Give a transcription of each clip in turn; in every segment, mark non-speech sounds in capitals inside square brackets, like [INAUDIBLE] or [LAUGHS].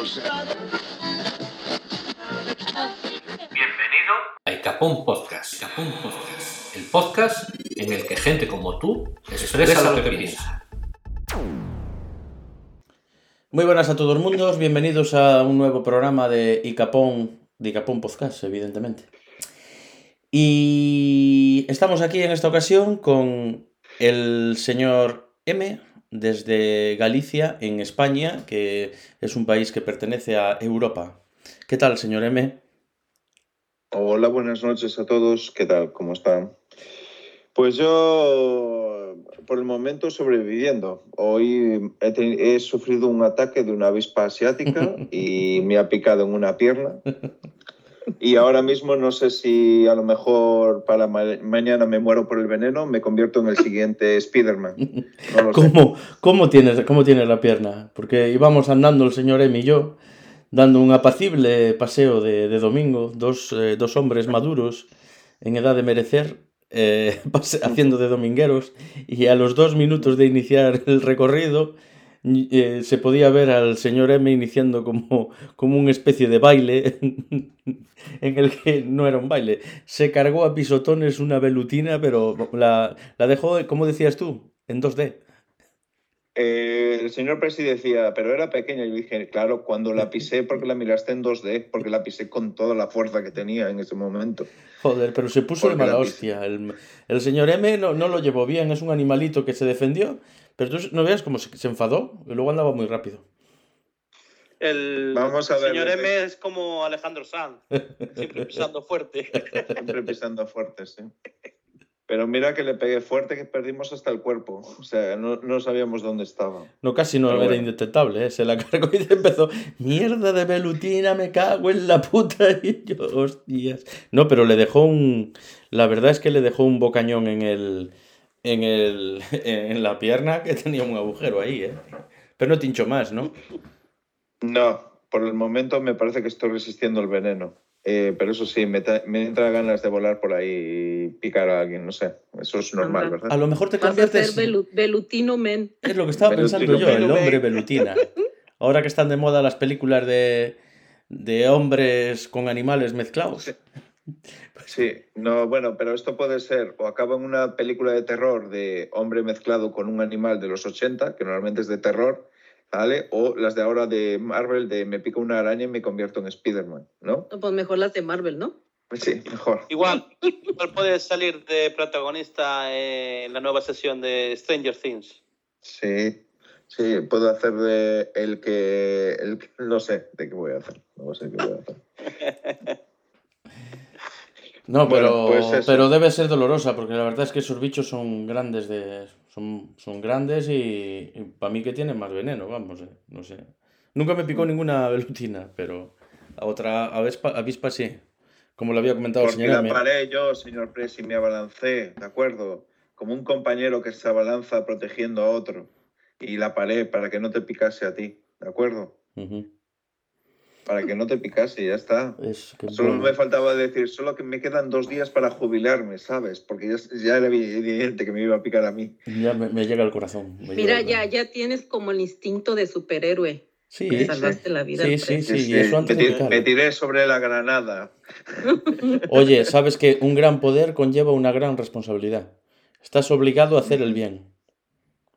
Bienvenido a Icapón Podcast. Icapón Podcast. El podcast en el que gente como tú expresa lo que piensa. Muy buenas a todo el mundo, bienvenidos a un nuevo programa de Icapón, de Icapón Podcast, evidentemente. Y estamos aquí en esta ocasión con el señor M desde Galicia, en España, que es un país que pertenece a Europa. ¿Qué tal, señor M? Hola, buenas noches a todos. ¿Qué tal? ¿Cómo están? Pues yo, por el momento, sobreviviendo. Hoy he, he sufrido un ataque de una avispa asiática [LAUGHS] y me ha picado en una pierna. [LAUGHS] Y ahora mismo no sé si a lo mejor para ma- mañana me muero por el veneno, me convierto en el siguiente [LAUGHS] Spider-Man. No. ¿Cómo, cómo, tienes, ¿Cómo tienes la pierna? Porque íbamos andando el señor M y yo, dando un apacible paseo de, de domingo, dos, eh, dos hombres maduros en edad de merecer, eh, [LAUGHS] haciendo de domingueros, y a los dos minutos de iniciar el recorrido, eh, se podía ver al señor M iniciando como, como una especie de baile [LAUGHS] en el que no era un baile. Se cargó a pisotones una velutina, pero la, la dejó, como decías tú, en 2D. Eh, el señor Presi decía, pero era pequeña. Y dije, claro, cuando la pisé, porque la miraste en 2D, porque la pisé con toda la fuerza que tenía en ese momento. Joder, pero se puso de mala hostia. El, el señor M no, no lo llevó bien, es un animalito que se defendió, pero tú no veas cómo se, se enfadó y luego andaba muy rápido. El Vamos a ver, señor M es como Alejandro Sanz, siempre pisando fuerte. [LAUGHS] Siempre pisando fuerte, sí. Pero mira que le pegué fuerte que perdimos hasta el cuerpo. O sea, no, no sabíamos dónde estaba. No, casi no Pero era bueno. indetectable, ¿eh? se la cargó y empezó, mierda de velutina, me cago en la puta. [LAUGHS] Y yo, hostias. No, pero le dejó un, la verdad es que le dejó un bocañón en el, en el, [LAUGHS] en la pierna que tenía un agujero ahí, ¿eh? Pero no te hinchó más, ¿no? No, por el momento me parece que estoy resistiendo el veneno. Eh, pero eso sí, me, me entra ganas de volar por ahí y picar a alguien, no sé. Eso es normal, Anda. A ¿verdad? lo mejor te Vas a ser conviertes... velu- velutino men. Es lo que estaba Velutino pensando yo, el Men. hombre velutina. Ahora que están de moda las películas de, de hombres con animales mezclados. Sí. Sí, no, bueno, pero esto puede ser o acaba en una película de terror de hombre mezclado con un animal de los 80, que normalmente es de terror, ¿vale? O las de ahora de Marvel de me pica una araña y me convierto en Spider-Man, ¿no? No, Pues mejor las de Marvel, ¿no? Sí, mejor. Igual, igual puede salir de protagonista en la nueva sesión de Stranger Things. Sí, sí, puedo hacer de el que, el que- no sé de qué voy a hacer, no sé qué voy a hacer. [LAUGHS] No, pero, Bueno, pues pero debe ser dolorosa, porque la verdad es que esos bichos son grandes de. son, son grandes y, para mí que tienen más veneno, vamos, eh, no sé. Nunca me picó ninguna [LAUGHS] velutina, pero a otra avispa, avispa sí. Como lo había comentado el señor la M. paré yo, señor Presi, me abalancé, ¿de acuerdo? Como un compañero que se abalanza protegiendo a otro. Y la paré para que no te picase a ti, ¿de acuerdo? Ujú. Para que no te picase y ya está. Es que Solo bueno. me faltaba decir, solo que me quedan dos días para jubilarme, ¿sabes? Porque ya, ya era evidente que me iba a picar a mí. Ya me, me llega al corazón. Mira, ya, corazón. ya tienes como el instinto de superhéroe. Sí, Le salvaste la vida Sí, sí, preso. sí. y eso antes me, tiré sobre la granada. [LAUGHS] Oye, sabes que un gran poder conlleva una gran responsabilidad. Estás obligado a hacer el bien.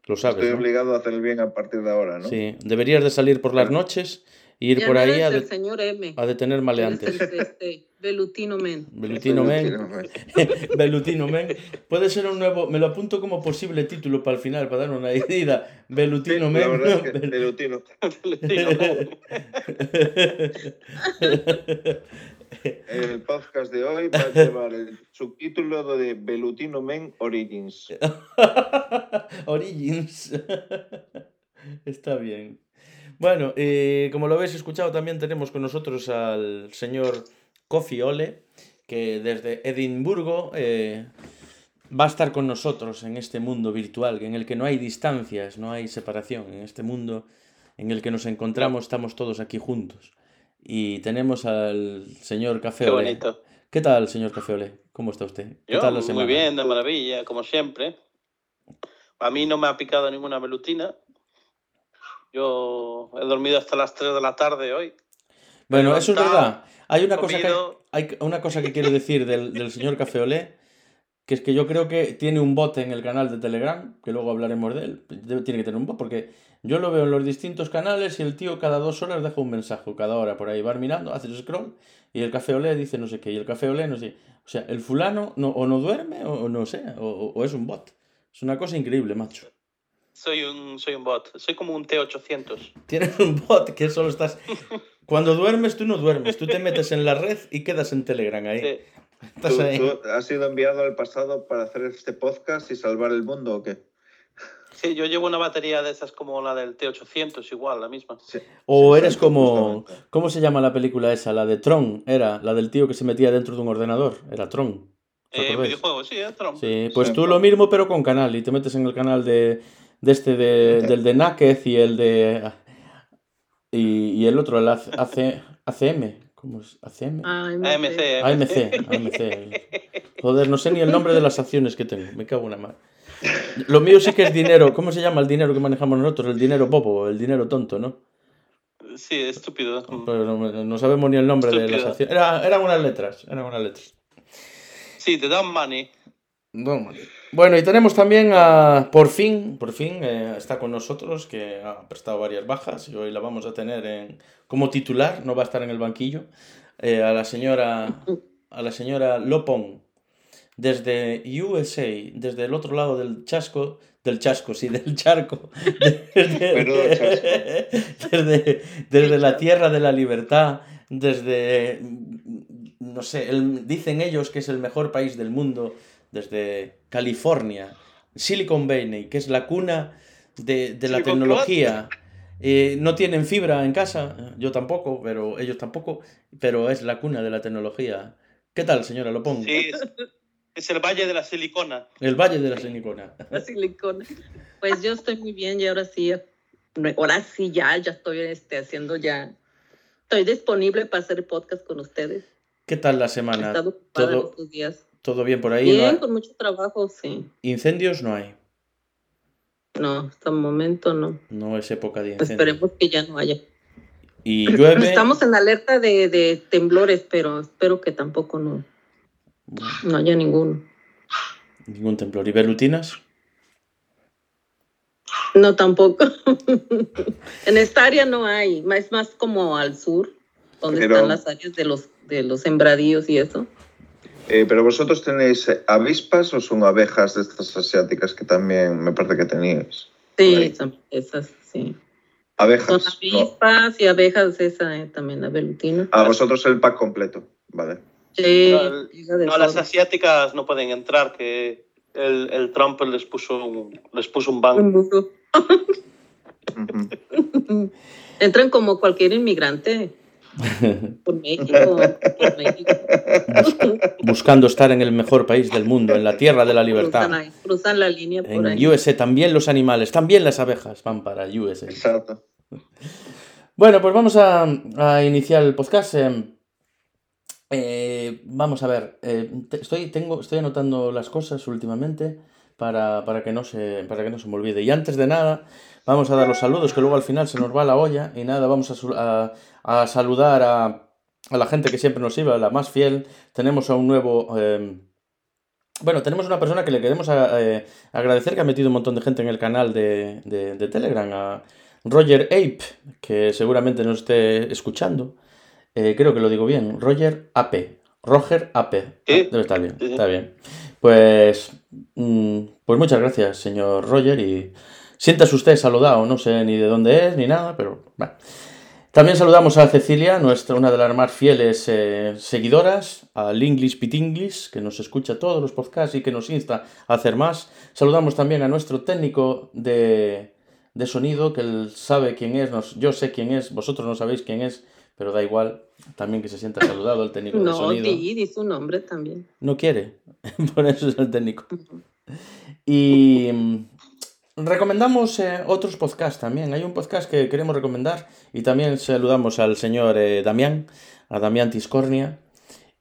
Lo sabes, Estoy ¿no? obligado a hacer el bien a partir de ahora, ¿no? Sí, deberías de salir por las noches ir Ya por no ahí a, el de- señor M. a detener maleantes. el, este, velutino men. [LAUGHS] Belutino Men. Belutino Belutino [LAUGHS] Men. Puede ser un nuevo. Me lo apunto como posible título para el final, para dar una idea. Belutino Sí, Men. la verdad es [LAUGHS] que Bel- Belutino. El podcast de hoy va a llevar el subtítulo de Belutino Men Origins. Origins. Está bien. Bueno, eh, como lo habéis escuchado, también tenemos con nosotros al señor Kofi Ole, que desde Edimburgo eh, va a estar con nosotros en este mundo virtual, en el que no hay distancias, no hay separación, en este mundo en el que nos encontramos, estamos todos aquí juntos. Y tenemos al señor Café Qué Ole. bonito. ¿Qué tal, señor Café Ole? ¿Cómo está usted? ¿Qué Yo, tal la muy bien, de maravilla, como siempre. A mí no me ha picado ninguna velutina. Yo he dormido hasta las 3 de la tarde hoy. Bueno, eso es verdad. Hay una cosa que, hay una cosa que quiero decir del, del señor Café Olé, que es que yo creo que tiene un bot en el canal de Telegram, que luego hablaremos de él. Debe- tiene que tener un bot, porque yo lo veo en los distintos canales y el tío cada dos horas deja un mensaje, cada hora por ahí va mirando, hace scroll, y el Café Olé dice no sé qué, y el Café Olé no sé. O sea, el fulano no, o no duerme o, no sé, o- o es un bot. Es una cosa increíble, macho. Soy un, soy un bot. Soy como un T800. Tienes un bot que solo estás... [LAUGHS] Cuando duermes, tú no duermes, tú te metes en la red y quedas en Telegram ahí. Sí. Estás ¿Tú, ahí. tú has sido enviado al pasado para hacer este podcast y salvar el mundo o qué? Sí, yo llevo una batería de esas como la del T800, igual, la misma. Sí. O Sí, eres como... justamente. ¿Cómo se llama la película esa? La de Tron, era la del tío que se metía dentro de un ordenador. Era Tron. ¿Os Eh, videojuego, sí, es Trump. Sí, pues Sí. tú lo mismo pero con canal y te metes en el canal de, de este de, del de Náquez y el de... Y, y el otro, el AC, AC ACM. ¿Cómo es? ¿ACM? AMC, sé. AMC, AMC. Joder, no sé ni el nombre de las acciones que tengo. Me cago en la madre. Lo mío sí que es dinero. ¿Cómo se llama el dinero que manejamos nosotros? El dinero bobo, el dinero tonto, ¿no? Sí, estúpido. Pero no, no sabemos ni el nombre de las acciones. Era- eran unas letras, eran unas letras. Sí, te dan money. Bueno, y tenemos también a, por fin, por fin, eh, está con nosotros, que ha prestado varias bajas y hoy la vamos a tener en, como titular, no va a estar en el banquillo, eh, a la señora, a la señora Lopon, desde USA, desde el otro lado del chasco, del chasco, sí, del charco, [LAUGHS] desde, chasco. [LAUGHS] desde, desde la tierra de la libertad, desde, no sé, el- dicen ellos que es el mejor país del mundo, desde California, Silicon Valley, que es la cuna de, de la tecnología. Eh, no tienen fibra en casa, yo tampoco, pero ellos tampoco, pero es la cuna de la tecnología. ¿Qué tal, señora Lopón? Sí, es, es el Valle de la Silicona. El Valle de la Silicona. La silicona. Pues yo estoy muy bien y ahora sí, ahora sí ya, ya estoy este, haciendo ya, estoy disponible para hacer podcast con ustedes. ¿Qué tal la He semana? estado ocupada ¿Todo, estos días. Todo bien por ahí? Bien, ¿No hay- con mucho trabajo, sí. ¿Incendios no hay? No, hasta el momento no. No es época de incendios. Esperemos que ya no haya. ¿Y llueve? Estamos en alerta de, de temblores, pero espero que tampoco no, no haya ninguno. Ningún temblor. ¿Y velutinas? No, tampoco. [LAUGHS] en esta área no hay, es más como al sur, donde Pero- están las áreas de los, de los sembradíos y eso. Eh, pero vosotros tenéis avispas o son abejas de estas asiáticas que también me parece que teníais. Sí, son esas, sí. Son Abejas. ¿no? avispas y abejas, esa eh, también, la velutina. A vosotros el pack completo. Vale. Sí, No, No, las asiáticas no pueden entrar, que el, el Trump les puso un, les puso un ban. Un mundo. Ujú. [LAUGHS] Entran como cualquier inmigrante por México. por México. Buscando estar en el mejor país del mundo, en la tierra de la Cruzan, libertad. ahí, cruzan la línea por En ahí. USA también los animales, también las abejas van para USA. Exacto. Bueno, pues vamos a, a iniciar el podcast. eh, eh, vamos a ver, eh, estoy, tengo, estoy anotando las cosas últimamente para, para, que no se, para que no se me olvide. Y antes de nada, vamos a dar los saludos, que luego al final se nos va la olla. Y nada, vamos a- a saludar a, a la gente que siempre nos iba, la más fiel. Tenemos a un nuevo... eh, bueno, tenemos una persona que le queremos a- eh, agradecer que ha metido un montón de gente en el canal de, de- de Telegram, a Roger Ape, que seguramente nos esté escuchando. Eh, creo que lo digo bien, Roger AP. Roger AP. Sí. Debe estar bien, está bien. Pues, mm, pues muchas gracias, señor Roger, y siéntase usted saludado, no sé ni de dónde es ni nada, pero bueno. También saludamos a Cecilia, nuestra, una de las más fieles eh, seguidoras, al English Pit English, que nos escucha todos los podcasts y que nos insta a hacer más. Saludamos también a nuestro técnico de, de sonido, que él sabe quién es, nos- yo sé quién es, vosotros no sabéis quién es, pero da igual, también que se sienta saludado el técnico de No, sonido. di, di su nombre también. No quiere, [LAUGHS] por eso es el técnico. Y recomendamos eh, otros podcasts también. Hay un podcast que queremos recomendar y también saludamos al señor eh, Damián, a Damián Tiscornia.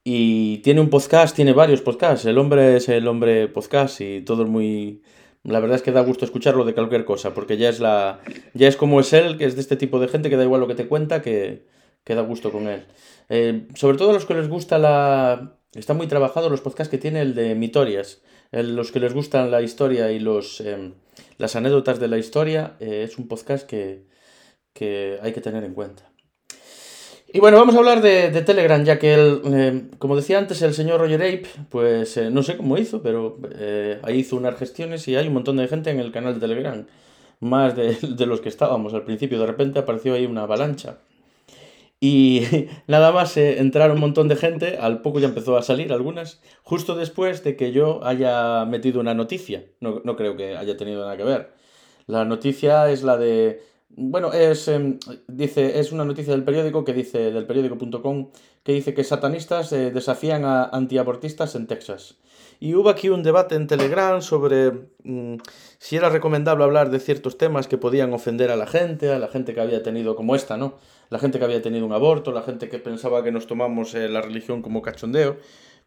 Y tiene un podcast, tiene varios podcasts. El hombre es el hombre podcast y todo es muy, la verdad es que da gusto escucharlo de cualquier cosa, porque ya es la ya es como es él, que es de este tipo de gente que da igual lo que te cuenta, que, que da gusto con él. Eh, sobre todo a los que les gusta la... Está muy trabajado los podcasts que tiene el de Mitorias. Los que les gustan la historia y los, em, las anécdotas de la historia, eh, es un podcast que, que hay que tener en cuenta. Y bueno, vamos a hablar de, Telegram, ya que, el, eh, como decía antes, el señor Roger Ape, pues eh, no sé cómo hizo, pero ahí hizo unas gestiones y hay un montón de gente en el canal de Telegram, más de los que estábamos al principio. De repente apareció ahí una avalancha. Y [LAUGHS] nada más eh, entrar un montón de gente, al poco ya empezó a salir algunas, justo después de que yo haya metido una noticia. No, no creo que haya tenido nada que ver. La noticia es la de... Bueno, es, em, dice, es una noticia del periódico que dice, del periódico.com, que dice que satanistas eh, desafían a antiabortistas en Texas. Y hubo aquí un debate en Telegram sobre mm, si era recomendable hablar de ciertos temas que podían ofender a la gente, a la gente que había tenido, como esta, ¿no? La gente que había tenido un aborto, la gente que pensaba que nos tomamos eh, la religión como cachondeo.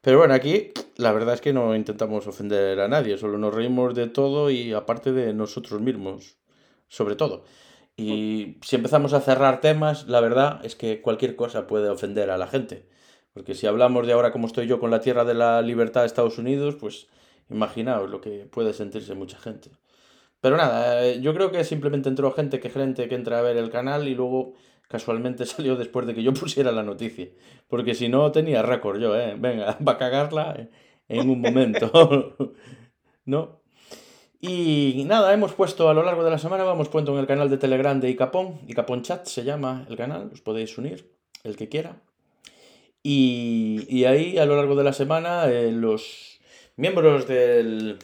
Pero bueno, aquí la verdad es que no intentamos ofender a nadie, solo nos reímos de todo y aparte de nosotros mismos, sobre todo. Y si empezamos a cerrar temas, la verdad es que cualquier cosa puede ofender a la gente. Porque si hablamos de ahora como estoy yo con la tierra de la libertad de Estados Unidos, pues imaginaos lo que puede sentirse mucha gente. Pero nada, eh, yo creo que simplemente entró gente que gente que entra a ver el canal y luego casualmente [LAUGHS] salió después de que yo pusiera la noticia. Porque si no tenía récord yo, ¿eh? Venga, [LAUGHS] va a cagarla en un momento. [LAUGHS] ¿No? Y nada, hemos puesto a lo largo de la semana, vamos puesto en el canal de Telegram de Icapón, Icapón Chat se llama el canal, os podéis unir, el que quiera. Y, ahí a lo largo de la semana eh, los miembros del,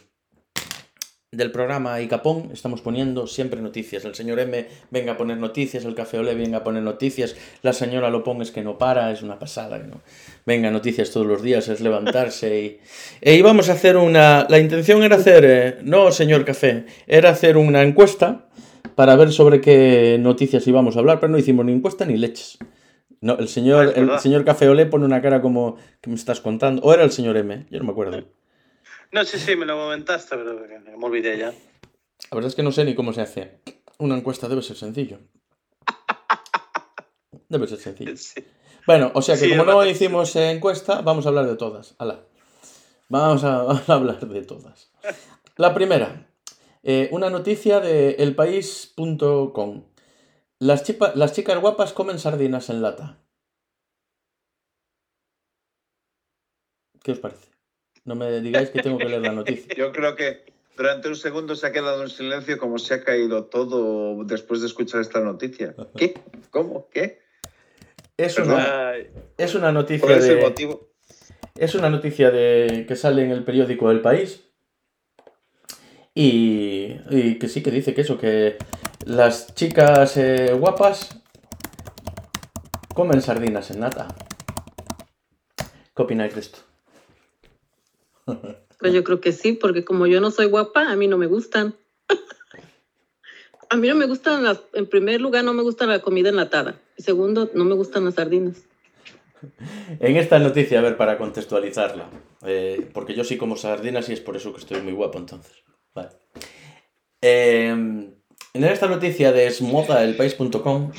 del programa Icapón estamos poniendo siempre noticias. El señor M venga a poner noticias, el Café Olé venga a poner noticias, la señora Lopón es que no para, es una pasada. ¿no? Venga, noticias todos los días, es levantarse y... E íbamos a hacer una... La intención era hacer, eh, no señor Café, era hacer una encuesta para ver sobre qué noticias íbamos a hablar, pero no hicimos ni encuesta ni leches. No, el Ah, señor, es el señor Café Olé pone una cara como que me estás contando. O era el señor M, yo no me acuerdo. No, sí, sí, me lo comentaste, pero me olvidé ya. La verdad es que no sé ni cómo se hace. Una encuesta debe ser sencillo. [LAUGHS] Debe ser sencillo. Sí. Bueno, o sea que Sí, como no hicimos eh, encuesta, vamos a hablar de todas. Ala. Vamos a, [LAUGHS] vamos a hablar de todas. La primera, eh, una noticia de elpaís.com. Las, chipa- las chicas guapas comen sardinas en lata. ¿Qué os parece? No me digáis que tengo que leer la noticia. [LAUGHS] Yo creo que durante un segundo se ha quedado en silencio como se ha caído todo después de escuchar esta noticia. ¿Qué? ¿Cómo? ¿Qué? Es una, es una noticia ¿Cuál es el de, motivo? Es una noticia de, que sale en el periódico El País. Y, y que sí que dice que eso, que las chicas eh, guapas comen sardinas en nata. ¿Qué opináis de esto? [LAUGHS] Pues yo creo que sí, porque como yo no soy guapa, a mí no me gustan. [LAUGHS] A mí no me gustan las, en primer lugar, no me gusta la comida enlatada. Y segundo, no me gustan las sardinas. En esta noticia, a ver, para contextualizarla, eh, porque yo sí como sardinas y es por eso que estoy muy guapo entonces. Vale. Eh, en esta noticia de esmodaelpaís.com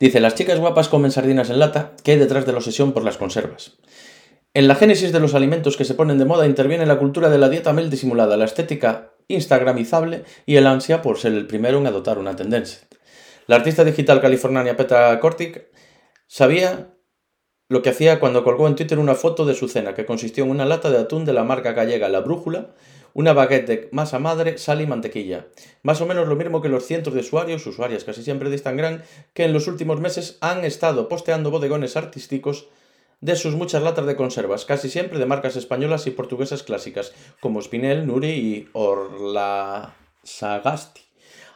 dice, las chicas guapas comen sardinas en lata, ¿qué hay detrás de la obsesión por las conservas? En la génesis de los alimentos que se ponen de moda interviene la cultura de la dieta mel disimulada, la estética instagramizable y el ansia por ser el primero en adoptar una tendencia. La artista digital californiana Petra Kortik sabía lo que hacía cuando colgó en Twitter una foto de su cena, que consistió en una lata de atún de la marca gallega La Brújula, una baguette de masa madre, sal y mantequilla. Más o menos lo mismo que los cientos de usuarios, usuarias casi siempre de Instagram, que en los últimos meses han estado posteando bodegones artísticos de sus muchas latas de conservas, casi siempre de marcas españolas y portuguesas clásicas, como Spinel, Nuri y Orla Sagasti.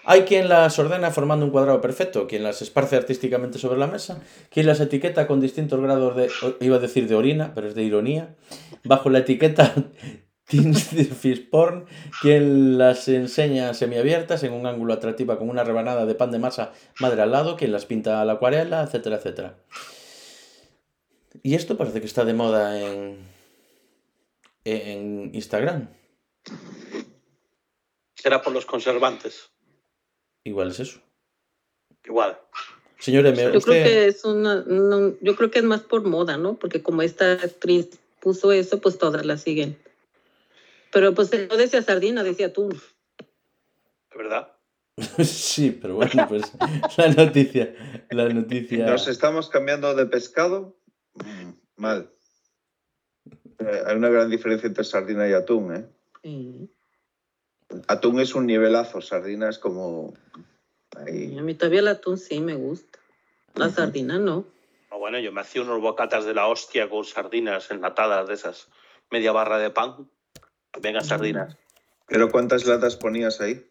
Hay quien las ordena formando un cuadrado perfecto, quien las esparce artísticamente sobre la mesa, quien las etiqueta con distintos grados de, iba a decir de orina, pero es de ironía, bajo la etiqueta Teens [LAUGHS] de Fish Porn, quien las enseña semiabiertas en un ángulo atractiva con una rebanada de pan de masa madre al lado, quien las pinta a la acuarela, etcétera, etcétera. Y esto parece que está de moda en, en Instagram. Será por los conservantes. Igual es eso. Igual. Señor M, Yo creo que es una, no, yo creo que es más por moda, ¿no? Porque como esta actriz puso eso, pues todas la siguen. Pero pues no decía sardina, decía tú. ¿Verdad? [LAUGHS] sí, pero bueno, pues la noticia, la noticia... Nos estamos cambiando de pescado. Mm, mal. Eh, hay una gran diferencia entre sardina y atún, ¿eh? Sí. Atún es un nivelazo, sardina es como... ahí. A mí todavía el atún sí me gusta. La Ujú. sardina no. Ah, bueno, yo me hacía unos bocatas de la hostia con sardinas enlatadas de esas. Media barra de pan. Venga, sardinas. ¿Pero cuántas latas ponías ahí?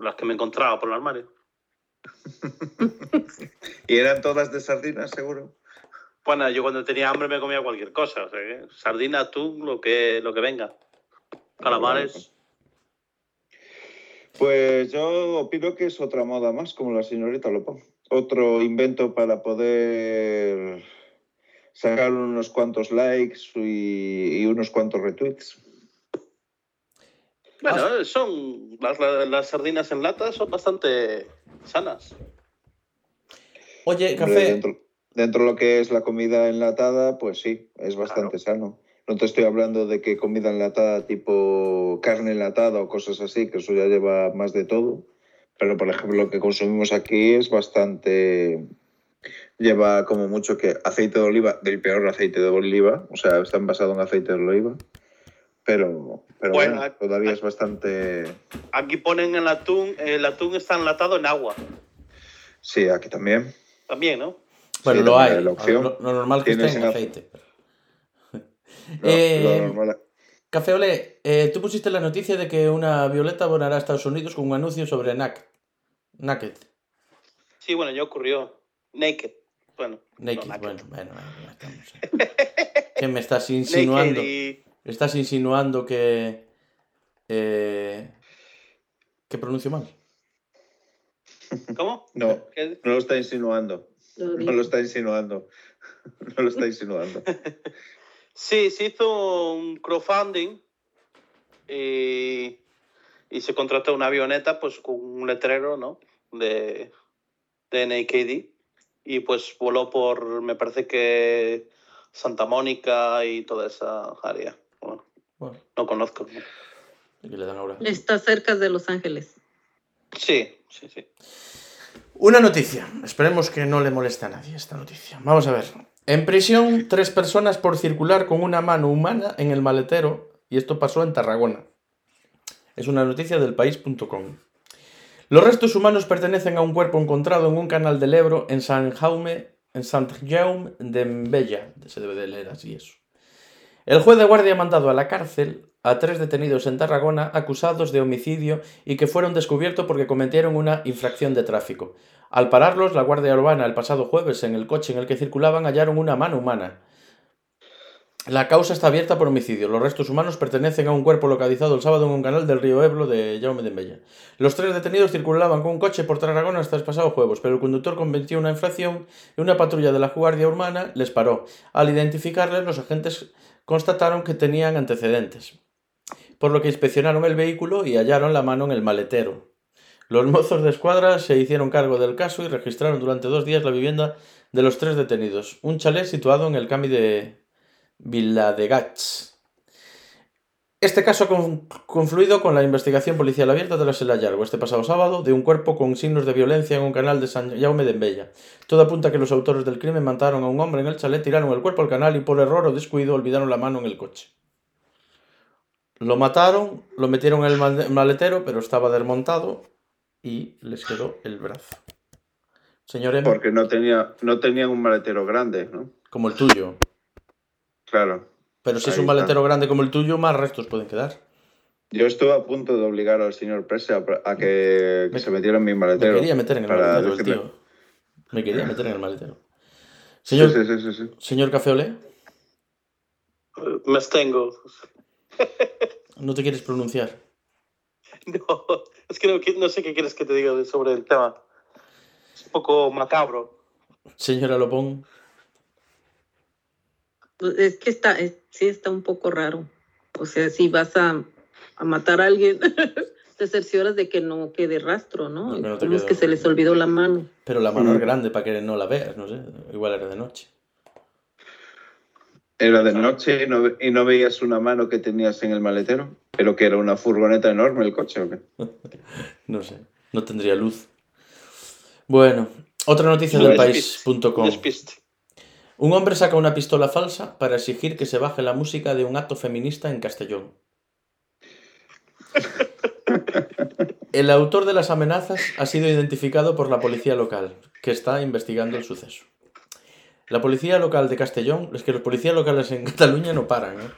Las que me encontraba por el armario. [LAUGHS] ¿Y eran todas de sardinas, seguro? Bueno, yo cuando tenía hambre me comía cualquier cosa. O sea, que sardina, atún, lo que, lo que venga. Calamares. Pues yo opino que es otra moda más, como la señorita Lopón. Otro invento para poder sacar unos cuantos likes y, y unos cuantos retweets. Bueno, son. Las, las sardinas en lata son bastante sanas. Oye, Hombre, café, Dentro, dentro de lo que es la comida enlatada, pues sí, es bastante sano. No te estoy hablando de que comida enlatada tipo carne enlatada o cosas así, que eso ya lleva más de todo. Pero, por ejemplo, lo que consumimos aquí es bastante... Lleva como mucho que aceite de oliva, del peor aceite de oliva, o sea, están basados en aceite de oliva. Pero, pero Bueno, bueno, aquí- todavía es bastante... Aquí ponen el atún. El atún está enlatado en agua. Sí, aquí también. También, ¿no? bueno, sí, lo hay. la opción. Lo, lo normal que esté en aceite. [LAUGHS] No, Eh, lo normal- Café Olé, eh, tú pusiste la noticia de que una Violeta abonará a Estados Unidos con un anuncio sobre NAC. Naked. Sí, bueno, ya ocurrió. Naked. Bueno. Naked, no, naked. bueno, bueno, bueno, estamos. [LAUGHS] ¿Qué me estás insinuando? Naked y- ¿Estás insinuando que. Eh, que pronuncio mal? ¿Cómo? No, ¿Qué? no lo está insinuando. No lo está insinuando. [LAUGHS] No lo está insinuando. [LAUGHS] Sí, se hizo un crowdfunding y, y se contrató una avioneta pues con un letrero, ¿no? De, de NAKD y pues voló por, me parece que Santa Mónica y toda esa área. Bueno, Bueno, no conozco. ¿y le dan ahora? Está cerca de Los Ángeles. Sí, sí, sí. Una noticia. Esperemos que no le moleste a nadie esta noticia. Vamos a ver. En prisión, tres personas por circular con una mano humana en el maletero. Y esto pasó en Tarragona. Es una noticia del país.com. Los restos humanos pertenecen a un cuerpo encontrado en un canal del Ebro en San Jaume, en Sant Jaume de Mbella. Se debe de leer así eso. El juez de guardia ha mandado a la cárcel a tres detenidos en Tarragona acusados de homicidio y que fueron descubiertos porque cometieron una infracción de tráfico. Al pararlos, la Guardia Urbana el pasado jueves en el coche en el que circulaban hallaron una mano humana. La causa está abierta por homicidio. Los restos humanos pertenecen a un cuerpo localizado el sábado en un canal del río Ebro de Jaume de Mbella. Los tres detenidos circulaban con un coche por Tarragona hasta el pasado jueves, pero el conductor cometió una infracción y una patrulla de la Guardia Urbana les paró. Al identificarles, los agentes constataron que tenían antecedentes, por lo que inspeccionaron el vehículo y hallaron la mano en el maletero. Los mozos de escuadra se hicieron cargo del caso y registraron durante dos días la vivienda de los tres detenidos, un chalet situado en el Cami de Viladegats. Este caso ha con- confluido con la investigación policial abierta tras el hallazgo este pasado sábado de un cuerpo con signos de violencia en un canal de San Jaume de Embella. Todo apunta a que los autores del crimen mataron a un hombre en el chalet, tiraron el cuerpo al canal y por error o descuido olvidaron la mano en el coche. Lo mataron, lo metieron en el mal- maletero, pero estaba desmontado y les quedó el brazo. Señor M, Porque no tenía, no tenían un maletero grande, ¿no? como el tuyo. Claro. Pero si es un está. maletero grande como el tuyo, más restos pueden quedar. Yo estuve a punto de obligar al señor Prese a, a que, que se metiera en mi Me maletero. quería meter en el maletero el tío. Me quería meter en el maletero. Señor, sí, sí, sí, sí. señor Me abstengo. no te quieres pronunciar. [LAUGHS] No, es que no, no sé qué quieres que te diga sobre el tema. Es un poco macabro. Señora Lopón, Es que está, es- sí está un poco raro. O sea, si vas a, a matar a alguien, [LAUGHS] te cercioras de que no quede rastro, ¿no? No, que no te ¿Cómo es que se les olvidó la mano? Pero la mano es Mm. grande para que no la veas, no sé. Igual era de noche. Era de noche y no, y no veías una mano que tenías en el maletero, pero que era una furgoneta enorme el coche o qué. [LAUGHS] No sé. No tendría luz. Bueno, otra noticia No, del despiste, país.com. Un hombre saca una pistola falsa para exigir que se baje la música de un acto feminista en Castellón. [LAUGHS] El autor de las amenazas ha sido identificado por la policía local, que está investigando el suceso. La policía local de Castellón, es que los policías locales en Cataluña no paran, ¿eh?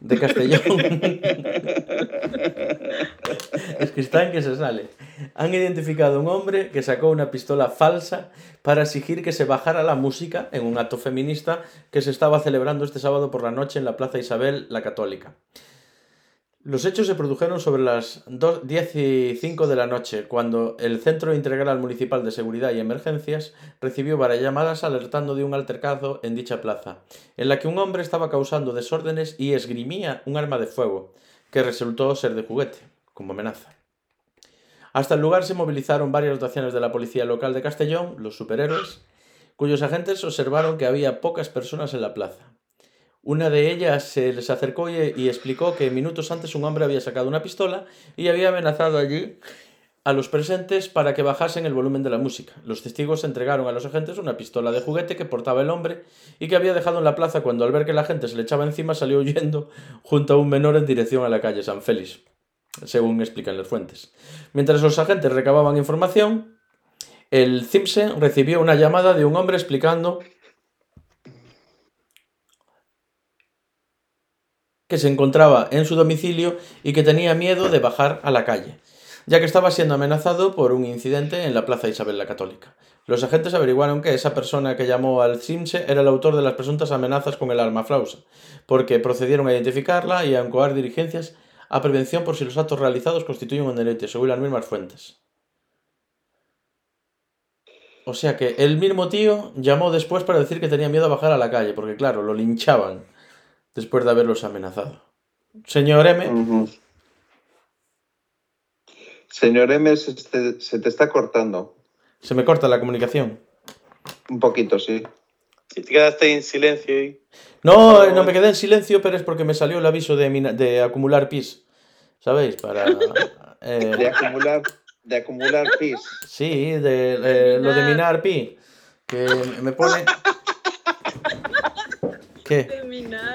De Castellón. [LAUGHS] es que está en que se sale. Han identificado a un hombre que sacó una pistola falsa para exigir que se bajara la música en un acto feminista que se estaba celebrando este sábado por la noche en la Plaza Isabel la Católica. Los hechos se produjeron sobre las 2 10 y 5 de la noche, cuando el Centro Integral Municipal de Seguridad y Emergencias recibió varias llamadas alertando de un altercado en dicha plaza, en la que un hombre estaba causando desórdenes y esgrimía un arma de fuego, que resultó ser de juguete, como amenaza. Hasta el lugar se movilizaron varias dotaciones de la policía local de Castellón, los superhéroes, cuyos agentes observaron que había pocas personas en la plaza. Una de ellas se les acercó y, explicó que minutos antes un hombre había sacado una pistola y había amenazado allí a los presentes para que bajasen el volumen de la música. Los testigos entregaron a los agentes una pistola de juguete que portaba el hombre y que había dejado en la plaza cuando al ver que la gente se le echaba encima salió huyendo junto a un menor en dirección a la calle San Félix, según explican las fuentes. Mientras los agentes recababan información, el CIMSE recibió una llamada de un hombre explicando que se encontraba en su domicilio y que tenía miedo de bajar a la calle, ya que estaba siendo amenazado por un incidente en la Plaza Isabel la Católica. Los agentes averiguaron que esa persona que llamó al CIMSE era el autor de las presuntas amenazas con el arma flausa, porque procedieron a identificarla y a encoar diligencias a prevención por si los actos realizados constituyen un delito, según las mismas fuentes. O sea que el mismo tío llamó después para decir que tenía miedo a bajar a la calle, porque claro, lo linchaban después de haberlos amenazado. Señor M. Señor M, se te, se te está cortando. se me corta la comunicación. Un poquito, sí. Si te quedaste en silencio y... No, no me quedé en silencio, pero es porque me salió el aviso de, mina- de acumular pis. ¿Sabéis? Para. [LAUGHS] eh, De acumular, de acumular pis. sí, de, eh, lo de minar pi. Que me pone. [LAUGHS] ¿Qué? Terminar.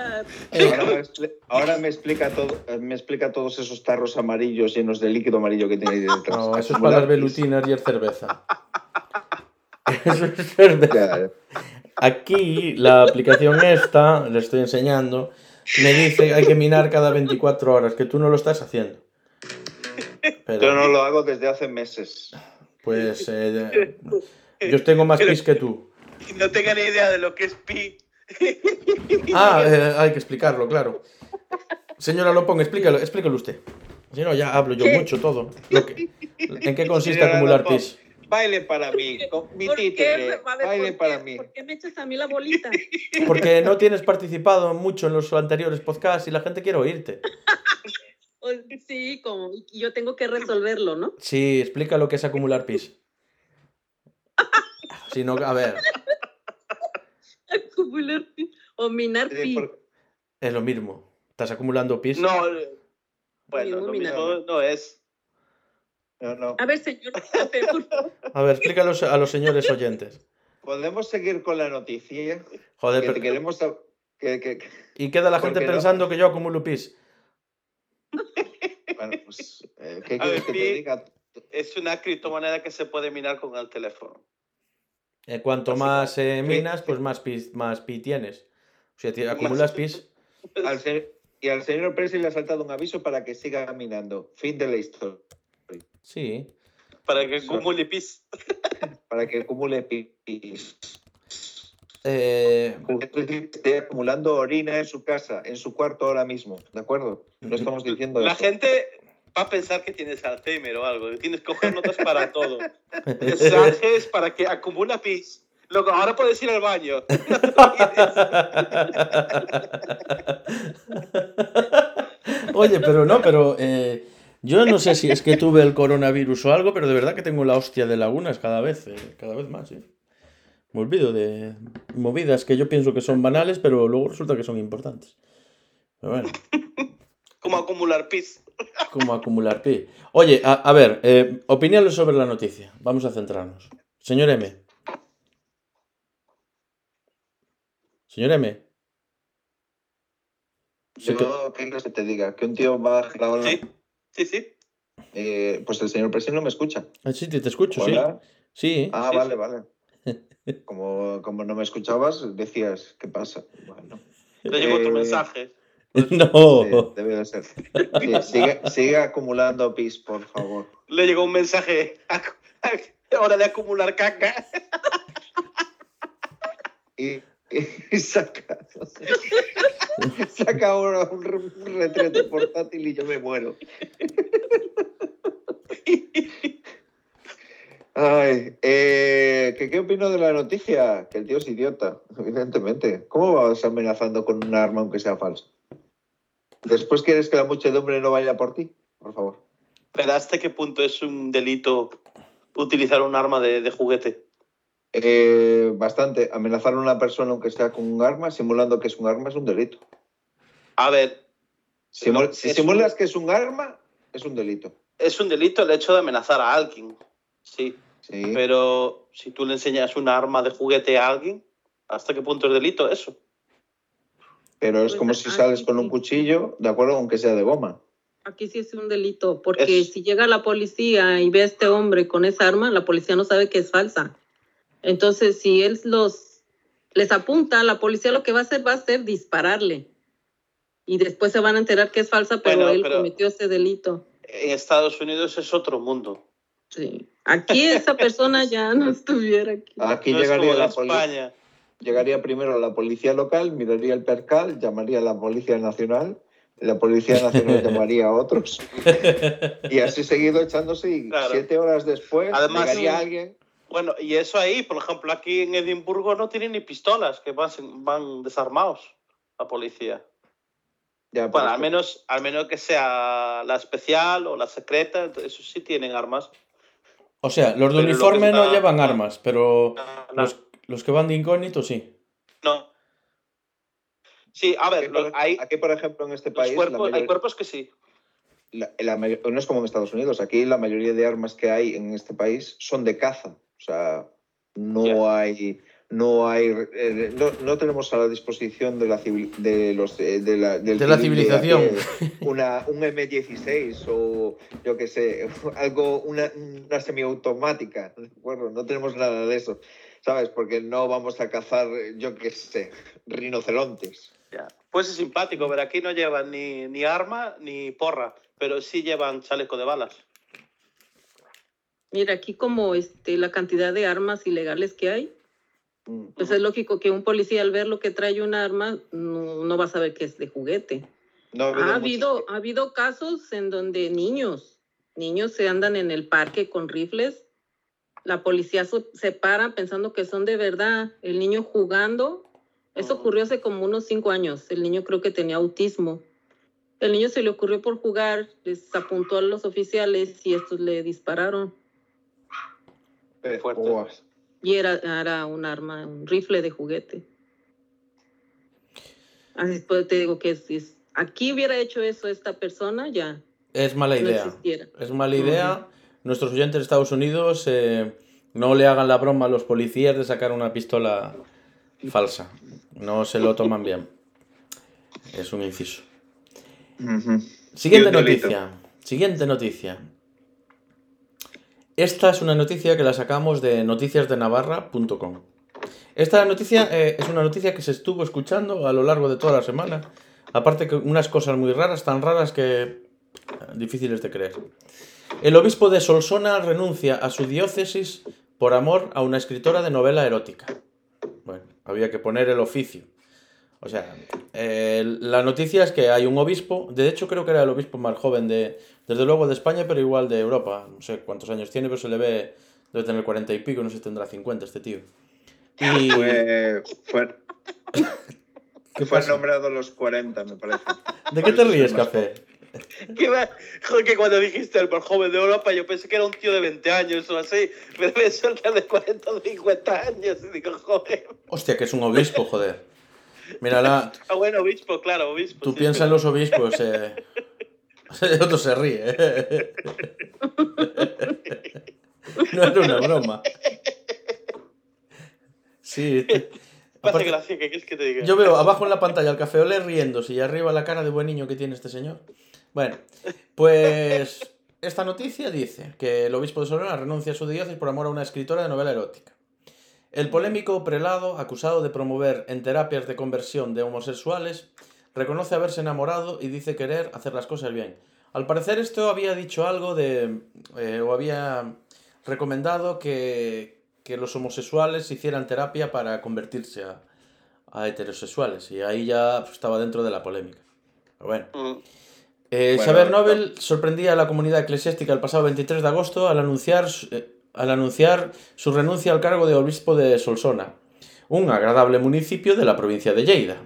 Ahora me, expli- ahora me explica todo, me explica todos esos tarros amarillos llenos de líquido amarillo que tiene ahí detrás. No, eso es para las velutinas y el cerveza. [LAUGHS] Eso es cerveza. Aquí la aplicación esta, le estoy enseñando, me dice hay que minar cada 24 horas, que tú no lo estás haciendo. Pero, Yo no lo hago desde hace meses. pues eh, yo tengo más pis que tú. No tengo ni idea de lo que es pi. [LAUGHS] Ah, eh, hay que explicarlo, claro. Señora Lopón, explícalo, explícalo usted. Si no, ya hablo yo ¿Qué? mucho todo. Lo que- ¿En qué consiste Señora acumular Lopón, pis? Baile para mí, con mi ¿Por qué? títere, baile ¿por para qué? mí. ¿Por qué me echas a mí la bolita? [LAUGHS] Porque no tienes participado mucho en los anteriores podcasts y la gente quiere oírte. O- [LAUGHS] Sí, como yo tengo que resolverlo, ¿no? Sí, explica lo que es acumular pis. Si no, a ver, Acumular pi- o minar Eh, pi. por- es lo mismo. Estás acumulando pis. No, bueno, lo mismo no es. no, no. A ver, señor. [LAUGHS] A ver, explícalo a los señores oyentes. Podemos seguir con la noticia. Joder, Que pero- queremos que, que- que- y queda la ¿por gente no? pensando que yo acumulo pis. [LAUGHS] bueno, pues, eh, ¿qué A quieres ver, que te diga? Es una criptomoneda que se puede minar con el teléfono. Eh, cuanto más eh, minas, pues más pi, más pi tienes. O sea, acumulas pis. Al y al señor Presley le ha saltado un aviso para que siga minando. Fin de la historia. Sí. Para que acumule pis. [LAUGHS] Para que acumule pis. Eh, Esté acumulando orina en su casa, en su cuarto ahora mismo. ¿De acuerdo? No estamos diciendo La eso. gente va a pensar que tienes Alzheimer o algo. Tienes que coger notas para [LAUGHS] todo. [LAUGHS] Mensajes para que acumula pis. Luego, ahora puedes ir al baño. [LAUGHS] Oye, pero no, pero eh, Yo no sé si es que tuve el coronavirus o algo, pero de verdad que tengo la hostia de lagunas cada vez, eh, cada vez más, ¿eh? Me olvido de movidas que yo pienso que son banales, pero luego resulta que son importantes. Pero bueno, Como acumular pis. Como acumular pi. Oye, a, a ver, eh, opiniones sobre la noticia. Vamos a centrarnos. Señor M. Señor M. Se que- Yo, ¿qué quieres que te diga? Que un tío va a. Sí, sí, sí. Eh, pues el señor presidente no me escucha. Ah, sí, te, te escucho, sí. Hola. Sí. Ah, Sí, vale, sí. vale. [LAUGHS] Como, como no me escuchabas, decías, ¿qué pasa? Bueno, Le llegó tu Eh, mensaje. [LAUGHS] No. sí, debe de ser. Sigue, sigue acumulando pis, por favor. Le llegó un mensaje. [LAUGHS] Hora de acumular caca. Y, y saca, saca ahora un retrete portátil y yo me muero. Ay, eh, ¿qué, ¿qué opino de la noticia? Que el tío es idiota, evidentemente. ¿Cómo vas amenazando con un arma aunque sea falso? Después quieres que la muchedumbre no vaya por ti, por favor. Pero ¿hasta qué punto es un delito utilizar un arma de, de juguete? Eh, bastante. Amenazar a una persona aunque sea con un arma, simulando que es un arma, es un delito. A ver, Simul- No, si simulas un- que es un arma, es un delito. es un delito el hecho de amenazar a alguien. Sí, Sí. pero si tú le enseñas un arma de juguete a alguien, ¿hasta qué punto es delito eso? Pero es Pues como si sales con un cuchillo, de acuerdo, aunque sea de goma. Aquí sí es un delito, porque Es- si llega la policía y ve a este hombre con esa arma, la policía no sabe que es falsa. Entonces, si él los les apunta, la policía lo que va a hacer va a ser dispararle. Y después se van a enterar que es falsa, pero él pero- cometió ese delito. En Estados Unidos es otro mundo. Sí. Aquí esa persona ya no [LAUGHS] estuviera aquí. Aquí No es llegaría como la. España. Llegaría primero la policía local, miraría el percal, llamaría a la policía nacional, la policía nacional [LAUGHS] llamaría a otros. Y así seguido echándose y Claro. siete horas después Además, llegaría sí. alguien. Bueno, y eso ahí, por ejemplo, aquí en Edimburgo no tienen ni pistolas, que van, van desarmados la policía. Ya, Bueno, al menos, al menos que sea la especial o la secreta, eso sí tienen armas. O sea, los de Pero lo que uniforme no llevan armas, pero No, los, los que van de incógnito sí. no. Sí, a aquí, ver, por, hay, aquí, por ejemplo, en este país, hay cuerpos que sí. la- la mayor- no es como en Estados Unidos, aquí la mayoría de armas que hay en este país son de caza. O sea, no hay. No hay. eh, no, no tenemos a la disposición de la civil- de los eh, de la, del De la civil civilización. eh, una, un M16 o yo qué sé, [LAUGHS] algo, una, una semiautomática, ¿de acuerdo? No tenemos nada de eso, ¿sabes? Porque no vamos a cazar, yo qué sé, rinocerontes. Ya. Pues es simpático, pero aquí no llevan ni, ni arma ni porra, pero sí llevan chaleco de balas. Mira, aquí como este, la cantidad de armas ilegales que hay, Mm. pues es lógico que un policía al ver lo que trae un arma no, no va a saber que es de juguete. No Ha habido, ha habido casos en donde niños, niños se andan en el parque con rifles, la policía se para pensando que son de verdad, el niño jugando, eso Ujú. ocurrió hace como unos cinco años, el niño creo que tenía autismo. El niño se le ocurrió por jugar, les apuntó a los oficiales y estos le dispararon. Fuerte. guas. Y era, era un arma, un rifle de juguete. Así pues te digo que si aquí hubiera hecho eso esta persona, ya Es mala no idea. existiera. Es mala idea. Nuestros oyentes de Estados Unidos eh, no le hagan la broma a los policías de sacar una pistola falsa. No se lo toman bien. Es un inciso. Siguiente noticia. Siguiente noticia. Esta es una noticia que la sacamos de noticiasdenavarra.com. Esta noticia eh, es una noticia que se estuvo escuchando a lo largo de toda la semana. Aparte que unas cosas muy raras, tan raras que eh, difíciles de creer. El obispo de Solsona renuncia a su diócesis por amor a una escritora de novela erótica. Bueno, había que poner el oficio. O sea, eh, la noticia es que hay un obispo, de hecho creo que era el obispo más joven de, desde luego de España, pero igual de Europa. No sé cuántos años tiene, pero se le ve, debe tener 40 y pico, no sé si tendrá 50 este tío. Y... [LAUGHS] Fue, fue, ¿Qué fue nombrado los 40, me parece. ¿De qué te ríes, Café? Que, va- que cuando dijiste el más joven de Europa, yo pensé que era un tío de 20 años o así. Pero me suelta de 40 o 50 años. Y digo, joder. Hostia, que es un obispo, joder. Mírala, Ah, bueno, obispo, claro, obispo. tú sí, piensas en los obispos, eh. El [LAUGHS] otro se ríe. eh. [LAUGHS] No era una broma. Sí. [LAUGHS] te- Me hace aparte- gracia, ¿qué quieres que te diga? Yo veo abajo en la pantalla al café olé riéndose y arriba la cara de buen niño que tiene este señor. Bueno, pues esta noticia dice que el obispo de Sonora renuncia a su diócesis por amor a una escritora de novela erótica. El polémico prelado, acusado de promover en terapias de conversión de homosexuales, reconoce haberse enamorado y dice querer hacer las cosas bien. Al parecer esto había dicho algo de... eh, o había recomendado que, que los homosexuales hicieran terapia para convertirse a, a heterosexuales y ahí ya pues, estaba dentro de la polémica. Pero bueno. Mm. Eh, Bueno, Xavier Nobel sorprendía a la comunidad eclesiástica el pasado 23 de agosto al anunciar, su- eh, al anunciar su renuncia al cargo de obispo de Solsona, un agradable municipio de la provincia de Lleida.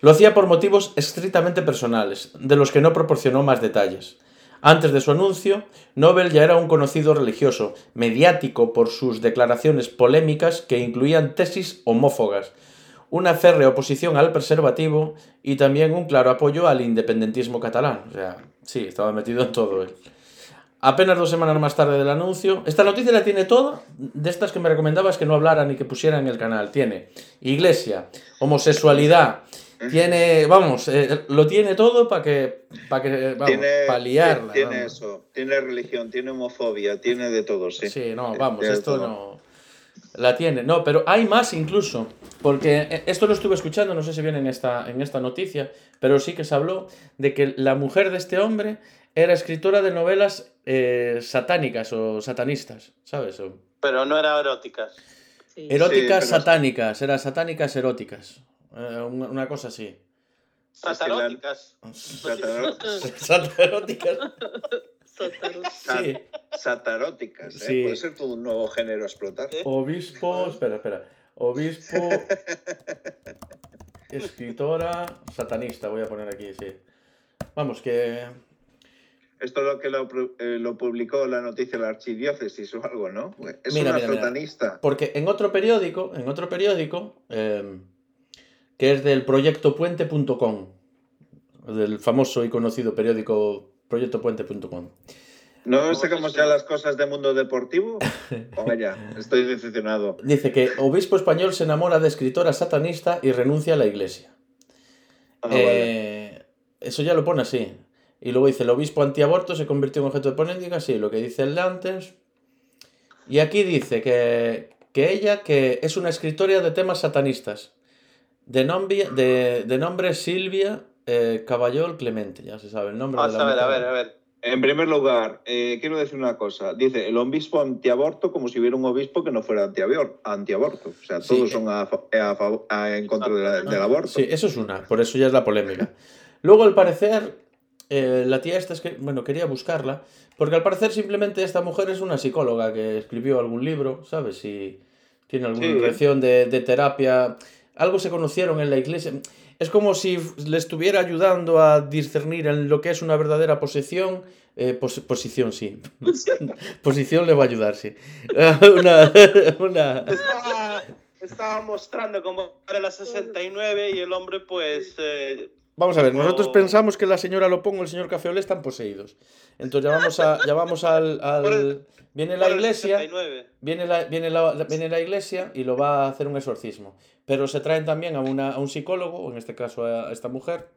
Lo hacía por motivos estrictamente personales, de los que no proporcionó más detalles. Antes de su anuncio, Nobel ya era un conocido religioso, mediático por sus declaraciones polémicas que incluían tesis homófogas, una férrea oposición al preservativo y también un claro apoyo al independentismo catalán. O sea, sí, estaba metido en todo él. Apenas dos semanas más tarde del anuncio, esta noticia la tiene toda, de estas que me recomendabas que no hablara ni que pusiera en el canal. Tiene iglesia, homosexualidad, tiene, vamos, eh, lo tiene todo para que, para que, vamos, tiene, pa' liarla, tiene vamos. eso, tiene religión, tiene homofobia, tiene de todo, sí. Sí, no, vamos, Tiene esto no. La tiene, no, pero hay más incluso. Porque eh, esto lo estuve escuchando, no sé si viene en esta, en esta noticia, pero sí que se habló de que la mujer de este hombre era escritora de novelas eh, satánicas o satanistas, ¿sabes? O Pero no era eróticas. Sí. eróticas satánicas, era satánicas eróticas. Eh, una, una cosa así. Sataróticas. [LAUGHS] Sataróticas. Sí. Sataróticas, ¿eh? Sí. Puede ser todo un nuevo género a explotar. Obispo, espera, espera. Obispo, [LAUGHS] escritora, satanista, voy a poner aquí, sí. Vamos, que... Esto es lo que lo, eh, lo publicó la noticia de la archidiócesis o algo, ¿no? Es Mira, una mira, mira. satanista. Porque en otro periódico, en otro periódico, eh, que es del proyectopuente.com, del famoso y conocido periódico proyectopuente.com. ¿No sacamos ya las cosas de mundo deportivo? [LAUGHS] Venga ya, estoy decepcionado. Dice que obispo español se enamora de escritora satanista y renuncia a la iglesia. Ah, vale. Eh, Eso ya lo pone así. Y luego dice, el obispo antiaborto se convirtió en objeto de polémica, sí, lo que dice el de antes. Y aquí dice que, que ella que es una escritora de temas satanistas. De nombre, de, de nombre Silvia eh, Caballol Clemente, ya se sabe el nombre Vamos de la a ver, a ver, a ver. En primer lugar, eh, quiero decir una cosa. Dice, el obispo antiaborto como si hubiera un obispo que no fuera antiaborto. O sea, Sí. todos son a, a fav- a- en contra de la- del aborto. Sí, eso es una, por eso ya es la polémica. Luego, al parecer, eh, la tía esta es que, bueno, quería buscarla, porque al parecer simplemente esta mujer es una psicóloga que escribió algún libro, ¿sabes? Y tiene alguna Sí. lección de, de terapia. Algo se conocieron en la iglesia. Es como si le estuviera ayudando a discernir en lo que es una verdadera posesión. Eh, pos- posición, sí. [LAUGHS] posición le va a ayudar, sí. [LAUGHS] una, [LAUGHS] una, Estaba, estaba mostrando cómo era la 69 y el hombre, pues. eh, Vamos a ver, nosotros pensamos que la señora Lopongo y el señor Cafeolé están poseídos. Entonces ya vamos, a, ya vamos al, al- Por el- Viene la iglesia, 69. viene la, viene, la, viene la iglesia y lo va a hacer un exorcismo. Pero se traen también a, una, a un psicólogo, en este caso a esta mujer,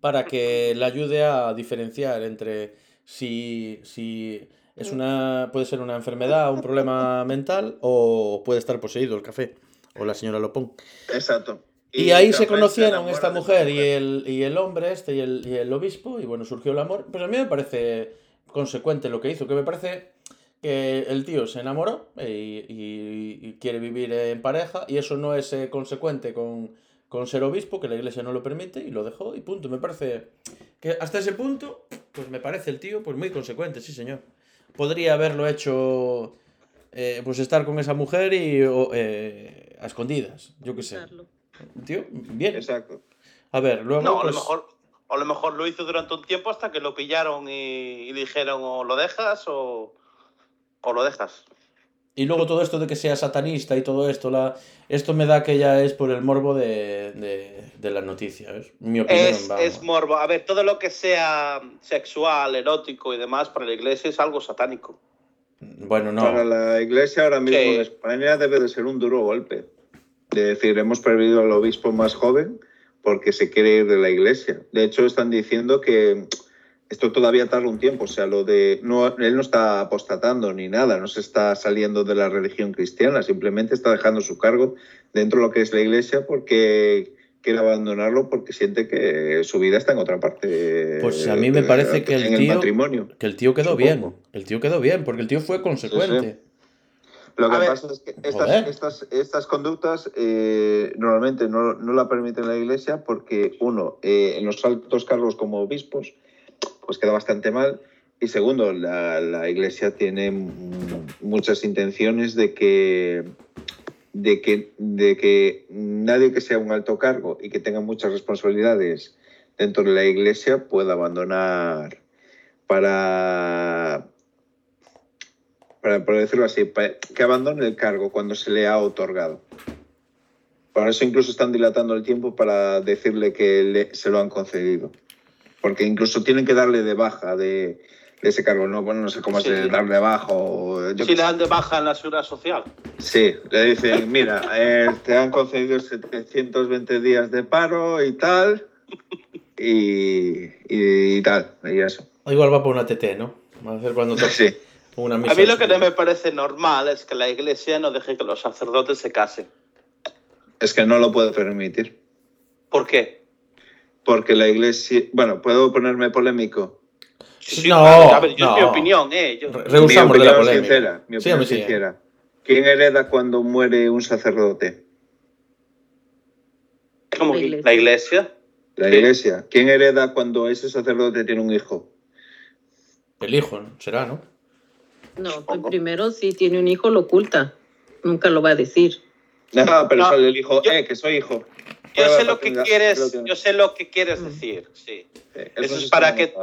para que le ayude a diferenciar entre si, si es una, puede ser una enfermedad, un problema mental o puede estar poseído el café o la señora Lopón. Exacto. Y, ahí se conocieron esta mujer y el, y el hombre este y el, y el obispo, y bueno, surgió el amor. Pero a mí me parece consecuente lo que hizo, que me parece que el tío se enamoró y, y- y quiere vivir en pareja, y eso no es eh, consecuente con, con ser obispo, que la iglesia no lo permite, y lo dejó, y punto. Me parece que hasta ese punto, pues me parece el tío pues muy consecuente, sí señor. Podría haberlo hecho, eh, pues estar con esa mujer y o, eh, a escondidas, yo qué sé. Tío, bien. Exacto. A ver, luego. No, a lo pues, mejor. O a lo mejor lo hizo durante un tiempo hasta que lo pillaron y, y dijeron o lo dejas o, o lo dejas. Y luego todo esto de que sea satanista y todo esto, la... esto me da que ya es por el morbo de, de, de la noticia, ¿ves? Mi opinión, Es, vamos. es morbo. A ver, todo lo que sea sexual, erótico y demás para la iglesia es algo satánico. Bueno, no. Para la iglesia ahora mismo Sí. en España debe de ser un duro golpe. De decir, hemos perdido al obispo más joven porque se quiere ir de la iglesia. De hecho, están diciendo que esto todavía tarda un tiempo. O sea, lo de. No, él no está apostatando ni nada, no se está saliendo de la religión cristiana, simplemente está dejando su cargo dentro de lo que es la iglesia porque quiere abandonarlo porque siente que su vida está en otra parte. Pues a mí me parece que el tío- el matrimonio. Que el tío quedó Supongo. bien. El tío quedó bien, porque el tío fue consecuente. Lo que A ver. pasa es que estas, estas, estas conductas eh, normalmente no, no la permite la Iglesia porque, uno, eh, en los altos cargos como obispos, pues queda bastante mal. Y segundo, la, la Iglesia tiene muchas intenciones de que, de, que, de que nadie que sea un alto cargo y que tenga muchas responsabilidades dentro de la Iglesia pueda abandonar para, para, por decirlo así, que abandone el cargo cuando se le ha otorgado. Por eso incluso están dilatando el tiempo para decirle que le- se lo han concedido. Porque incluso tienen que darle de baja de, de ese cargo. No, bueno, no sé cómo Sí. es darle de baja o... yo si le dan de baja en la seguridad social. Sí, le dicen, mira, eh, te han concedido 720 días de paro y tal, y, y tal, y eso. O igual va por una TT, ¿no? Va a hacer cuando [LAUGHS] toque Sí. Una misa. A mí lo que no me parece normal es que la iglesia no deje que los sacerdotes se casen. Es que no lo puedo permitir. ¿Por qué? Porque la iglesia. Bueno, ¿puedo ponerme polémico? Sí, No, a ver, yo no. es mi opinión, ¿eh? Yo- Rehusamos mi de la opinión polémica. sincera. Mi opinión sí. sincera. ¿Quién hereda cuando muere un sacerdote? ¿Cómo La iglesia. la iglesia. La iglesia. ¿Quién hereda cuando ese sacerdote tiene un hijo? El hijo, ¿no? será, ¿no? No, pues primero si tiene un hijo lo oculta. Nunca lo va a decir. No, pero No, sale el hijo, yo- eh, que soy hijo. Yo sé lo que quieres, yo sé lo que quieres Mm. decir, sí. Sí, eso es para que-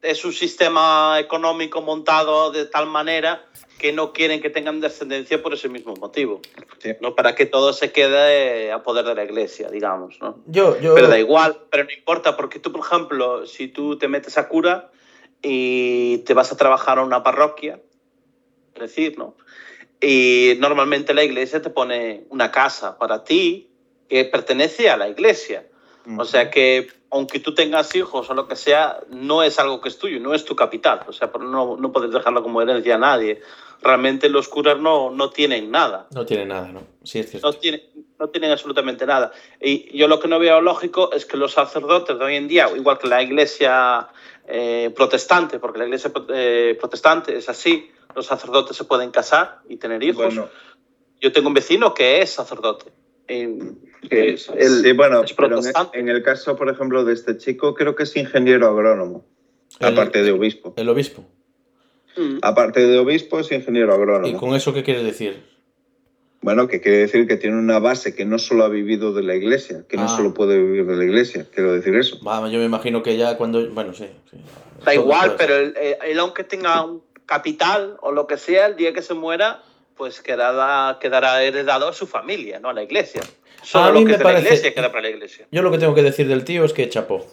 es un sistema económico montado de tal manera que no quieren que tengan descendencia por ese mismo motivo. Sí. ¿no? Para que todo se quede a poder de la iglesia, digamos, ¿no? Yo, yo... Pero da igual, pero no importa, porque tú, por ejemplo, si tú te metes a cura y te vas a trabajar a una parroquia, es decir, ¿no? Y normalmente la iglesia te pone una casa para ti que pertenece a la iglesia. O sea que, aunque tú tengas hijos o lo que sea, no es algo que es tuyo, no es tu capital. O sea, no, no puedes dejarlo como herencia a nadie. Realmente los curas no, no tienen nada No tiene nada, ¿no? Sí, es cierto. no tienen, no tienen absolutamente nada. Y yo lo que no veo lógico es que los sacerdotes de hoy en día, igual que la iglesia eh, protestante, porque la iglesia eh, protestante es así, los sacerdotes se pueden casar y tener hijos. Bueno, Yo tengo un vecino que es sacerdote. que es, él sí, bueno, es pero en, en el caso, por ejemplo, de este chico, creo que es ingeniero agrónomo, El- aparte de obispo. El obispo. Mm. Aparte de obispo, es ingeniero ¿Y agrónomo. con eso qué quieres decir? Bueno, que quiere decir que tiene una base que no solo ha vivido de la iglesia, que no Ah. solo puede vivir de la iglesia, quiero decir eso. Vamos, yo me imagino que ya cuando... Bueno, sí. sí. Da igual, pero él, eh, él aunque tenga un capital o lo que sea, el día que se muera, pues quedará, quedará heredado a su familia, no a la iglesia. Solo A lo mí que me es de parece- la iglesia queda para la iglesia. Yo lo que tengo que decir del tío es que chapó.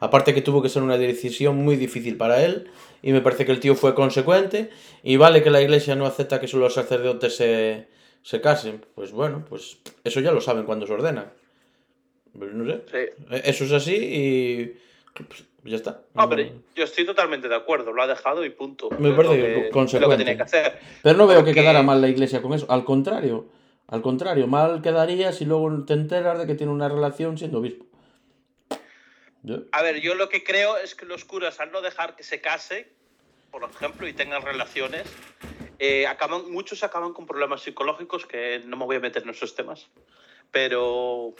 Aparte que tuvo que ser una decisión muy difícil para él y me parece que el tío fue consecuente y vale que la iglesia no acepta que solo los sacerdotes se, se casen. Pues bueno, pues eso ya lo saben cuando se ordena. Pues no sé. Sí. Eso es así y pues, ya está. No, pero yo estoy totalmente de acuerdo, lo ha dejado y punto. Me parece lo que consecuente. lo que tenía que hacer. Pero no veo que quedara mal la iglesia con eso. Al contrario, al contrario, mal quedaría si luego te enteras de que tiene una relación siendo obispo. Yo- A ver, yo lo que creo es que los curas, al no dejar que se casen, por ejemplo, y tengan relaciones, eh, acaban, muchos acaban con problemas psicológicos, que no me voy a meter en esos temas, pero,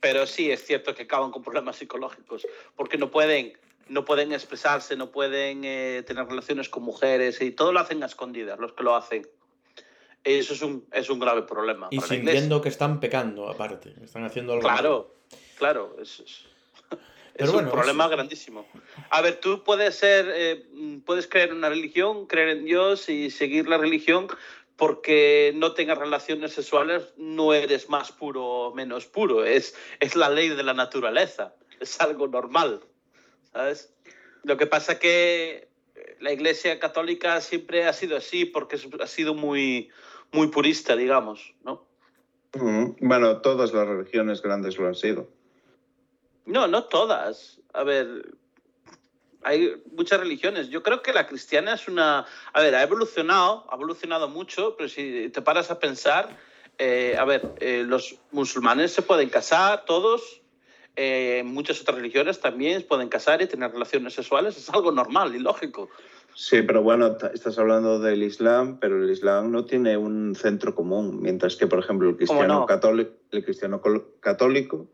pero sí es cierto que acaban con problemas psicológicos, porque no pueden, no pueden expresarse, no pueden eh, tener relaciones con mujeres, y todo lo hacen a escondidas, los que lo hacen. Eso es un, es un grave problema. Y para sintiendo que están pecando, aparte. Están haciendo algo. Claro, claro. es- es- Es Pero bueno, un problema es- grandísimo. A ver, tú puedes ser, eh, mm, puedes creer en una religión, creer en Dios y seguir la religión porque no tengas relaciones sexuales, no eres más puro o menos puro. Es, es la ley de la naturaleza. Es algo normal. ¿Sabes? Lo que pasa que la Iglesia Católica siempre ha sido así porque es- ha sido muy, muy purista, digamos, ¿no? Ujú. Bueno, todas las religiones grandes lo han sido. No, no todas. A ver, hay muchas religiones. Yo creo que la cristiana es una... A ver, ha evolucionado, ha evolucionado mucho, pero si te paras a pensar, eh, a ver, eh, los musulmanes se pueden casar todos, eh, muchas otras religiones también pueden casar y tener relaciones sexuales, es algo normal y lógico. Sí, pero bueno, estás hablando del Islam, pero el Islam no tiene un centro común, mientras que, por ejemplo, el cristiano, no? católico, el cristiano católico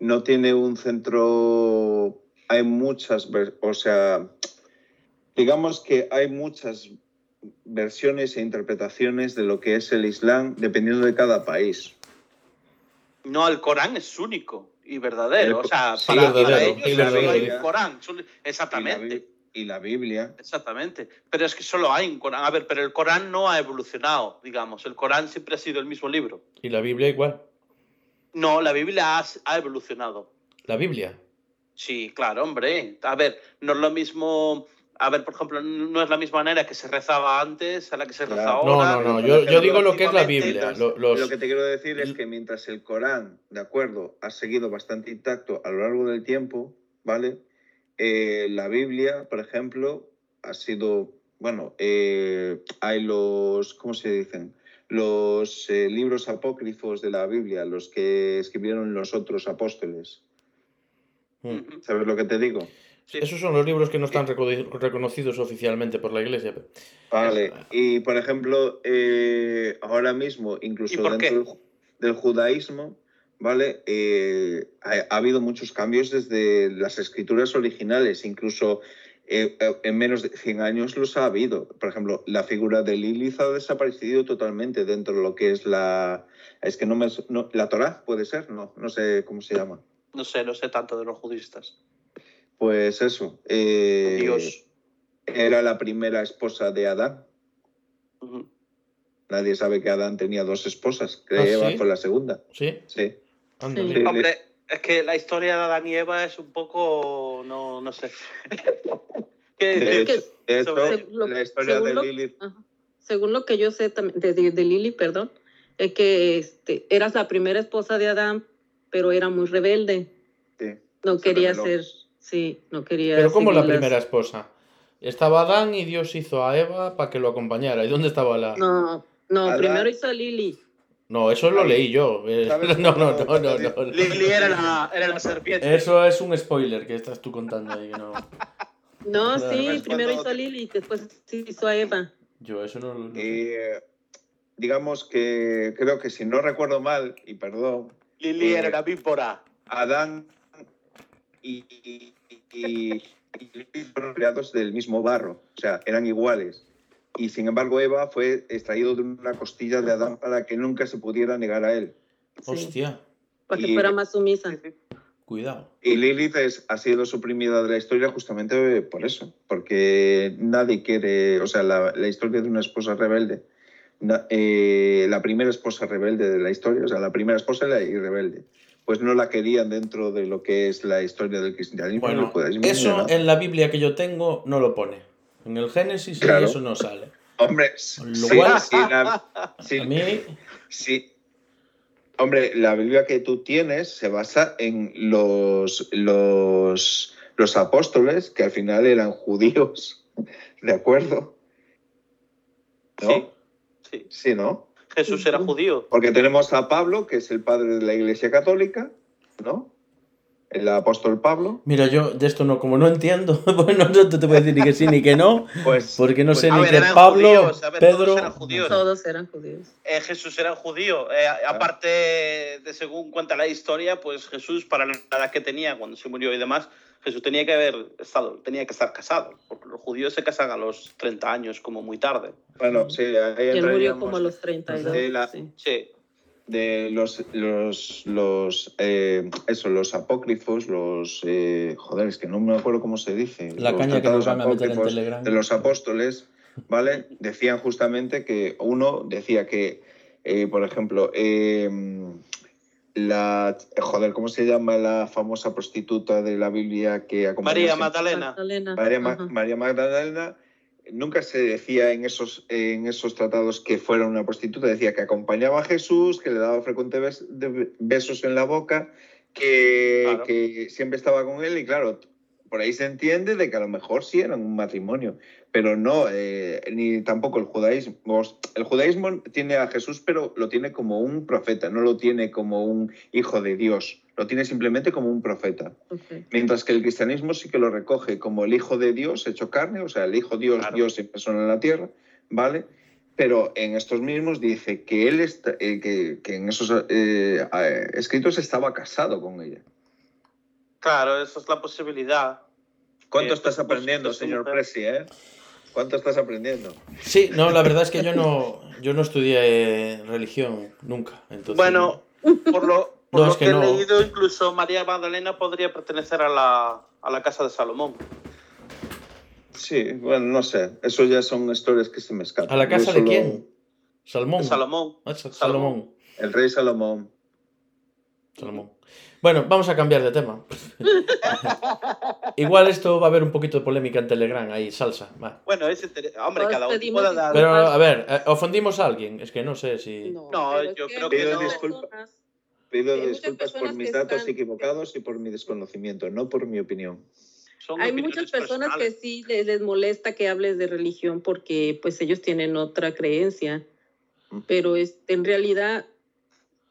no tiene un centro... Hay muchas, o sea, digamos que hay muchas versiones e interpretaciones de lo que es el Islam dependiendo de cada país. No, el Corán es único y verdadero. El- O sea, sí, para, ellos solo hay un Corán. solo- Y la, Exactamente. Y la Biblia. Exactamente. Pero es que solo hay un Corán. A ver, pero el Corán no ha evolucionado, digamos. El Corán siempre ha sido el mismo libro. Y la Biblia igual. No, la Biblia ha, ha evolucionado. La Biblia. Sí, claro, hombre. A ver, no es lo mismo. A ver, por ejemplo, no es la misma manera que se rezaba antes a la que se reza Claro. No, ahora. no, no. pero Yo, yo digo lo que es la Biblia. Entonces, lo- los- Lo que te quiero decir es que mientras el Corán, de acuerdo, ha seguido bastante intacto a lo largo del tiempo, ¿vale? Eh, la Biblia, por ejemplo, ha sido, bueno, eh, hay los, ¿cómo se dicen? Los eh, libros apócrifos de la Biblia, los que escribieron los otros apóstoles. Mm. Ujú. ¿Sabes lo que te digo? Sí. Esos son los libros que no están reco- reconocidos oficialmente por la Iglesia. Vale, y por ejemplo, eh, ahora mismo, incluso dentro del judaísmo, ¿vale? Eh, ha, ha habido muchos cambios desde las escrituras originales, incluso eh, eh, en menos de 100 años los ha habido. Por ejemplo, la figura de Lilith ha desaparecido totalmente dentro de lo que es la... Es que no me... no- ¿La Torá puede ser? No, no sé cómo se llama. No sé, no sé tanto de los judistas. Pues eso. eh, Dios. Era la primera esposa de Adán. Nadie sabe que Adán tenía dos esposas, que ¿Ah, Eva sí? fue la segunda. ¿Sí? Sí. Sí. Hombre, es que la historia de Adán y Eva es un poco. No, no sé. [LAUGHS] ¿Qué De que- hecho, de hecho, sobre- lo- la historia según de lo- Lilith. Ajá. Según lo que yo sé también, de, de- de Lili, perdón, es que este, eras la primera esposa de Adán, pero era muy rebelde. Sí. No Se quería rebeló. ser, sí, no quería. Pero como la las- primera esposa. Estaba Adán y Dios hizo a Eva para que lo acompañara. ¿Y dónde estaba la...? No, no, Adán- primero hizo a Lili. No, eso lo leí yo. [LAUGHS] Eh, ¿sabes No, no, no, no, no. Lili era la, era la serpiente. Eso es un spoiler que estás tú contando ahí. que No, [LAUGHS] No, sí, primero hizo a Lili, después hizo a Eva. yo eso no lo... Y eh, digamos que creo que si no recuerdo mal, y perdón, Lili Eh, era la víbora. Adán y, y, y- y creados del mismo barro, o sea, eran iguales. Y sin embargo, Eva fue extraído de una costilla de Adán para que nunca se pudiera negar a él. Sí, Hostia, para que y- fuera más sumisa. cuidado. Y Lilith es- ha sido suprimida de la historia justamente por eso, porque nadie quiere, o sea, la, la historia de una esposa rebelde, na- eh, la primera esposa rebelde de la historia, o sea, la primera esposa era y rebelde, pues no la querían dentro de lo que es la historia del cristianismo. Bueno, judaísmo, ni eso en la Biblia que yo tengo no lo pone. En el Génesis sí, Claro. eso no sale. Hombre, Lo sí, cual- sí, la- sí, A mí, sí. Hombre, la Biblia que tú tienes se basa en los, los, los apóstoles, que al final eran judíos, ¿de acuerdo? ¿No? Sí, sí. Sí, ¿no? Jesús era judío. Porque tenemos a Pablo, que es el padre de la Iglesia Católica, ¿no? El apóstol Pablo. mira, yo de esto no, como no entiendo, [LAUGHS] bueno, no te voy a decir ni que sí ni que no, Pues, porque no sé A ni ver, que eran Pablo, judíos, todos Pedro... eran judíos. Todos eran judíos. Eh, Jesús era judío. Eh, aparte de según cuenta la historia, pues Jesús, para la edad que tenía cuando se murió y demás, Jesús tenía que haber estado, tenía que estar casado, porque los judíos se casan a los 30 años como muy tarde. bueno, sí, ahí él murió como a los 32. Sí, la- sí. Sí. De los, los, los, eh, eso, los apócrifos, los, eh, joder, es que no me acuerdo cómo se dice. La los caña que nos van a meter en apócrifos Telegram. De los apóstoles, ¿vale? Decían justamente que uno decía que, eh, por ejemplo, eh, la, joder, ¿cómo se llama la famosa prostituta de la Biblia que acompañó María Magdalena. Magdalena. María, Ma- Ajá. María Magdalena nunca se decía en esos, en esos tratados que fuera una prostituta, decía que acompañaba a Jesús, que le daba frecuentes besos en la boca, que, Claro. que siempre estaba con él y claro, por ahí se entiende de que a lo mejor sí eran un matrimonio, pero no, eh, ni tampoco el judaísmo. El judaísmo tiene a Jesús, pero lo tiene como un profeta, no lo tiene como un hijo de Dios, lo tiene simplemente como un profeta. Mientras que el cristianismo sí que lo recoge como el Hijo de Dios hecho carne, o sea, el Hijo Dios, Claro. Dios en persona en la tierra, ¿vale? Pero en estos mismos dice que él está, eh, que, que en esos eh, eh, escritos estaba casado con ella. Claro, esa es la posibilidad. ¿Cuánto Eh, estás aprendiendo, pues, señor. Presi, eh? ¿Cuánto estás aprendiendo? Sí, no, la verdad es que yo no, yo no estudié religión nunca. Entonces, Bueno, por lo, por No, lo es que que, no. he leído, incluso María Magdalena podría pertenecer a la, a la casa de Salomón. Sí, bueno, no sé. Eso ya son historias que se me escapan. ¿A la casa de quién? De Salomón. Ah, Sa- Salomón. Salomón. El rey Salomón. Salomón. Bueno, vamos a cambiar de tema. [LAUGHS] Igual esto va a haber un poquito de polémica en Telegram, ahí, salsa. va. Bueno, es hombre, cada uno pedimos puede dar. Pero, a ver, eh, ¿ofendimos a alguien? Es que no sé si... No, yo que creo que muchas no. disculpas. Pido Hay disculpas por mis que datos están- equivocados y por mi desconocimiento, no por mi opinión. son Hay muchas personas que personales. sí les, les molesta que hables de religión porque pues ellos tienen otra creencia, Mm. pero este, en realidad,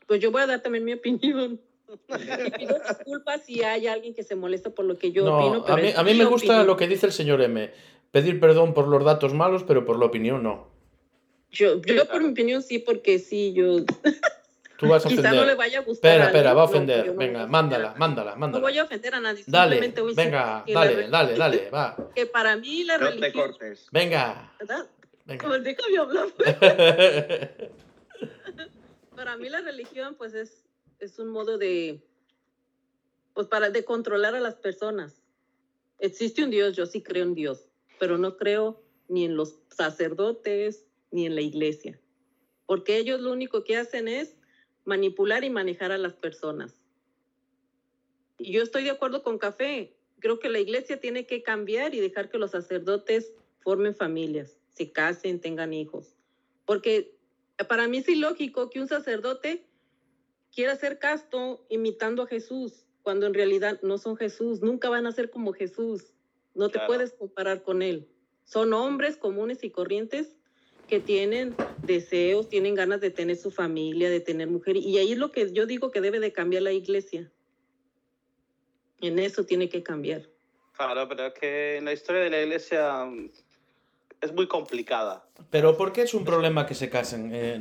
pues yo voy a dar también mi opinión. Y pido disculpas si hay alguien que se molesta por lo que yo no, opino. Pero a mí, es a mí me gusta opinión. lo que dice el señor M. Pedir perdón por los datos malos, pero por la opinión no. Yo, yo por mi opinión sí, porque sí, yo [LAUGHS] Tú vas a quizá no le ofender. vaya a gustar. Espera, espera, va a ofender. no Venga, mándala, ofender a- mándala, No mándala. voy a ofender a nadie. Dale, simplemente voy a decir venga, que la dale, dale, dale, va. Que para mí la No te religión, cortes. Venga, ¿verdad? venga. Como déjame hablar. [LAUGHS] Para mí la religión pues es, es un modo de pues para de controlar a las personas. Existe un Dios, yo sí creo en Dios, pero no creo ni en los sacerdotes ni en la iglesia. Porque ellos lo único que hacen es manipular y manejar a las personas. Y yo estoy de acuerdo con Café. Creo que la iglesia tiene que cambiar y dejar que los sacerdotes formen familias, se casen, tengan hijos. Porque para mí es ilógico que un sacerdote quiera ser casto imitando a Jesús, cuando en realidad no son Jesús, nunca van a ser como Jesús. No te Claro. puedes comparar con él. Son hombres comunes y corrientes que tienen deseos, tienen ganas de tener su familia, de tener mujer. Y ahí es lo que yo digo que debe de cambiar la iglesia. En eso tiene que cambiar. Claro, pero es que en la historia de la iglesia mm, es muy complicada. Pero ¿por qué es un problema que se casen? Eh,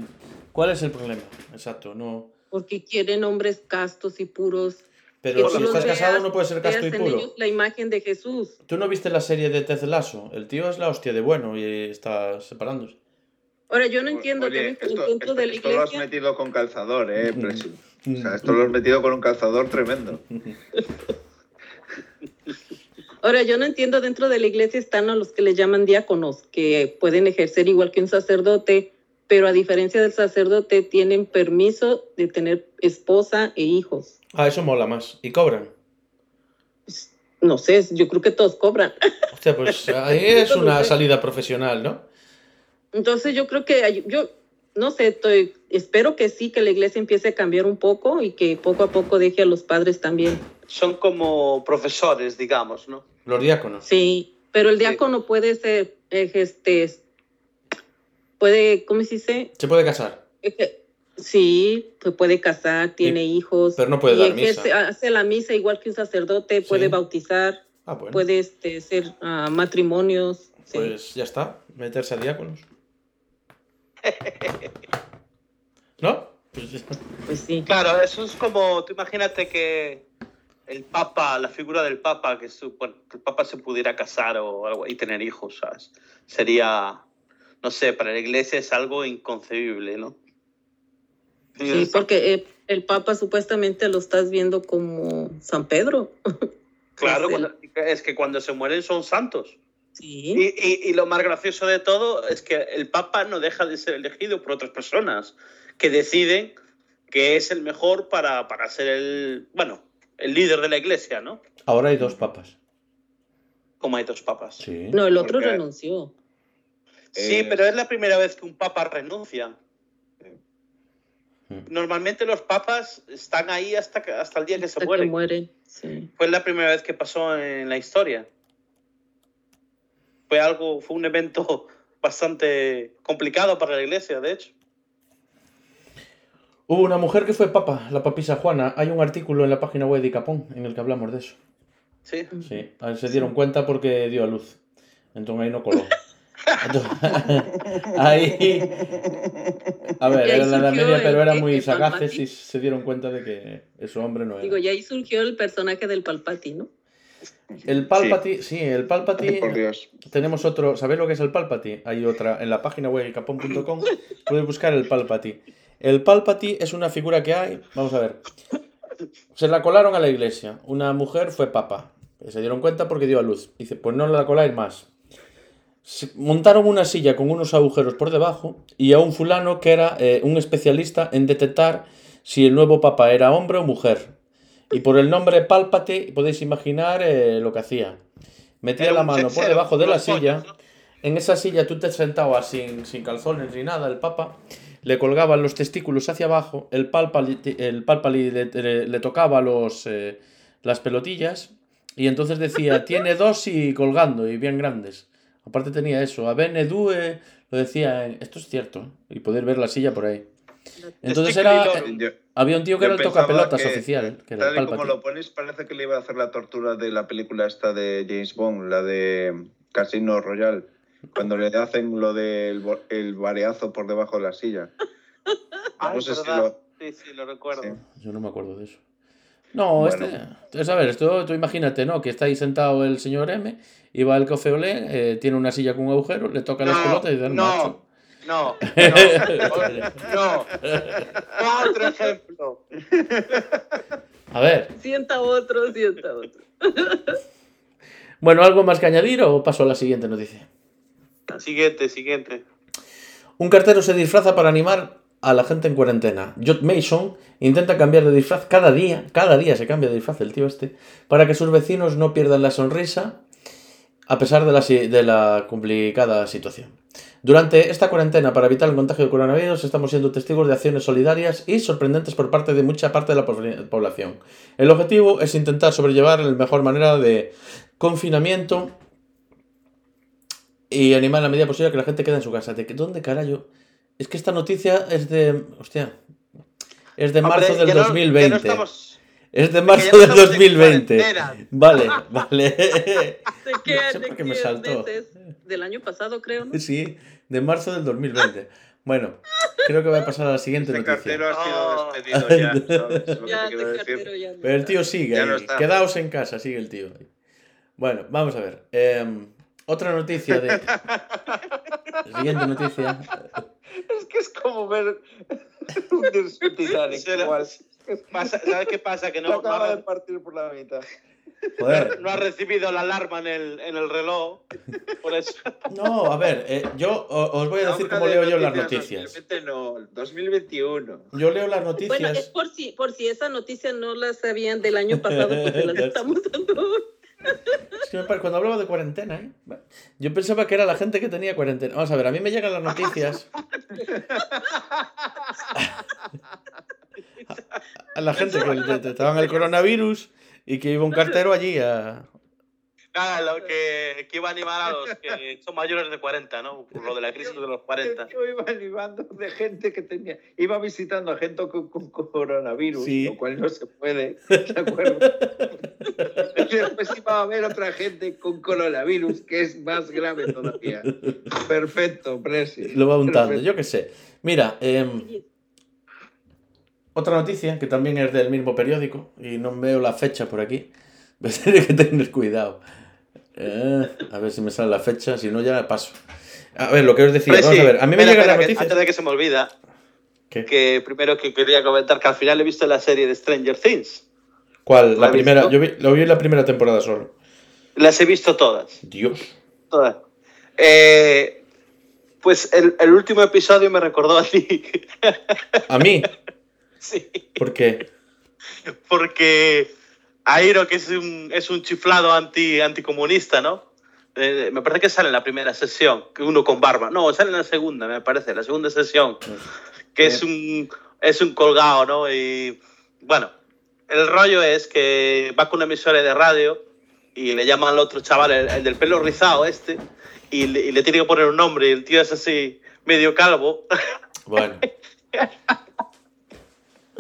¿Cuál es el problema? Exacto, no. Porque quieren hombres castos y puros. Pero si estás casado veas, no puedes ser veas casto y en puro. ellos la imagen de Jesús. ¿Tú no viste la serie de Ted Lasso? El tío es la hostia de bueno y está separándose. Ahora, yo no entiendo Oye, que esto, dentro esto- de la esto lo has iglesia. metido con calzador, eh, Presi. O sea, esto lo has metido con un calzador tremendo. [LAUGHS] Ahora, yo no entiendo dentro de la iglesia están a los que le llaman diáconos, que pueden ejercer igual que un sacerdote, pero a diferencia del sacerdote, tienen permiso de tener esposa e hijos. Ah, eso mola más. ¿Y cobran? No sé, yo creo que todos cobran. Hostia, pues [LAUGHS] ahí es una salida profesional, ¿no? Entonces, yo creo que hay- yo no sé, estoy, espero que sí, que la iglesia empiece a cambiar un poco y que poco a poco deje a los padres también. Son como profesores, digamos, ¿no? Los diáconos. Sí, pero el Sí. diácono puede ser, este, puede, ¿cómo se dice? Se puede casar, Sí, pues puede casar, tiene hijos. pero no puede dar ejerce- misa. hace la misa igual que un sacerdote, puede Sí. bautizar, Ah, bueno. puede este, hacer ah, matrimonios. sí. Pues ya está, meterse a diáconos. ¿No? Pues, Pues sí. Claro, eso es como, tú imagínate que el Papa, la figura del Papa, que, su- bueno, que el Papa se pudiera casar o algo y tener hijos, ¿sabes? Sería, no sé, para la iglesia es algo inconcebible, ¿no? Sí, porque el Papa supuestamente lo estás viendo como San Pedro. Claro, [LAUGHS] Es el- cuando- es que cuando se mueren son santos. Sí. Y, y- y lo más gracioso de todo es que el Papa no deja de ser elegido por otras personas que deciden que es el mejor para, para ser el, bueno, el líder de la iglesia, ¿no? Ahora hay dos papas. Como hay dos papas. Sí. No, el otro Porque- renunció. Sí, Eh, pero es la primera vez que un papa renuncia. Mm. Normalmente los papas están ahí hasta, que- hasta el día que se mueren. mueren. Sí. Fue la primera vez que pasó en la historia. Fue algo, fue un evento [LAUGHS] bastante complicado para la iglesia, de hecho. Hubo una mujer que fue papa, la papisa Juana. Hay un artículo en la página web de Icapón en el que hablamos de eso. Sí. Sí, a ver, se dieron cuenta porque dio a luz. Entonces ahí no coló. Entonces, [LAUGHS] ahí. A ver, era la Edad Media, pero eran muy sagaces Palpatine. y se dieron cuenta de que ese hombre no era. Digo, y ahí surgió el personaje del Palpati, ¿no? El Palpati, sí, el Palpati. por Dios. Tenemos otro, ¿sabéis lo que es el Palpati? Hay otra en la página web capón.com, puedes buscar el Palpati. El Palpati es una figura que hay, vamos a ver. Se la colaron a la iglesia. Una mujer fue papa. Se dieron cuenta porque dio a luz. Dice, pues no la coláis más. Se- montaron una silla con unos agujeros por debajo y a un fulano que era eh, un especialista en detectar si el nuevo papa era hombre o mujer. Y por el nombre Pálpate podéis imaginar eh, lo que hacía. Metía Era la mano por debajo de la pollos, silla. ¿no? En esa silla tú te sentabas sin, sin calzones ni nada, el papa. Le colgaban los testículos hacia abajo, el pálpali, el le, le- le tocaba los, eh, las pelotillas y entonces decía, [LAUGHS] tiene dos y colgando y bien grandes. Aparte tenía eso, a bene due, lo decía, esto es cierto, y poder ver la silla por ahí. Entonces era. Yo- había un tío que yo era el tocapelotas que, oficial, que era Tal y como lo pones, parece que le iba a hacer la tortura de la película esta de James Bond, la de Casino Royale, cuando le hacen lo del el vareazo por debajo de la silla. Ah, no sé si lo- Sí, sí, lo recuerdo. Sí. Yo no me acuerdo de eso. No, Bueno. este. Entonces, a ver, esto tú imagínate, ¿no? Que está ahí sentado el señor M, y va el café olé, eh, tiene una silla con un agujero, le toca las No, pelotas y dice, no. macho. No, no, no. Otro ejemplo. A ver, Sienta otro, sienta otro. bueno, ¿algo más que añadir o paso a la siguiente noticia? Siguiente, siguiente. Un cartero se disfraza para animar a la gente en cuarentena. Jot Mason intenta cambiar de disfraz cada día, cada día se cambia de disfraz el tío este, para que sus vecinos no pierdan la sonrisa a pesar de la, si- de la complicada situación. Durante esta cuarentena para evitar el contagio de coronavirus estamos siendo testigos de acciones solidarias y sorprendentes por parte de mucha parte de la pobl- población. El objetivo es intentar sobrellevar la mejor manera de confinamiento y animar en la medida posible a que la gente quede en su casa. ¿De dónde carajo? Es que esta noticia es de. Hostia. Es de marzo Hombre, del ya no- ya no 2020. estamos- Es de marzo no del estamos en 2020. cuarentena. Vale, [LAUGHS] vale. ¿De qué, No sé de por qué me saltó. Del año pasado, creo, ¿no? Sí, de marzo del 2020. Bueno, creo que voy a pasar a la siguiente Este noticia. cartero ha sido Oh. despedido ya, [LAUGHS] ¿sabes? Lo que Ya, te este decir. ya no Pero el tío sigue no ahí. está. Quedaos en casa, sigue el tío. Bueno, vamos a ver. Em, otra noticia de. [LAUGHS] Siguiente noticia. Es que es como ver un Titanic. ¿Sabes qué pasa? Que no, no, acaba de partir por la mitad. Joder. no ha recibido la alarma en el, en el reloj. Por eso. No, a ver, eh, yo o- os voy a decir cómo de leo yo las noticias noticias. 2020 no, 2021. Yo leo las Bueno, es noticias. por si, por si esa noticia no la sabían del año [LAUGHS] pasado, pues se las estamos dando. Es que cuando hablaba de cuarentena, ¿eh? Yo pensaba que era la gente que tenía cuarentena. Vamos a ver, a mí me llegan las noticias. [LAUGHS] A la gente que le detectaban el coronavirus y que iba un cartero allí a. Nada, lo que, que iba a animar a los que son mayores de 40, ¿no? Por lo de la crisis de los 40. Yo iba animando de gente que tenía, iba visitando a gente con, con coronavirus, Sí. lo cual no se puede, ¿de acuerdo? y [LAUGHS] después iba a ver otra gente con coronavirus, que es más grave todavía. Perfecto, Presi. Lo va untando, Perfecto. yo qué sé. Mira, em, otra noticia que también es del mismo periódico y no veo la fecha por aquí. Voy a tener que tener cuidado. Eh, a ver si me sale la fecha, si no ya paso. A ver, lo que os decía, vamos sí, a ver, a mí me espera, que noticias. antes de que se me olvida, ¿Qué? que primero que quería comentar que al final he visto la serie de Stranger Things. ¿Cuál? ¿La La primera. visto? Yo vi, lo vi en la primera temporada solo. Las he visto todas. Dios. todas. Eh, pues el, el último episodio me recordó a ti. A mí, [LAUGHS] sí, porque porque Airo, que es un, es un chiflado anti, anticomunista, ¿no? Eh, me parece que sale en la primera sesión, que uno con barba. No, sale en la segunda, me parece, la segunda sesión, que es un, es un colgado, ¿no? Y bueno, el rollo es que va con una emisora de radio y le llaman al otro chaval, el, el del pelo rizado este, y le, y le tiene que poner un nombre, y el tío es así, medio calvo. Bueno. [LAUGHS]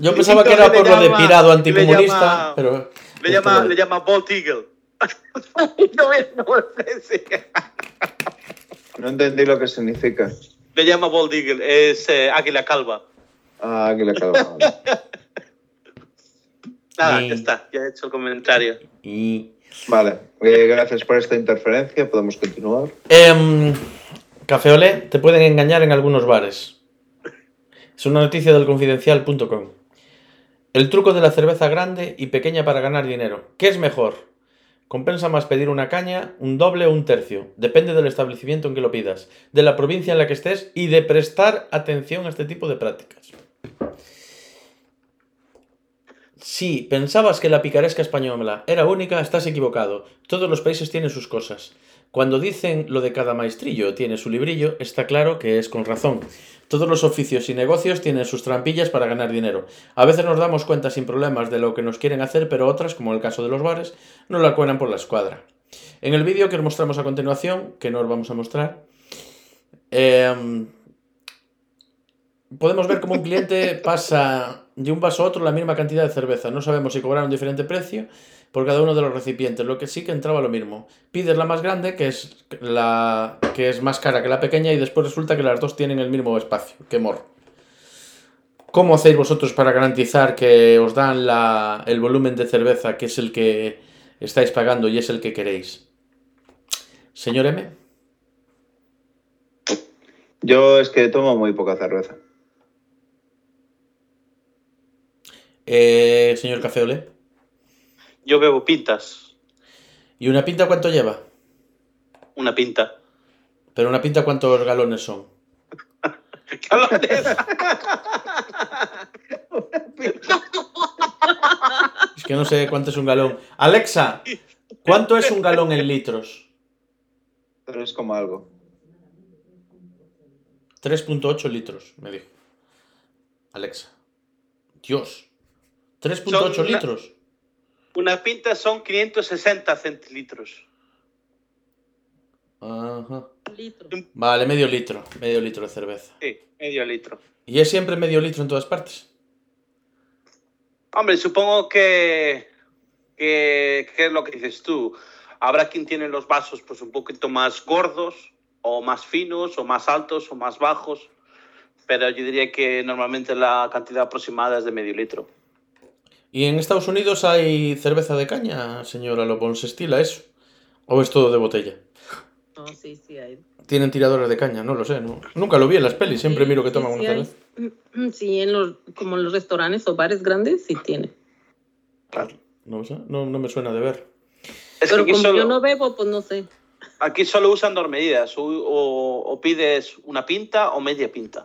Yo pensaba que era por le lo de pirado le anticomunista, llama- pero. Le llama, le llama Bolt Eagle. [LAUGHS] no, no. No entendí lo que significa. Le llama Bold Eagle, es eh, águila calva. Ah, que le acabo. Nada, Ni- ya está, ya he hecho el comentario. Y. Vale, eh, gracias por esta interferencia. Podemos continuar. Em, Café Olé, te pueden engañar en algunos bares. Es una noticia del confidencial.com. El truco de la cerveza grande y pequeña para ganar dinero. ¿Qué es mejor? Compensa más pedir una caña, un doble o un tercio. Depende del establecimiento en que lo pidas, de la provincia en la que estés y de prestar atención a este tipo de prácticas. Si pensabas que la picaresca española era única, estás equivocado. Todos los países tienen sus cosas. Cuando dicen lo de cada maestrillo tiene su librillo, está claro que es con razón. Todos los oficios y negocios tienen sus trampillas para ganar dinero. A veces nos damos cuenta sin problemas de lo que nos quieren hacer, pero otras, como el caso de los bares, no la cuelan por la escuadra. En el vídeo que os mostramos a continuación, que no os vamos a mostrar, em, podemos ver cómo un cliente pasa de un vaso a otro la misma cantidad de cerveza. No sabemos si cobraron diferente precio por cada uno de los recipientes. Lo que sí que entraba lo mismo. Pides la más grande, que es la que es más cara que la pequeña, y después resulta que las dos tienen el mismo espacio. ¡Qué morro! ¿Cómo hacéis vosotros para garantizar que os dan la- el volumen de cerveza que es el que estáis pagando y es el que queréis? Señor M. Yo es que tomo muy poca cerveza. Eh, señor Café Olé. Yo bebo pintas, ¿Y una pinta cuánto lleva? una pinta. Pero una pinta cuántos galones son. [LAUGHS] [LAUGHS] Es que no sé cuánto es un galón. Alexa, ¿cuánto es un galón en litros? Pero es como algo. 3.8 litros, me dijo. Alexa. Dios. 3.8 Son una- litros. Una pinta son 560 centilitros. Ajá. Litro. Vale, medio litro. Medio litro de cerveza. Sí, medio litro. ¿Y es siempre medio litro en todas partes? Hombre, supongo que, que, que es lo que dices tú. Habrá quien tiene los vasos pues un poquito más gordos, o más finos, o más altos, o más bajos. Pero yo diría que normalmente la cantidad aproximada es de medio litro. ¿Y en Estados Unidos hay cerveza de caña, señora Lopón? ¿Se estila eso? ¿O es todo de botella? No, sí, sí hay. Tienen tiradores de caña, no lo sé, ¿no? Nunca lo vi en las pelis, siempre Sí, miro que toman sí una hay. cerveza. Sí, en los, como en los restaurantes o bares grandes sí tiene. No, lo sé, no, no me suena de ver. Es Pero que como solo, yo no bebo, pues no sé. aquí solo usan dos medidas. O, o- o pides una pinta o media pinta.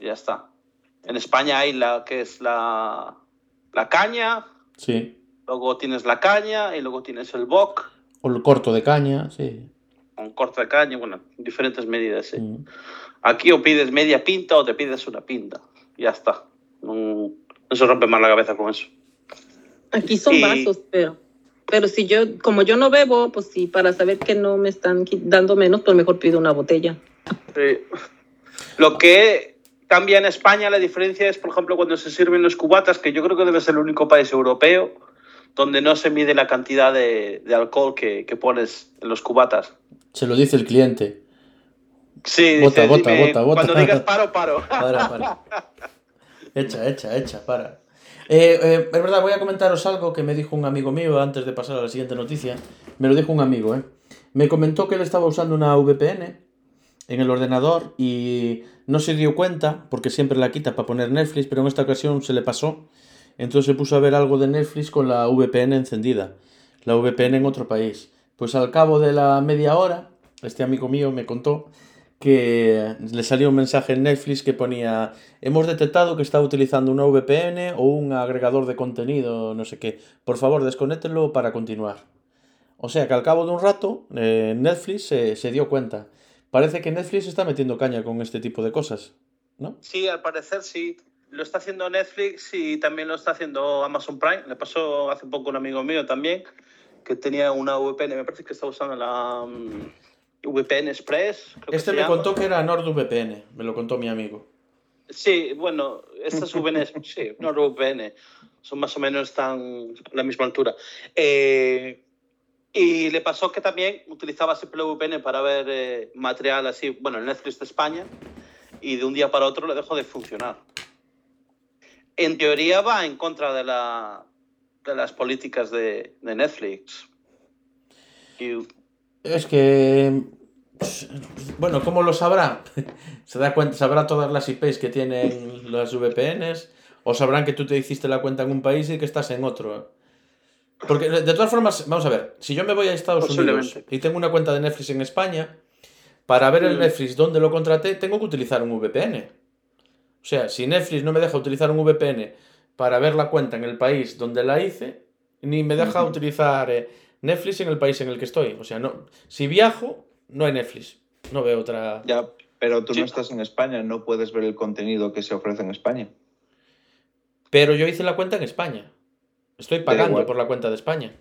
Ya está. En España hay la que es la, la caña, Sí. luego tienes la caña y luego tienes el bock O el corto de caña, sí. con corta de caña, bueno, diferentes medidas. sí. Mm. Aquí o pides media pinta o te pides una pinta. Ya está. No, no se rompe más la cabeza con eso. Aquí son Y- vasos, pero. Pero si yo, como yo no bebo, pues sí, para saber que no me están dando menos, pues mejor pido una botella. Sí. Lo que cambia en España, la diferencia es, por ejemplo, cuando se sirven los cubatas, que yo creo que debe ser el único país europeo donde no se mide la cantidad de, de alcohol que, que pones en los cubatas. Se lo dice el cliente. Sí, Bota, bota, dime, bota, bota. Cuando digas [LAUGHS] paro, paro. Para, para. [LAUGHS] Echa, echa, echa, para. Eh, eh, es verdad, voy a comentaros algo que me dijo un amigo mío antes de pasar a la siguiente noticia. Me lo dijo un amigo, ¿eh? Me comentó que él estaba usando una VPN en el ordenador y no se dio cuenta, porque siempre la quita para poner Netflix, pero en esta ocasión se le pasó. Entonces se puso a ver algo de Netflix con la VPN encendida. La VPN en otro país. Pues al cabo de la media hora, este amigo mío me contó que le salió un mensaje en Netflix que ponía hemos detectado que está utilizando una VPN o un agregador de contenido, no sé qué. Por favor, desconéctenlo para continuar. O sea que al cabo de un rato, eh, Netflix se, se dio cuenta. Parece que Netflix está metiendo caña con este tipo de cosas, ¿no? Sí, al parecer sí. Lo está haciendo Netflix y también lo está haciendo Amazon Prime. Le pasó hace poco a un amigo mío también, que tenía una VPN, me parece que está usando la um, VPN Express. creo Este me llama. contó que era NordVPN, me lo contó mi amigo. Sí, bueno, estas VPN, sí, NordVPN, son más o menos están a la misma altura. Eh, y le pasó que también utilizaba siempre VPN para ver eh, material así, bueno, el Netflix de España, y de un día para otro le dejó de funcionar. En teoría va en contra de, la, de las políticas de, Netflix. Y Es que. Bueno, ¿cómo lo sabrá? [LAUGHS] ¿Se da cuenta? ¿Sabrá todas las IPs que tienen las VPNs? ¿O sabrán que tú te hiciste la cuenta en un país y que estás en otro? Porque de todas formas, vamos a ver, si yo me voy a Estados Unidos y tengo una cuenta de Netflix en España, para ver el Mm. Netflix donde lo contraté, tengo que utilizar un VPN. O sea, si Netflix no me deja utilizar un VPN para ver la cuenta en el país donde la hice, ni me deja utilizar eh, Netflix en el país en el que estoy. O sea, no, si viajo, no hay Netflix. No veo otra. Ya, pero tú Sí. no estás en España, no puedes ver el contenido que se ofrece en España. Pero yo hice la cuenta en España. Estoy pagando por la cuenta de España.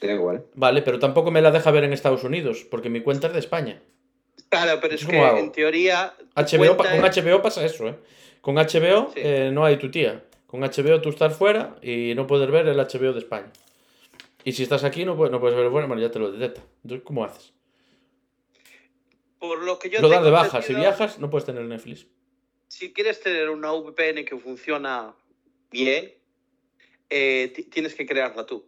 Da igual. Vale, pero tampoco me la deja ver en Estados Unidos, porque mi cuenta es de España. claro, pero es ¿Cómo que hago? en teoría... HBO, pa- con HBO pasa eso, ¿eh? Con HBO Sí. eh, no hay tu tía. Con HBO tú estás fuera y no puedes ver el HBO de España. Y si estás aquí no puedes, no puedes ver fuera, bueno, ya te lo detecta. Entonces, ¿cómo haces? Por lo que yo lo das de baja. Si viajas, no puedes tener Netflix. si quieres tener una VPN que funciona bien, eh, ti- tienes que crearla tú.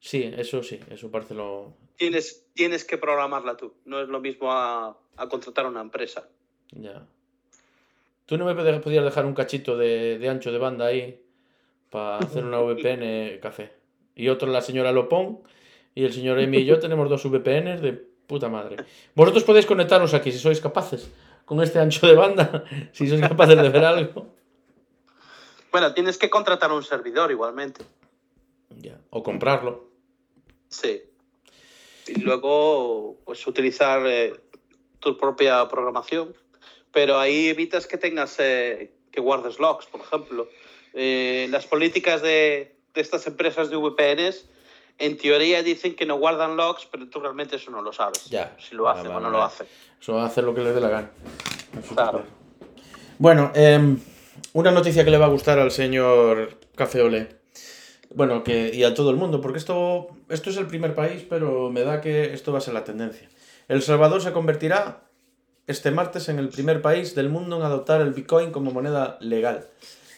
Sí, eso sí, eso parece lo. Tienes, tienes que programarla tú. No es lo mismo a, a contratar a una empresa. Ya. ¿Tú no me pod- podías dejar un cachito de, de ancho de banda ahí para hacer una VPN [LAUGHS] café? Y otro la señora Lopón y el señor Emi y yo tenemos dos VPNs de puta madre. Vosotros podéis conectaros aquí si sois capaces con este ancho de banda, [LAUGHS] si sois capaces de ver algo. Bueno, tienes que contratar un servidor igualmente. Ya. O comprarlo. Sí. Y luego, pues utilizar eh, tu propia programación. Pero ahí evitas que tengas eh, que guardes logs, por ejemplo. Eh, las políticas de, de estas empresas de VPNs, en teoría dicen que no guardan logs, pero tú realmente eso no lo sabes. Ya. Si lo Vale, hacen o vale, no lo hacen. Eso va a hacer lo que les dé la gana. Claro. Bueno, em, una noticia que le va a gustar al señor Café Olé. Bueno, que, y a todo el mundo, porque esto, esto es el primer país, pero me da que esto va a ser la tendencia. El Salvador se convertirá este martes en el primer país del mundo en adoptar el Bitcoin como moneda legal.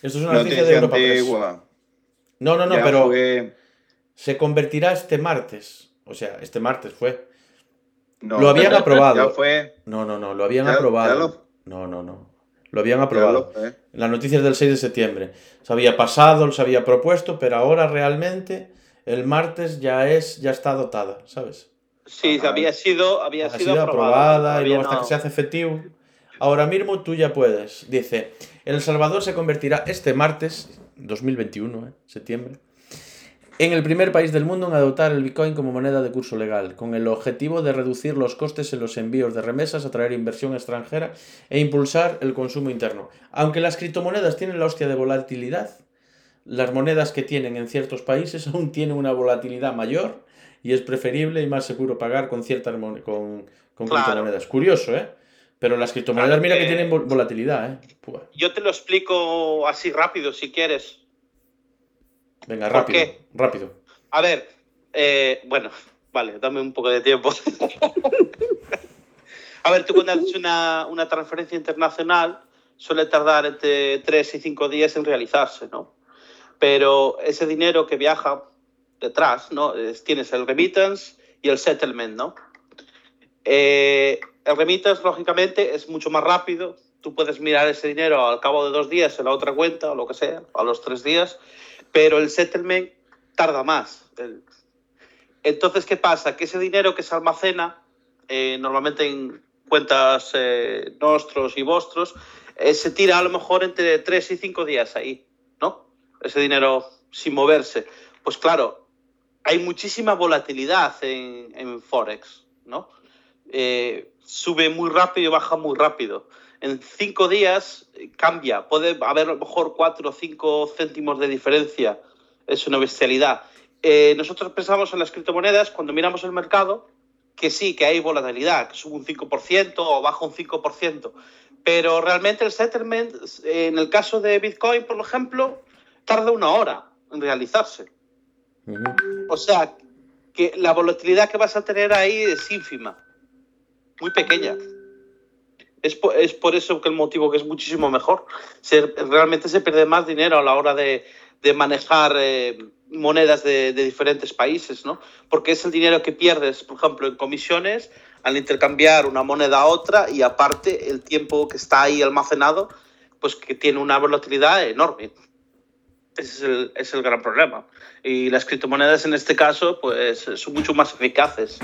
Esto es una noticia, de Europa Press. No, no, no, Ya pero fue- se convertirá este martes. O sea, este martes fue. no, Lo habían [LAUGHS] aprobado. Ya fue. No, no, no, lo habían Ya- ya aprobado. lo- No, no, no. Lo habían aprobado. lo fue. La noticia es del 6 de septiembre. Se había pasado, se había propuesto, pero ahora realmente el martes ya es, ya está dotada, ¿sabes? Sí, había sido, había Ha sido, sido aprobada y luego hasta no. que se hace efectivo. Ahora mismo tú ya puedes. Dice, El Salvador se convertirá este martes, 2021, ¿eh? septiembre, en el primer país del mundo en adoptar el Bitcoin como moneda de curso legal, con el objetivo de reducir los costes en los envíos de remesas, atraer inversión extranjera e impulsar el consumo interno. Aunque las criptomonedas tienen la hostia de volatilidad, las monedas que tienen en ciertos países [LAUGHS] aún tienen una volatilidad mayor y es preferible y más seguro pagar con ciertas con, con Claro. criptomonedas. Curioso, ¿eh? Pero las criptomonedas, Claro mira que tienen vol- volatilidad, ¿eh? Pua. Yo te lo explico así rápido, si quieres. Venga, ¿Por rápido, qué? rápido. A ver, eh, bueno, vale, dame un poco de tiempo. [LAUGHS] A ver, tú cuando haces una, una transferencia internacional suele tardar entre 3 y 5 días en realizarse, ¿no? Pero ese dinero que viaja detrás, ¿no? Es- tienes el remittance y el settlement, ¿no? Eh, el remittance, lógicamente, es mucho más rápido. Tú puedes mirar ese dinero al cabo de dos días en la otra cuenta o lo que sea, a los tres días, pero el settlement tarda más. Entonces, ¿qué pasa? Que ese dinero que se almacena, eh, normalmente en cuentas eh, nostros y vostros, eh, se tira a lo mejor entre tres y cinco días ahí, ¿no? Ese dinero sin moverse. Pues claro, hay muchísima volatilidad en, en Forex, ¿no? Eh, sube muy rápido y baja muy rápido. En cinco días eh, cambia, puede haber a lo mejor cuatro o cinco céntimos de diferencia, es una bestialidad. Eh, nosotros pensamos en las criptomonedas cuando miramos el mercado que sí, que hay volatilidad, que sube un 5% o baja un 5%, pero realmente el settlement, eh, en el caso de Bitcoin, por ejemplo, tarda una hora en realizarse. Ujú. O sea, que la volatilidad que vas a tener ahí es ínfima, muy pequeña. Es por, es por eso que el motivo que es muchísimo mejor. Se- realmente se pierde más dinero a la hora de, de manejar eh, monedas de, de diferentes países, ¿no? Porque es el dinero que pierdes, por ejemplo, en comisiones al intercambiar una moneda a otra y aparte el tiempo que está ahí almacenado, pues que tiene una volatilidad enorme. Ese es el, es el gran problema. Y las criptomonedas en este caso, pues son mucho más eficaces.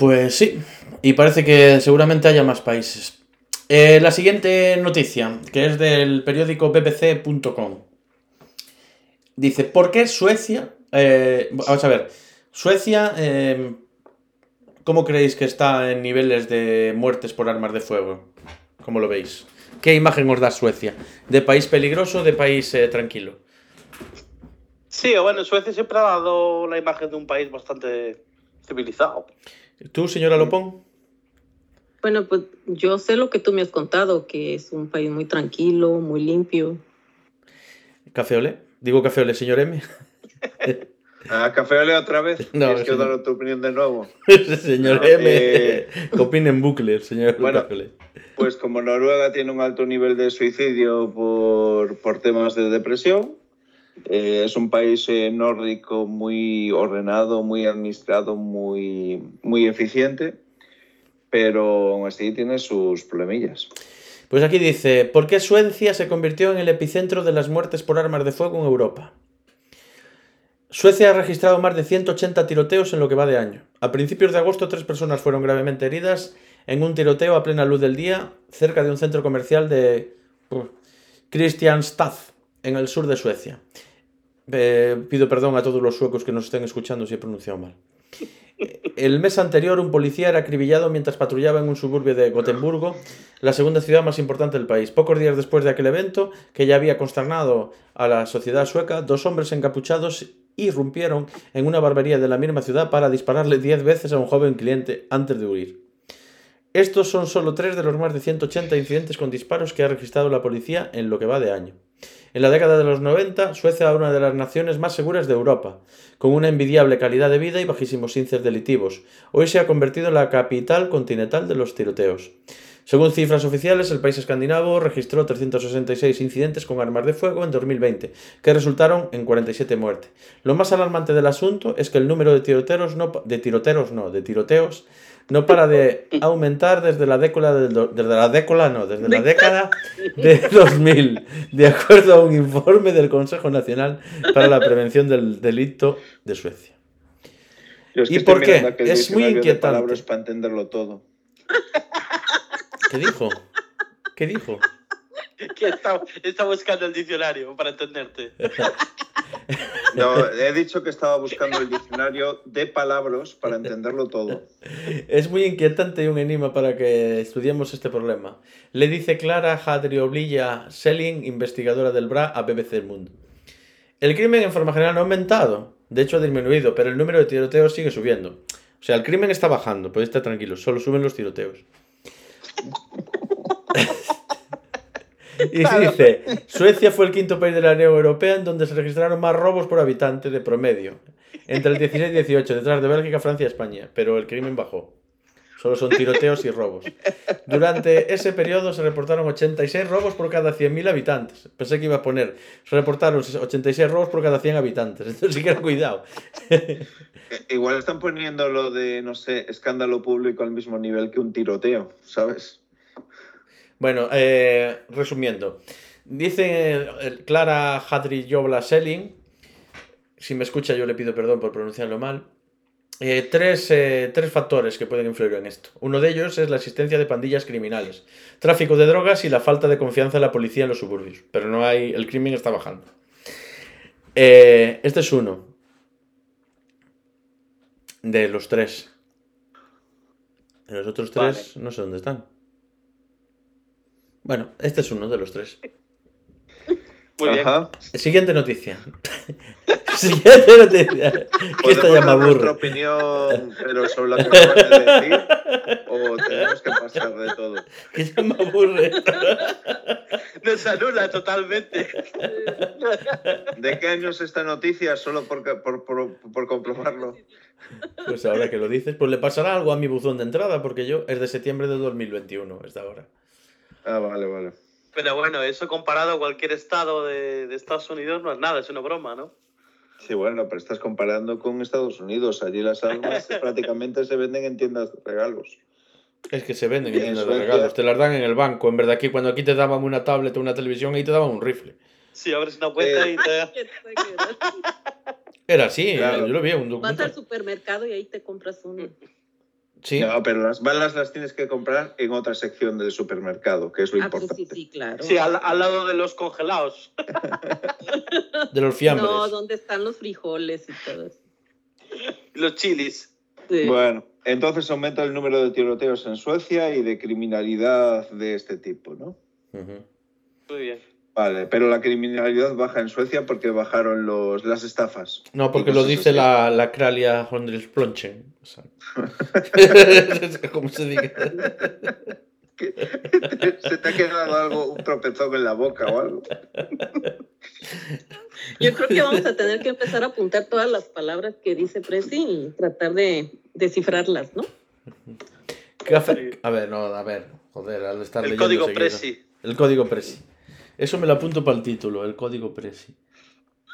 Pues sí, y parece que seguramente haya más países. Eh, la siguiente noticia, que es del periódico bbc.com. Dice, ¿por qué Suecia? eh, vamos a ver, Suecia, eh, ¿cómo creéis que está en niveles de muertes por armas de fuego? ¿Cómo lo veis? ¿Qué imagen os da Suecia? ¿De país peligroso o de país eh, tranquilo? Sí, bueno, Suecia siempre ha dado la imagen de un país bastante civilizado. ¿Tú, señora Lopón? Bueno, pues yo sé lo que tú me has contado, que es un país muy tranquilo, muy limpio. ¿Café Olé? Digo Café Olé, señor M. ¿A [LAUGHS] Café Ole otra vez? [LAUGHS] No, Tienes que dar tu opinión de nuevo. [LAUGHS] señor No, M. eh, Que opine en bucle, señor Bueno. Café Olé. Pues como Noruega tiene un alto nivel de suicidio por, por temas de depresión, eh, es un país eh, nórdico muy ordenado, muy administrado, muy, muy eficiente, pero aún así tiene sus problemillas. Pues aquí dice, ¿por qué Suecia se convirtió en el epicentro de las muertes por armas de fuego en Europa? Suecia ha registrado más de 180 tiroteos en lo que va de año. A principios de agosto, tres personas fueron gravemente heridas en un tiroteo a plena luz del día cerca de un centro comercial de uh, Kristianstad, en el sur de Suecia. Eh, pido perdón a todos los suecos que nos estén escuchando si he pronunciado mal. El mes anterior, un policía era acribillado mientras patrullaba en un suburbio de Gotemburgo, la segunda ciudad más importante del país. Pocos días después de aquel evento, que ya había consternado a la sociedad sueca, dos hombres encapuchados irrumpieron en una barbería de la misma ciudad para dispararle 10 veces a un joven cliente antes de huir. Estos son solo tres de los más de 180 incidentes con disparos que ha registrado la policía en lo que va de año. En la década de los 90, Suecia era una de las naciones más seguras de Europa, con una envidiable calidad de vida y bajísimos índices delictivos. Hoy se ha convertido en la capital continental de los tiroteos. Según cifras oficiales, el país escandinavo registró 366 incidentes con armas de fuego en 2020, que resultaron en 47 muertes. Lo más alarmante del asunto es que el número de tiroteos no, de tiroteos no, de tiroteos no para de aumentar desde la década del do- desde la década no, desde la década de [LAUGHS] 2000, de acuerdo a un informe del Consejo Nacional para la Prevención del Delito de Suecia. Yo es ¿Y que por qué? Es muy inquietante. palabras para entenderlo todo. ¿Qué dijo? ¿Qué dijo? [LAUGHS] Que está, está buscando el diccionario para entenderte. No, he dicho que estaba buscando el diccionario de palabras para entenderlo todo. Es muy inquietante y un enigma para que estudiemos este problema. Le dice Clara Hadrioblilla Selling, investigadora del BRA, a BBC El Mundo. El crimen en forma general no ha aumentado, de hecho ha disminuido, pero el número de tiroteos sigue subiendo. O sea, el crimen está bajando, podéis estar tranquilos, solo suben los tiroteos. [LAUGHS] Y sí dice, Suecia fue el quinto país de la Unión Europea en donde se registraron más robos por habitante de promedio, entre el 16 y 18, detrás de Bélgica, Francia y España, pero el crimen bajó. Solo son tiroteos y robos. Durante ese periodo se reportaron 86 robos por cada 100.000 habitantes. Pensé que iba a poner, se reportaron 86 robos por cada 100 habitantes. Entonces sí que era cuidado. Igual están poniendo lo de, no sé, escándalo público al mismo nivel que un tiroteo, ¿sabes? Bueno, eh, resumiendo. Dice Clara Hadri Yobla Selling, si me escucha yo le pido perdón por pronunciarlo mal, eh, tres, eh, tres factores que pueden influir en esto. Uno de ellos es la existencia de pandillas criminales, tráfico de drogas y la falta de confianza en la policía en los suburbios. Pero no hay, el crimen está bajando. Eh, este es uno de los tres. Los otros tres no sé dónde están. Bueno, este es uno de los tres. Muy bien. Siguiente noticia. [LAUGHS] Siguiente noticia. Que esta ¿Podemos ya me dar nuestra aburre. opinión, pero sobre lo que acabas de decir? ¿O tenemos que pasar de todo? Que ya me aburre. Nos anula totalmente. ¿De qué año es esta noticia? Solo por, por, por, por comprobarlo. Pues ahora que lo dices, pues le pasará algo a mi buzón de entrada, porque yo es de septiembre de 2021, esta hora. Ah, vale, vale. Pero bueno, eso comparado a cualquier estado de, de Estados Unidos no es nada, es una broma, ¿no? Sí, bueno, pero estás comparando con Estados Unidos. Allí las armas [LAUGHS] prácticamente se venden en tiendas de regalos. Es que se venden en tiendas de regalos, te las dan en el banco. En verdad, aquí cuando aquí te daban una tablet o una televisión, ahí te daban un rifle. Si abres una cuenta Eh, y te... [LAUGHS] Era así, Claro. yo lo vi en un Vas al supermercado y ahí te compras uno. Sí, No, pero las balas las tienes que comprar en otra sección del supermercado, que es lo Ah, importante. sí, sí, claro. Sí, al, al lado de los congelados. [LAUGHS] de los fiambres. No, ¿dónde están los frijoles y todo eso? Los chilis. Sí. Bueno, entonces aumenta el número de tiroteos en Suecia y de criminalidad de este tipo, ¿no? Muy bien. Vale, pero la criminalidad baja en Suecia porque bajaron los, las estafas. No, porque lo dice la, la Kralia Hondelsplochen. O sea. [LAUGHS] ¿Cómo se diga? [LAUGHS] ¿Se te ha quedado algo, un tropezón en la boca o algo? Yo creo que vamos a tener que empezar a apuntar todas las palabras que dice Presi y tratar de descifrarlas, ¿no? Café- A ver, no, a ver. Joder, al estar El leyendo código seguido. Presi. El código Presi. Eso me lo apunto para el título, el código Presi.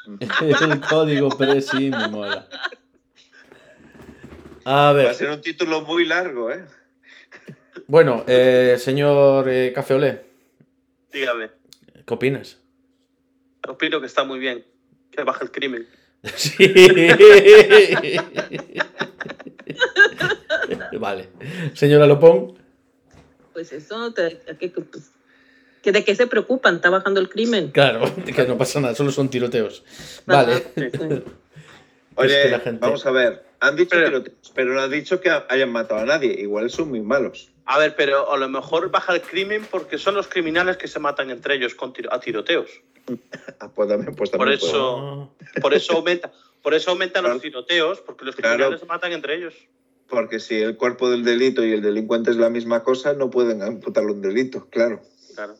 [LAUGHS] El código Presi me mola. A Va a ser un título muy largo, ¿eh? bueno, eh, señor eh, Café Olé, Dígame. ¿qué opinas? Opino que está muy bien. Que baja el crimen. [LAUGHS] Sí. [LAUGHS] vale. Señora Lopón, Pues eso, te- que, que, pues, que de qué se preocupan, está bajando el crimen. claro, [LAUGHS] que no pasa nada, solo son tiroteos. Vale. Sí. Oye, que la gente- vamos a ver. Han dicho Pero- tiroteos, pero no han dicho que hayan matado a nadie. Igual son muy malos. A ver, pero a lo mejor baja el crimen porque son los criminales que se matan entre ellos con tiro- a tiroteos. [LAUGHS] Ah, pues también, pues Por también puede. eso- [LAUGHS] Por eso aumenta, por eso aumentan los Claro. tiroteos, porque los Claro. criminales se matan entre ellos. Porque si el cuerpo del delito y el delincuente es la misma cosa, no pueden imputarle un delito, claro. Claro.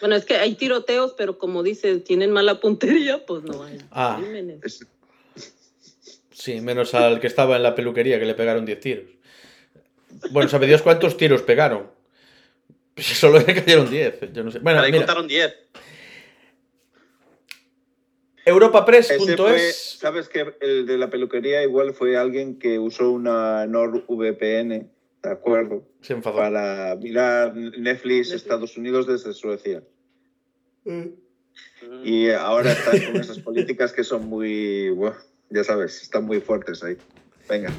Bueno, es que hay tiroteos, pero como dice, tienen mala puntería, pues no hay Ah. crímenes. Es- Sí, menos al que estaba en la peluquería que le pegaron 10 tiros. Bueno, ¿sabe Dios cuántos tiros pegaron? Pues [LAUGHS] solo le cayeron 10. Yo no sé. Bueno, mira, contaron 10. Ese fue, europapress.es. sabes que el de la peluquería igual fue alguien que usó una NordVPN, ¿de acuerdo? Se enfadó. Para mirar Netflix Estados Unidos desde Suecia. Y ahora están con esas políticas que son muy, ya sabes, están muy fuertes ahí. Venga.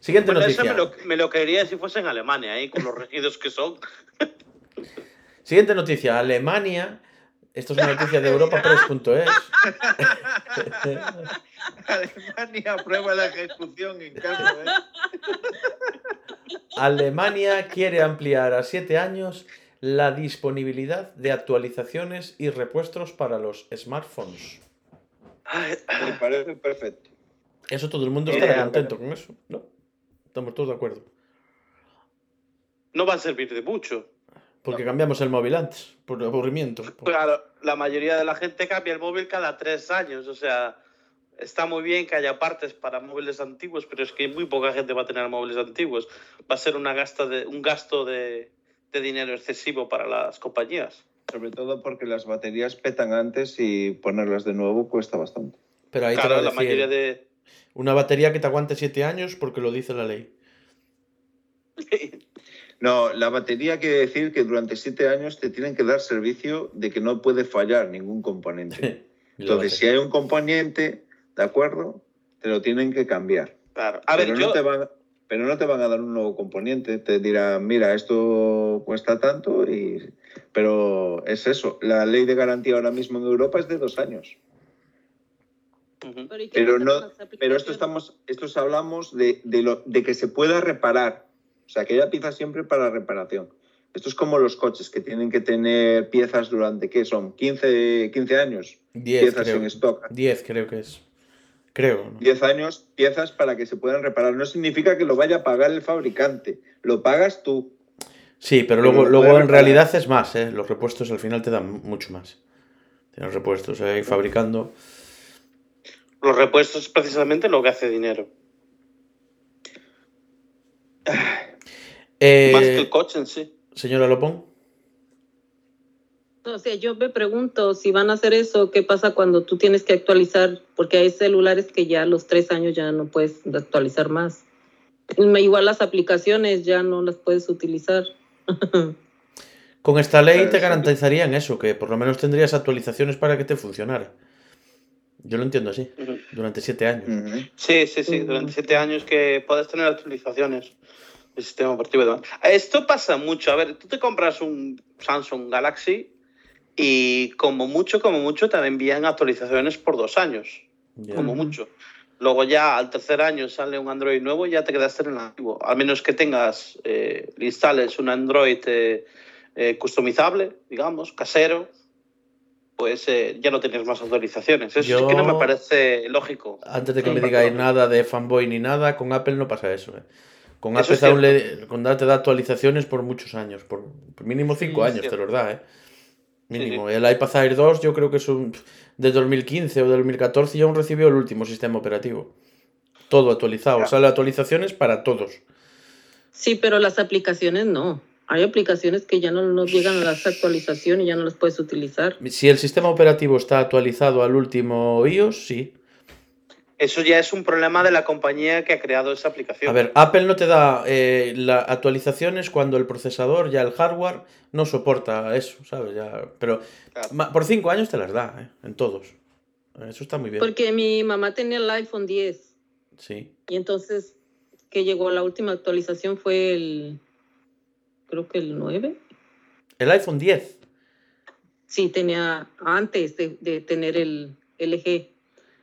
Siguiente Bueno, noticia. me lo, me lo creería si fuese en Alemania, ahí con los [LAUGHS] regidos que son. [LAUGHS] Siguiente noticia. Alemania. Esto es una noticia de europapress.es. [LAUGHS] Alemania aprueba la ejecución en caso, ¿eh? Alemania quiere ampliar a 7 años la disponibilidad de actualizaciones y repuestos para los smartphones. Me parece perfecto. Eso todo el mundo ver. contento con eso, ¿no? Estamos todos de acuerdo. No va a servir de mucho. Porque cambiamos el móvil antes, por aburrimiento. por- Claro, la mayoría de la gente cambia el móvil cada tres años, o sea, está muy bien que haya partes para móviles antiguos, pero es que muy poca gente va a tener móviles antiguos. Va a ser una gasta de, un gasto de, de dinero excesivo para las compañías. Sobre todo porque las baterías petan antes y ponerlas de nuevo cuesta bastante. Pero ahí te Claro, va a la decir, mayoría de... una batería que te aguante 7 años porque lo dice la ley. [LAUGHS] No, la batería quiere decir que durante siete años te tienen que dar servicio de que no puede fallar ningún componente. [LAUGHS] Entonces, si hay un componente, ¿de acuerdo? Te lo tienen que cambiar. Claro. A ver, pero, yo... no te van, pero no te van a dar un nuevo componente. Te dirán, mira, esto cuesta tanto, y... pero es eso. La ley de garantía ahora mismo en Europa es de dos años. Pero, ¿y qué Pero pasa no- Pero esto estamos, estos hablamos de, de, lo, de que se pueda reparar. O sea, que haya piezas siempre para reparación. Esto es como los coches, que tienen que tener piezas durante, ¿qué son? ¿15, 15 años? 10 piezas creo. en stock. 10 creo que es. Creo. ¿no? 10 años, piezas para que se puedan reparar. No significa que lo vaya a pagar el fabricante, lo pagas tú. Sí, pero Pero luego, luego en reparar. realidad es más, ¿eh? Los repuestos al final te dan mucho más. Tienes repuestos, ¿eh? Y fabricando. Los repuestos es precisamente lo que hace dinero. Eh, Más que el coche en sí. Señora Lopón. O sea, yo me pregunto si van a hacer eso, ¿qué pasa cuando tú tienes que actualizar? Porque hay celulares que ya a los tres años ya no puedes actualizar más. Igual las aplicaciones ya no las puedes utilizar. Con esta ley te garantizarían eso, que por lo menos tendrías actualizaciones para que te funcionara. Yo lo entiendo así, durante siete años. Sí, sí, sí. Durante siete años que puedes tener actualizaciones del sistema operativo. y demás. Esto pasa mucho. A ver, tú te compras un Samsung Galaxy y como mucho, como mucho, te envían actualizaciones por dos años. Como mucho. Luego ya al tercer año sale un Android nuevo y ya te quedaste en el antiguo. Al menos que tengas, eh, le instales un Android eh, eh, customizable, digamos, casero, pues eh, ya no tienes más actualizaciones. Eso sí que no me Yo- parece lógico. Antes de que me digáis nada de fanboy ni nada, con Apple no pasa eso. ¿eh? Con Eso Apple es aún le, con Apple te da actualizaciones por muchos años, por, por mínimo cinco Sí, años te los da, ¿eh? Mínimo. Sí, El iPad Air 2 yo creo que es un, de 2015 o de 2014 ya aún recibió el último sistema operativo. Todo actualizado. Ya. Sale actualizaciones para todos. Sí, pero las aplicaciones no. Hay aplicaciones que ya no, no llegan a las actualizaciones y ya no las puedes utilizar. Si el sistema operativo está actualizado al último iOS, sí. Eso ya es un problema de la compañía que ha creado esa aplicación. A ver, Apple no te da eh, las actualizaciones cuando el procesador, ya el hardware, no soporta eso, ¿sabes? Ya, pero Claro. por cinco años te las da, ¿eh? En todos. Eso está muy bien. Porque mi mamá tenía el iPhone 10 Sí. y entonces que llegó la última actualización fue el, creo que el 9. El iPhone 10. Sí, tenía antes de, de tener el LG.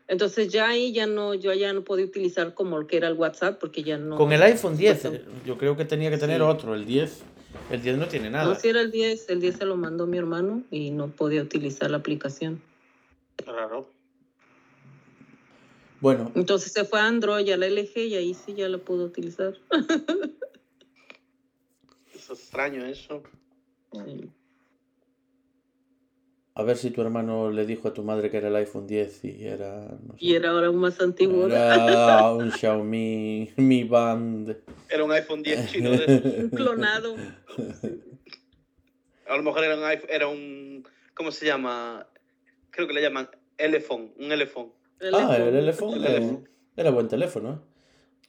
Entonces ya ahí ya no, yo ya no podía utilizar como lo que era el WhatsApp porque ya no. Con el iPhone 10, Pues, eh, yo creo que tenía que tener Sí. otro. El 10. El 10 no tiene No, nada. si era el 10, el 10 se lo mandó mi hermano y no podía utilizar la aplicación. Claro. Bueno, Entonces se fue a Android, a la LG y ahí sí ya la pudo utilizar. [LAUGHS] Es extraño eso. Sí. a ver si tu hermano le dijo a tu madre que era el iPhone 10 y era. no sé, Y era ahora un más antiguo. era un [LAUGHS] Xiaomi Mi Band. Era un iPhone 10 chino. [LAUGHS] Un clonado. A lo mejor era un iPhone, era un. ¿Cómo se llama? Creo que le llaman Elephone, un Elephone. Ah, el teléfono. El Era, buen teléfono, ¿eh?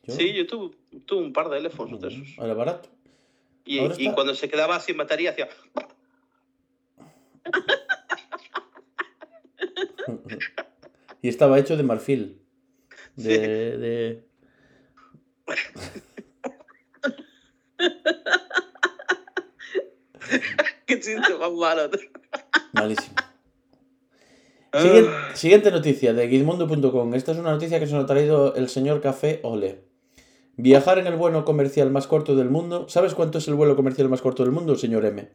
Yo- Sí, yo tuve, tuve un par de Elephones de esos. Era barato. Y, cuando se quedaba sin batería hacía. [LAUGHS] y estaba hecho de marfil. De, Sí. de- [LAUGHS] ¡Qué chiste más malo! Malísimo. Ah, Siguiente, siguiente noticia de Gizmondo.com. Esta es una noticia que se nos ha traído el señor Café Ole. Viajar en el vuelo comercial más corto del mundo. ¿Sabes cuánto es el vuelo comercial más corto del mundo, señor M?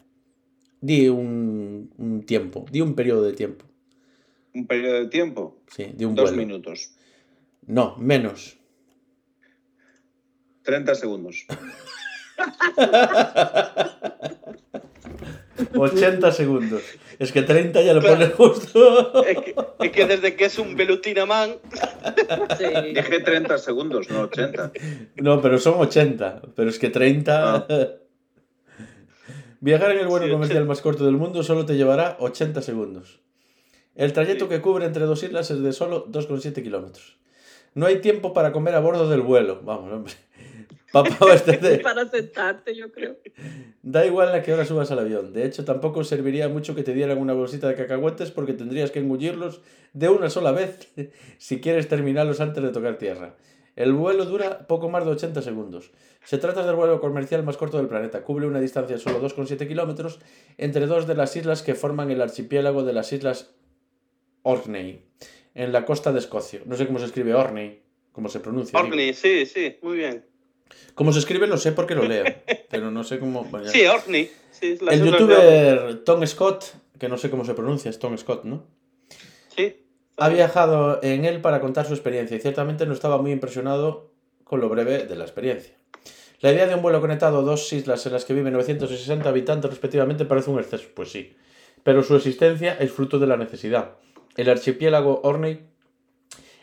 Di un, un tiempo, di un periodo de tiempo. Un periodo de tiempo, Sí, de un dos vuelo. minutos, No, menos. 30 segundos. [LAUGHS] 80 segundos. Es que 30 ya lo Claro. pones justo. Es que, es que desde que es un Velutina Man, Sí. Dije 30 segundos, no 80. No, pero son 80. Pero es que 30. Ah. Viajar en el vuelo Sí, comercial 80. más corto del mundo solo te llevará 80 segundos. El trayecto Sí. que cubre entre dos islas es de solo 2,7 kilómetros. No hay tiempo para comer a bordo del vuelo. Vamos, hombre. Papá, [LAUGHS] este de- Para sentarte, yo creo. Da igual a qué hora subas al avión. De hecho, tampoco serviría mucho que te dieran una bolsita de cacahuetes porque tendrías que engullirlos de una sola vez [LAUGHS] si quieres terminarlos antes de tocar tierra. El vuelo dura poco más de 80 segundos. Se trata del vuelo comercial más corto del planeta. Cubre una distancia de solo 2,7 kilómetros entre dos de las islas que forman el archipiélago de las islas Orkney, en la costa de Escocia. No sé cómo se escribe Orkney, cómo se pronuncia. digo. Orkney, sí, sí, muy bien. Cómo se escribe lo sé porque lo leo, pero no sé cómo... bueno. Sí, Orkney. Sí, El youtuber Tom Scott, que no sé cómo se pronuncia, es Tom Scott, ¿no? Sí. Ha viajado en él para contar su experiencia y ciertamente no estaba muy impresionado con lo breve de la experiencia. La idea de un vuelo conectado a dos islas en las que viven 960 habitantes respectivamente parece un exceso, pues sí, pero su existencia es fruto de la necesidad. El archipiélago Orkney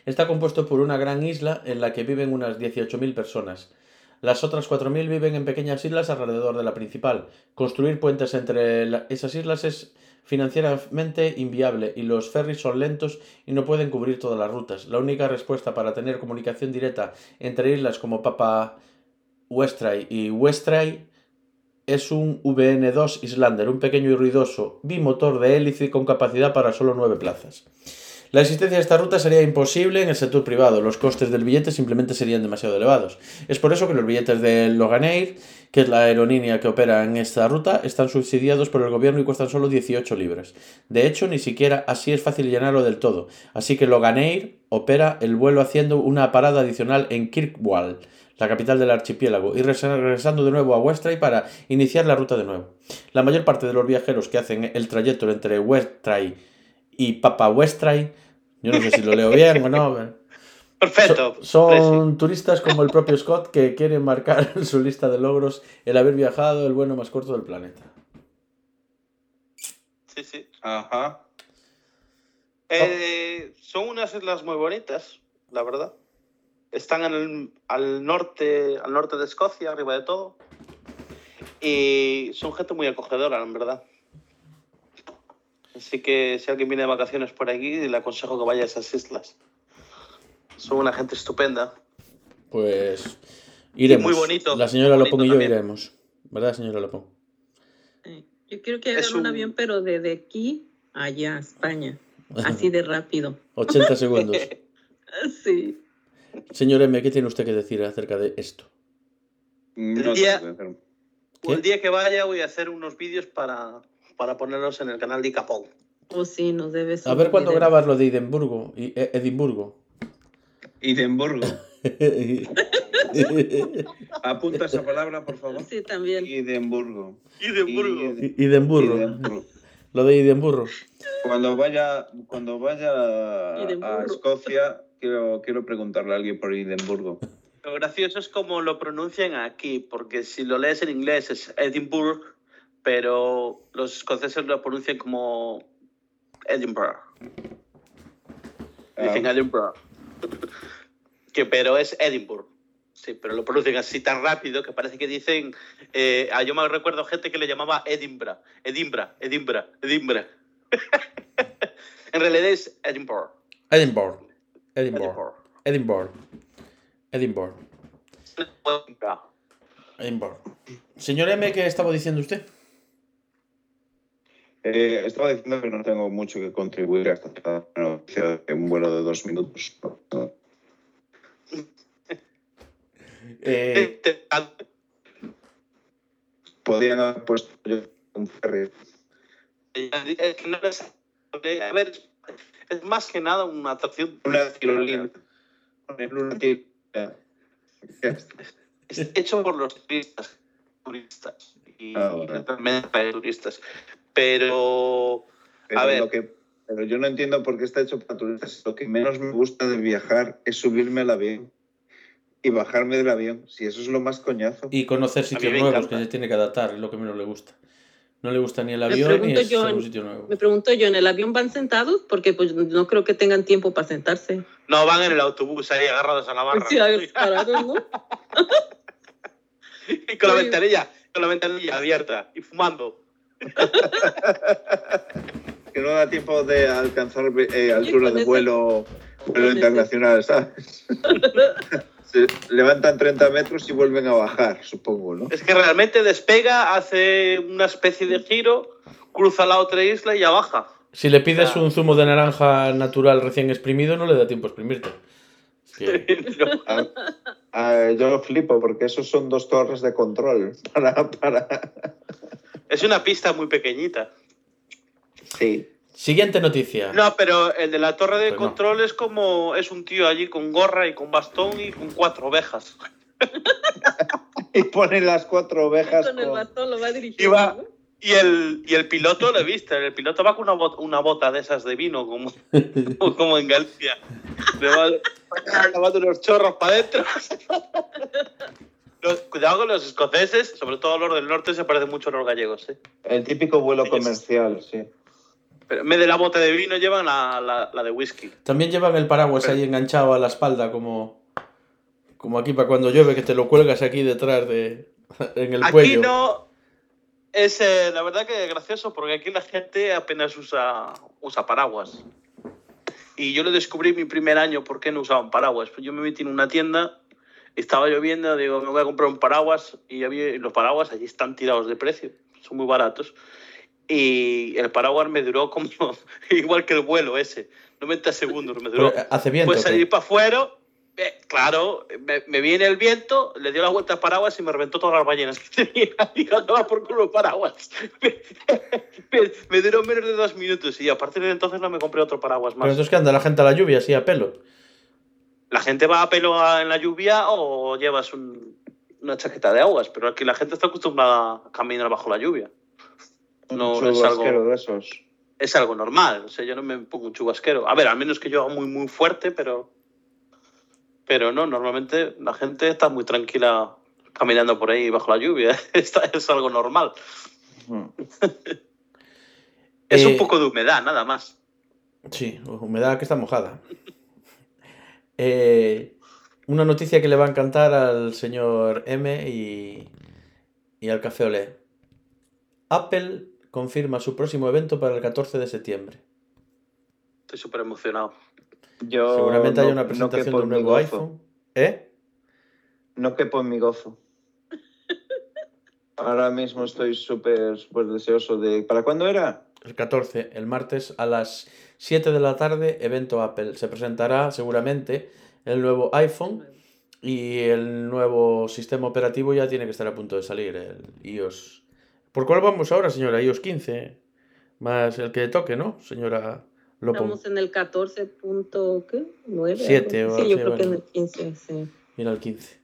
está compuesto por una gran isla en la que viven unas 18.000 personas. Las otras 4.000 viven en pequeñas islas alrededor de la principal. Construir puentes entre esas islas es financieramente inviable y los ferries son lentos y no pueden cubrir todas las rutas. La única respuesta para tener comunicación directa entre islas como Papa Westray y Westray es un VN2 Islander, un pequeño y ruidoso bimotor de hélice con capacidad para solo 9 plazas. La existencia de esta ruta sería imposible en el sector privado. Los costes del billete simplemente serían demasiado elevados. Es por eso que los billetes de Loganair, que es la aerolínea que opera en esta ruta, están subsidiados por el gobierno y cuestan solo 18 libras. De hecho, ni siquiera así es fácil llenarlo del todo. Así que Loganair opera el vuelo haciendo una parada adicional en Kirkwall, la capital del archipiélago, y regresando de nuevo a Westray para iniciar la ruta de nuevo. La mayor parte de los viajeros que hacen el trayecto entre Westray y Papa Westray, yo no sé si lo leo bien o no, [LAUGHS] Perfecto. So- son turistas como el propio Scott que quieren marcar en [LAUGHS] su lista de logros el haber viajado el vuelo más corto del planeta. Sí, sí. Ajá. Eh, son unas islas muy bonitas, la verdad. Están en el- al norte, al norte de Escocia, arriba de todo. Y son gente muy acogedora, en verdad. Así que si alguien viene de vacaciones por aquí, le aconsejo que vaya a esas islas. Son una gente estupenda. Pues iremos. muy bonito, La señora Lopón y yo también. iremos. ¿Verdad, señora Lopón? Eh, Yo quiero que hagan un un- avión, pero desde aquí a allá, a España. [LAUGHS] Así de rápido. 80 segundos. [LAUGHS] Sí. Señor M, ¿qué tiene usted que decir acerca de esto? No día- hacer- ¿Qué? El día que vaya voy a hacer unos vídeos para, para ponerlos en el canal de Capón. O sí, nos debes. A ver cuándo grabas lo de Edimburgo. y- eh, Edimburgo. Edimburgo. [LAUGHS] Apunta esa palabra, por favor. Sí, también. Edimburgo. Edimburgo. Ed- Edimburgo. [LAUGHS] Lo de Edimburgo. Cuando vaya, cuando vaya a. Escocia, quiero, quiero preguntarle a alguien por Edimburgo. Lo gracioso es como lo pronuncian aquí, porque si lo lees en inglés es Edinburgh, pero los escoceses lo pronuncian como Edinburgh. Ah. Dicen. Edinburgh. que, pero es Edinburgh. Sí, pero lo pronuncian así tan rápido que parece que dicen. Eh, ah, yo me recuerdo gente que le llamaba Edinburgh. Edinburgh, Edinburgh, Edinburgh. [LAUGHS] en realidad es Edinburgh. Edinburgh. Edinburgh. Edinburgh. Edinburgh. Edinburgh. Edinburgh. Señor M, ¿qué estaba diciendo usted? Eh, estaba diciendo que no tengo mucho que contribuir a esta noticia de un vuelo de dos minutos. [LAUGHS] Eh, Podrían haber puesto yo un ferry. Es a ver, más que nada una atracción. Una tirolina. Una tirolina. Es hecho por los turistas. turistas y Ah, bueno. turistas. Pero Pero, A ver. lo que, pero yo no entiendo por qué está hecho para turistas. Lo que menos me gusta de viajar es subirme al avión y bajarme del avión. Si eso es lo más coñazo. y conocer sitios nuevos encanta. que se tiene que adaptar, es lo que menos le gusta. No le gusta ni el avión ni en- sitio nuevo. Me pregunto yo, ¿en el avión van sentados? Porque pues no creo que tengan tiempo para sentarse. No, van en el autobús ahí agarrados a la barra. Sí, parados, ¿no? [LAUGHS] y con la ventanilla, con la ventanilla abierta y fumando. Que no da tiempo de alcanzar eh, altura de vuelo, vuelo internacional, ¿sabes? [LAUGHS] Se levantan 30 metros y vuelven a bajar, supongo, ¿no? Es que realmente despega, hace una especie de giro, cruza la otra isla y ya baja. Si le pides Ah. un zumo de naranja natural recién exprimido, no le da tiempo a exprimirte. Es que- Ah, ah, yo flipo porque esos son dos torres de control [LAUGHS] para, para... es una pista muy pequeñita. Sí. Siguiente noticia. No, pero el de la torre de Pues no. control es como es un tío allí con gorra y con bastón y con cuatro ovejas. [LAUGHS] Y ponen las cuatro ovejas Con el con- bastón lo va Y va- ¿no? Y el, y el piloto le viste, el piloto va con una, bot- una bota de esas de vino, como, [LAUGHS] como en Galicia. Le va lavando unos chorros para adentro. [LAUGHS] Los- cuidado con los escoceses, sobre todo los del norte, se parecen mucho a los gallegos. ¿eh? El típico vuelo Sí, comercial, sí. Pero en vez de la bota de vino llevan la, la, la de whisky. También llevan el paraguas Pero- ahí enganchado a la espalda, como, como aquí para cuando llueve, que te lo cuelgas aquí detrás de [LAUGHS] en el Aquí cuello. no es eh, la verdad que es gracioso porque aquí la gente apenas usa, usa paraguas. Y yo lo descubrí mi primer año por qué no usaban paraguas. Pues yo me metí en una tienda, estaba lloviendo, digo, me voy a comprar un paraguas y había, y los paraguas allí están tirados de precio, son muy baratos. Y el paraguas me duró como [LAUGHS] igual que el vuelo ese, 90 segundos me duró. Pero, ¿Hace viento? Pues salí para afuera, eh, claro, me, me viene el viento, le dio la vuelta al paraguas y me reventó todas las ballenas que [LAUGHS] tenía. No va por culo el paraguas. [LAUGHS] Me, me- me duró menos de dos minutos y a partir de entonces no me compré otro paraguas Pero más. entonces, ¿qué anda la gente a la lluvia así a pelo? La gente va a pelo a- en la lluvia o llevas un- una chaqueta de aguas, pero aquí la gente está acostumbrada a caminar bajo la lluvia. No, un es algo, de esos. es algo normal. O sea, yo no me pongo un chubasquero. A ver, al menos que yo haga muy, muy fuerte, pero. Pero no, normalmente la gente está muy tranquila caminando por ahí bajo la lluvia. [LAUGHS] Es algo normal. Mm. [LAUGHS] Es Eh, un poco de humedad, nada más. Sí, humedad que está mojada. Eh, una noticia que le va a encantar al señor M y, y al Café Olé. Apple confirma su próximo evento para el 14 de septiembre. Estoy súper emocionado. Yo Seguramente hay no- una no presentación quepo de un nuevo iPhone. ¿Eh? No quepo en mi gozo. Ahora mismo estoy súper, súper deseoso de... ¿Para cuándo era? El 14, el martes a las 7 de la tarde, evento Apple. Se presentará seguramente el nuevo iPhone y el nuevo sistema operativo ya tiene que estar a punto de salir, el iOS. ¿Por cuál vamos ahora, señora? iOS 15. Más el que toque, ¿no, señora Lopon? Estamos en el 14. punto, ¿qué? 9. Siete o Sí, yo creo que en bueno. el 15, sí. Mira el 15.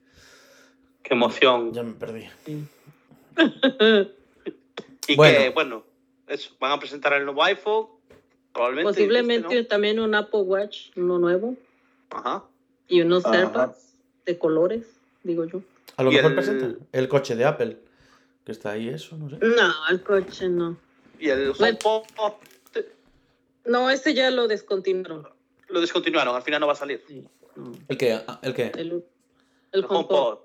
Qué emoción. Ya me perdí. [LAUGHS] Y Bueno. que, bueno, eso, van a presentar el nuevo iPhone. Probablemente. Posiblemente este, también un Apple Watch, uno nuevo. Ajá. y unos Ajá. AirPods de colores, digo yo. A lo mejor el- presentan el coche de Apple. Que está ahí, eso, no sé. No, el coche no. Y el Bueno. No, ese ya lo descontinuaron. lo descontinuaron, al final no va a salir. Sí, no. ¿El qué? Ah, ¿El qué? El, el El HomePod. HomePod.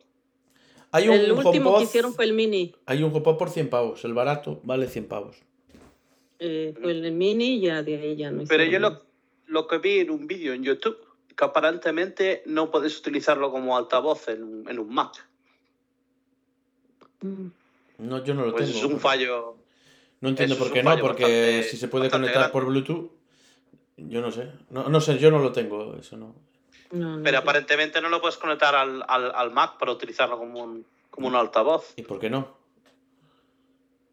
Hay un El último HomePod- que hicieron fue el mini. Hay un HomePod por 100 pavos. El barato vale 100 pavos. Eh, fue el mini y ya de ahí ya no Pero yo lo, lo que vi en un vídeo en YouTube, que aparentemente no puedes utilizarlo como altavoz en, un- en un Mac. Mm. No, yo no lo Pues tengo. es un fallo. No entiendo por qué no, porque bastante- si se puede conectar grande. por Bluetooth, yo no sé. No, no sé, yo no lo tengo, eso no. No, no Pero sé. aparentemente no lo puedes conectar al, al, al Mac para utilizarlo como un, como un altavoz. ¿Y por qué no?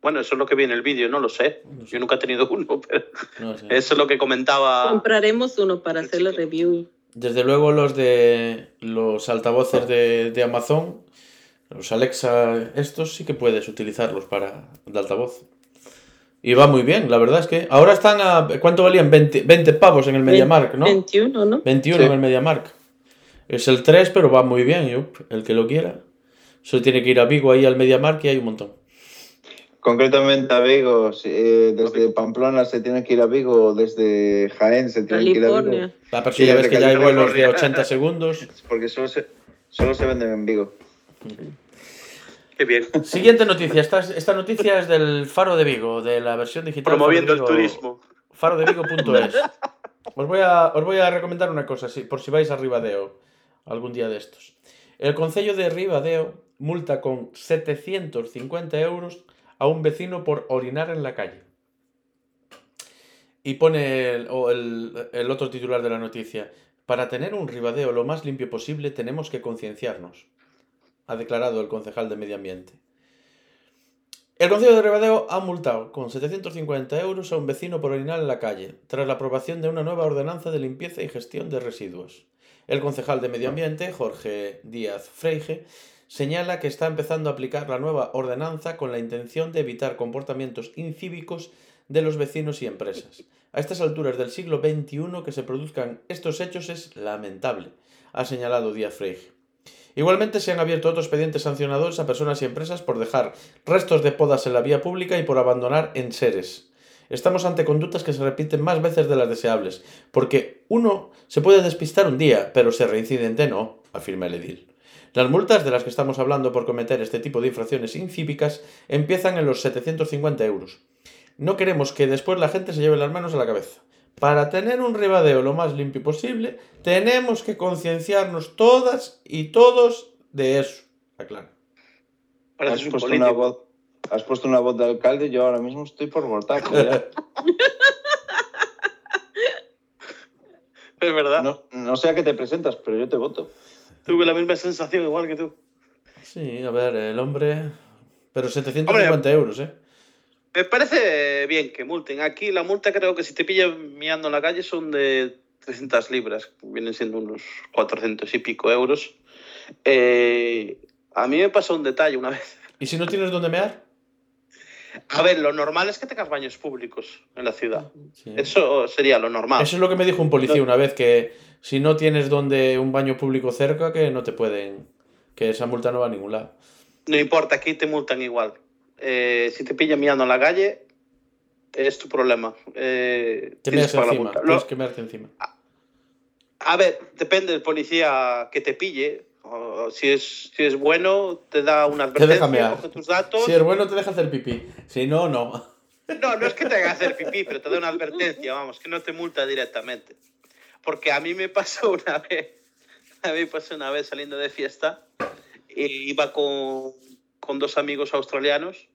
Bueno, eso es lo que vi en el vídeo, no lo sé. No sé. Yo nunca he tenido uno, [LAUGHS] pero No sé. eso es lo que comentaba. Compraremos uno para hacer la review. Desde luego los de los altavoces de, de Amazon, los Alexa, estos sí que puedes utilizarlos para de altavoz. Y va muy bien, la verdad es que ahora están a... ¿Cuánto valían? 20, 20 pavos en el MediaMark, ¿no? 21, ¿no? 21 Sí. en el MediaMark. Es el 3, pero va muy bien, yup, el que lo quiera. Solo tiene que ir a Vigo ahí al MediaMark y hay un montón. Concretamente a Vigo, eh, desde Pamplona se tiene que ir a Vigo, desde Jaén se tiene que ir a Vigo. Ah, pero Sí, si ya ves que ya hay vuelos de 80 segundos. [LAUGHS] Porque solo se, solo se venden en Vigo. Qué bien. [LAUGHS] Siguiente noticia. Esta, esta noticia es del Faro de Vigo, de la versión digital. Promoviendo el turismo. farodevigo.es. [LAUGHS] Os voy a os voy a recomendar una cosa, sí, por si vais a Ribadeo algún día de estos. El Concello de Ribadeo multa con 750 euros a un vecino por orinar en la calle. Y pone el, el- el otro titular de la noticia. Para tener un Ribadeo lo más limpio posible tenemos que concienciarnos, ha declarado el concejal de Medio Ambiente. El Concello de Ribadeo ha multado con 750 euros a un vecino por orinar en la calle, tras la aprobación de una nueva ordenanza de limpieza y gestión de residuos. El concejal de Medio Ambiente, Jorge Díaz Freige, señala que está empezando a aplicar la nueva ordenanza con la intención de evitar comportamientos incívicos de los vecinos y empresas. A estas alturas del siglo XXI que se produzcan estos hechos es lamentable, ha señalado Díaz Freige. Igualmente se han abierto otros expedientes sancionadores a personas y empresas por dejar restos de podas en la vía pública y por abandonar enseres. Estamos ante conductas que se repiten más veces de las deseables, porque uno se puede despistar un día, pero ser reincidente no, afirma el edil. Las multas de las que estamos hablando por cometer este tipo de infracciones incívicas empiezan en los 750 euros. No queremos que después la gente se lleve las manos a la cabeza. Para tener un ribadeo lo más limpio posible, tenemos que concienciarnos todas y todos de eso. Aclaro. Has puesto, una voz, has puesto una voz de alcalde y yo ahora mismo estoy por votar. [LAUGHS] ya. Es verdad. No, no sé a qué te presentas, pero yo te voto. Tuve la misma sensación igual que tú. Sí, a ver, el hombre... Pero 750 euros, ¿eh? Me parece bien que multen. Aquí la multa creo que si te pillan miando en la calle son de 300 libras, vienen siendo unos 400 y pico euros. Eh, a mí me pasó un detalle una vez. ¿Y si no tienes dónde mear? A ver, lo normal es que tengas baños públicos en la ciudad. Sí. Eso sería lo normal. Eso es lo que me dijo un policía una vez, que si no tienes donde un baño público cerca, que no te pueden... Que esa multa no va a ningún lado. No importa, aquí te multan igual. Eh, si te pillan mirando en la calle, es tu problema. Eh, Te tienes pagar la encima, multa. tienes Lo- que encima. A ver, depende del policía que te pille. O si, es, si es bueno, te da una advertencia, coge tus datos. Si es bueno, te deja hacer pipí. Si no, no. No, no es que te haga hacer pipí, pero te da una advertencia, vamos, que no te multa directamente. Porque a mí me pasó [LAUGHS] una vez, a mí me pasó una vez saliendo de fiesta, y iba con, con dos amigos australianos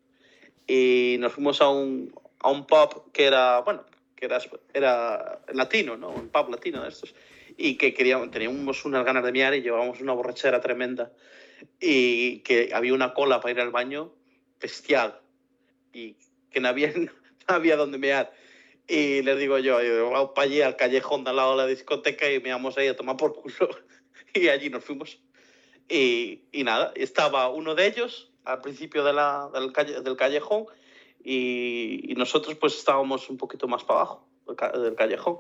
y nos fuimos a un, a un pub que era, bueno, que era, era latino, ¿no? Un pub latino de estos. Y que queríamos, teníamos unas ganas de miar y llevábamos una borrachera tremenda. Y que había una cola para ir al baño bestial. Y que no había, [LAUGHS] no había donde mear. Y les digo yo, yo, vamos para allí al callejón de al lado de la discoteca y me vamos ahí a tomar por culo. [LAUGHS] Y allí nos fuimos. Y, y nada, estaba uno de ellos al principio de la, del, calle, del callejón y, y nosotros pues estábamos un poquito más para abajo del, ca- del callejón.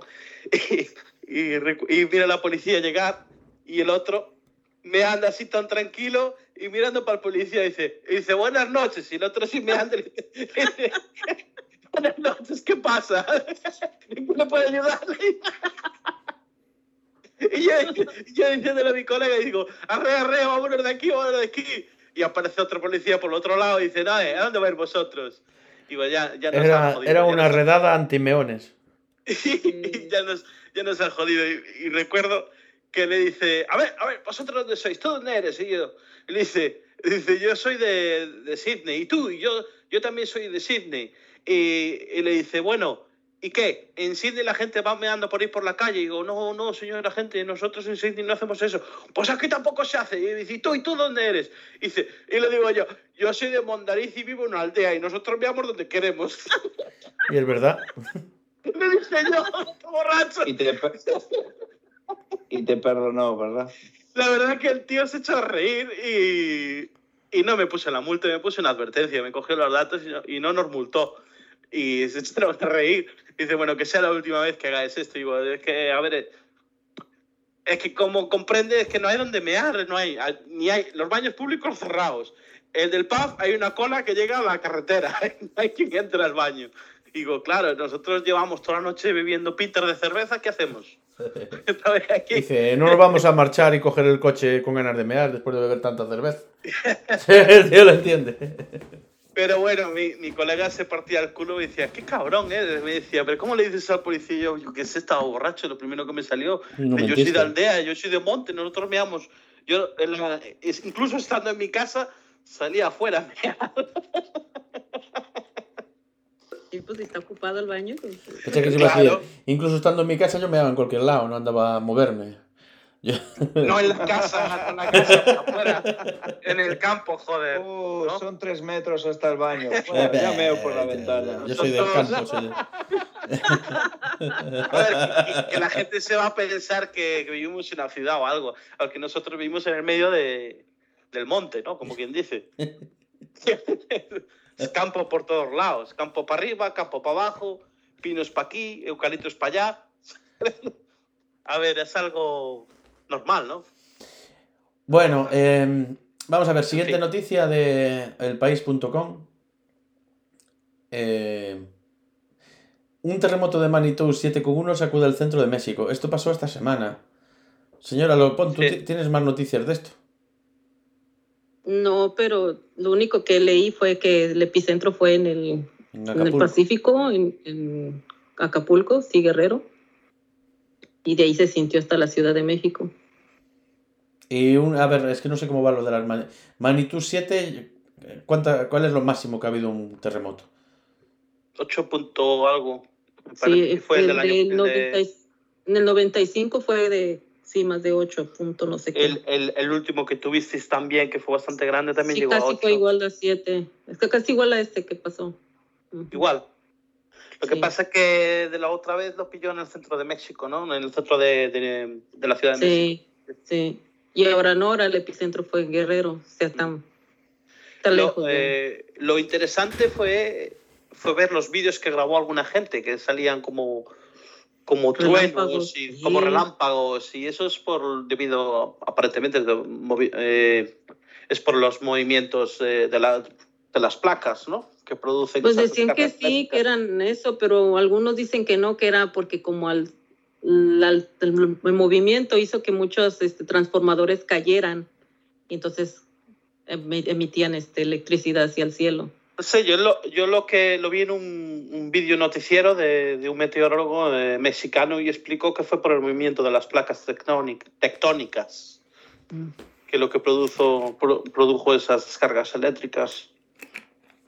[LAUGHS] Y, y, mira la policía llegar y el otro me anda así tan tranquilo y mirando para el policía dice, y dice buenas noches y el otro así me anda [LAUGHS] le [LAUGHS] buenas noches, ¿qué pasa? [LAUGHS] ¿Ningún le puede ayudar? [LAUGHS] Y yo, yo diciéndole a mi colega, y digo, arre, arre, vámonos de aquí, vámonos de aquí. Y aparece otro policía por el otro lado y dice, no, ¿a dónde vais vosotros? Digo, ya, ya nos han Era, jodido, era una nos- redada antimeones. y ya nos, ya nos han jodido. Y, y recuerdo que le dice, a ver, a ver, ¿vosotros dónde sois? ¿Tú dónde eres? Y yo, y le dice, dice, yo soy de, de Sydney. ¿Y tú? Y yo, yo también soy de Sydney. Y, y le dice, bueno, ¿y qué? ¿En Sydney la gente va meando por ir por la calle? Y digo, no, no, señora gente, nosotros en Sydney no hacemos eso. Pues aquí tampoco se hace. Y dice, ¿y tú? ¿Y tú dónde eres? Y, dice, y le digo yo, yo soy de Mondariz y vivo en una aldea y nosotros meamos donde queremos. [LAUGHS] Y es verdad. [LAUGHS] le dije yo, borracho. Y te, y te perdonó, ¿verdad? La verdad que el tío se echó a reír y, y no me puse la multa, me puse una advertencia, me cogió los datos y no, y no nos multó. Y se echó a reír. Dice, bueno, que sea la última vez que hagáis esto. Y digo, es que, a ver, es que como comprende, es que no hay donde mear, no hay, ni hay los baños públicos cerrados. El del pub hay una cola que llega a la carretera, [LAUGHS] no hay quien entre al baño. Digo, claro, nosotros llevamos toda la noche bebiendo Peter de cerveza, ¿qué hacemos? [LAUGHS] Aquí. Dice, no nos vamos a marchar y coger el coche con ganas de mear después de beber tanta cerveza. Sí, [LAUGHS] el tío lo entiende. Pero bueno, mi, mi, colega se partía el culo y decía, qué cabrón, ¿eh? Me decía, pero ¿cómo le dices al policía? Yo, yo que sé, estaba borracho, lo primero que me salió. No yo soy de aldea, yo soy de monte, nosotros meamos. Yo, en la- es- incluso estando en mi casa, salía afuera [LAUGHS] pues si está ocupado el baño. pues, Claro. incluso estando en mi casa yo me daba en cualquier lado, no andaba a moverme. Yo- No en la casa, en la casa, afuera, en el campo, joder. Uh, ¿no? Son tres metros hasta el baño. [LAUGHS] Bueno, ya meo por la ventana. Yo soy del campo. soy de- Joder, que, que la gente se va a pensar que, que vivimos en la ciudad o algo, aunque nosotros vivimos en el medio de, del monte, ¿no? Como quien dice. [LAUGHS] es campo por todos lados, campo para arriba, campo para abajo, pinos para aquí, eucaliptos para allá. [LAUGHS] a ver, es algo normal, ¿no? Bueno, eh, vamos a ver, siguiente fin. noticia de elpaís.com. Eh, un terremoto de magnitud 7,1 sacude el centro de México. Esto pasó esta semana. Señora Lopón, ¿tú Sí. tienes más noticias de esto? No, pero lo único que leí fue que el epicentro fue en el, En en el. Pacífico, en, en Acapulco, sí, Guerrero. Y de ahí se sintió hasta la Ciudad de México. Y un, a ver, es que no sé cómo va lo de las magn- magnitud 7. eh, ¿cuánta, ¿Cuál es lo máximo que ha habido un terremoto? 8 punto algo. Sí, que fue el del año del de- 90 y- en el 95 fue de, sí, más de 8 puntos, no sé qué. el, el, el último que tuvisteis también, que fue bastante grande, también sí, llegó a casi 8. fue igual a 7. Es que casi igual a este que pasó. Igual. Lo que Sí. pasa es que de la otra vez lo pilló en el centro de México, ¿no? En el centro de, de, de la Ciudad de México. Sí, sí. Y ahora no, ahora el epicentro fue en Guerrero, o sea, tan, tan Lo, lejos. de- eh, lo interesante fue, fue ver los vídeos que grabó alguna gente, que salían como, como truenos y sí. como relámpagos, y eso es por debido, aparentemente, de eh, es por los movimientos eh, de, la- de las placas, ¿no? Que producen Pues decían que sí, que eran eso, pero algunos dicen que no, que era porque como al, la- el, el movimiento hizo que muchos este, transformadores cayeran y entonces emi- emitían este, electricidad hacia el cielo. No sé, yo lo, yo lo que lo vi en un, un vídeo noticiero de, de un meteorólogo eh, mexicano y explicó que fue por el movimiento de las placas tectónic- tectónicas Mm. que lo que produjo, pro- produjo esas descargas eléctricas.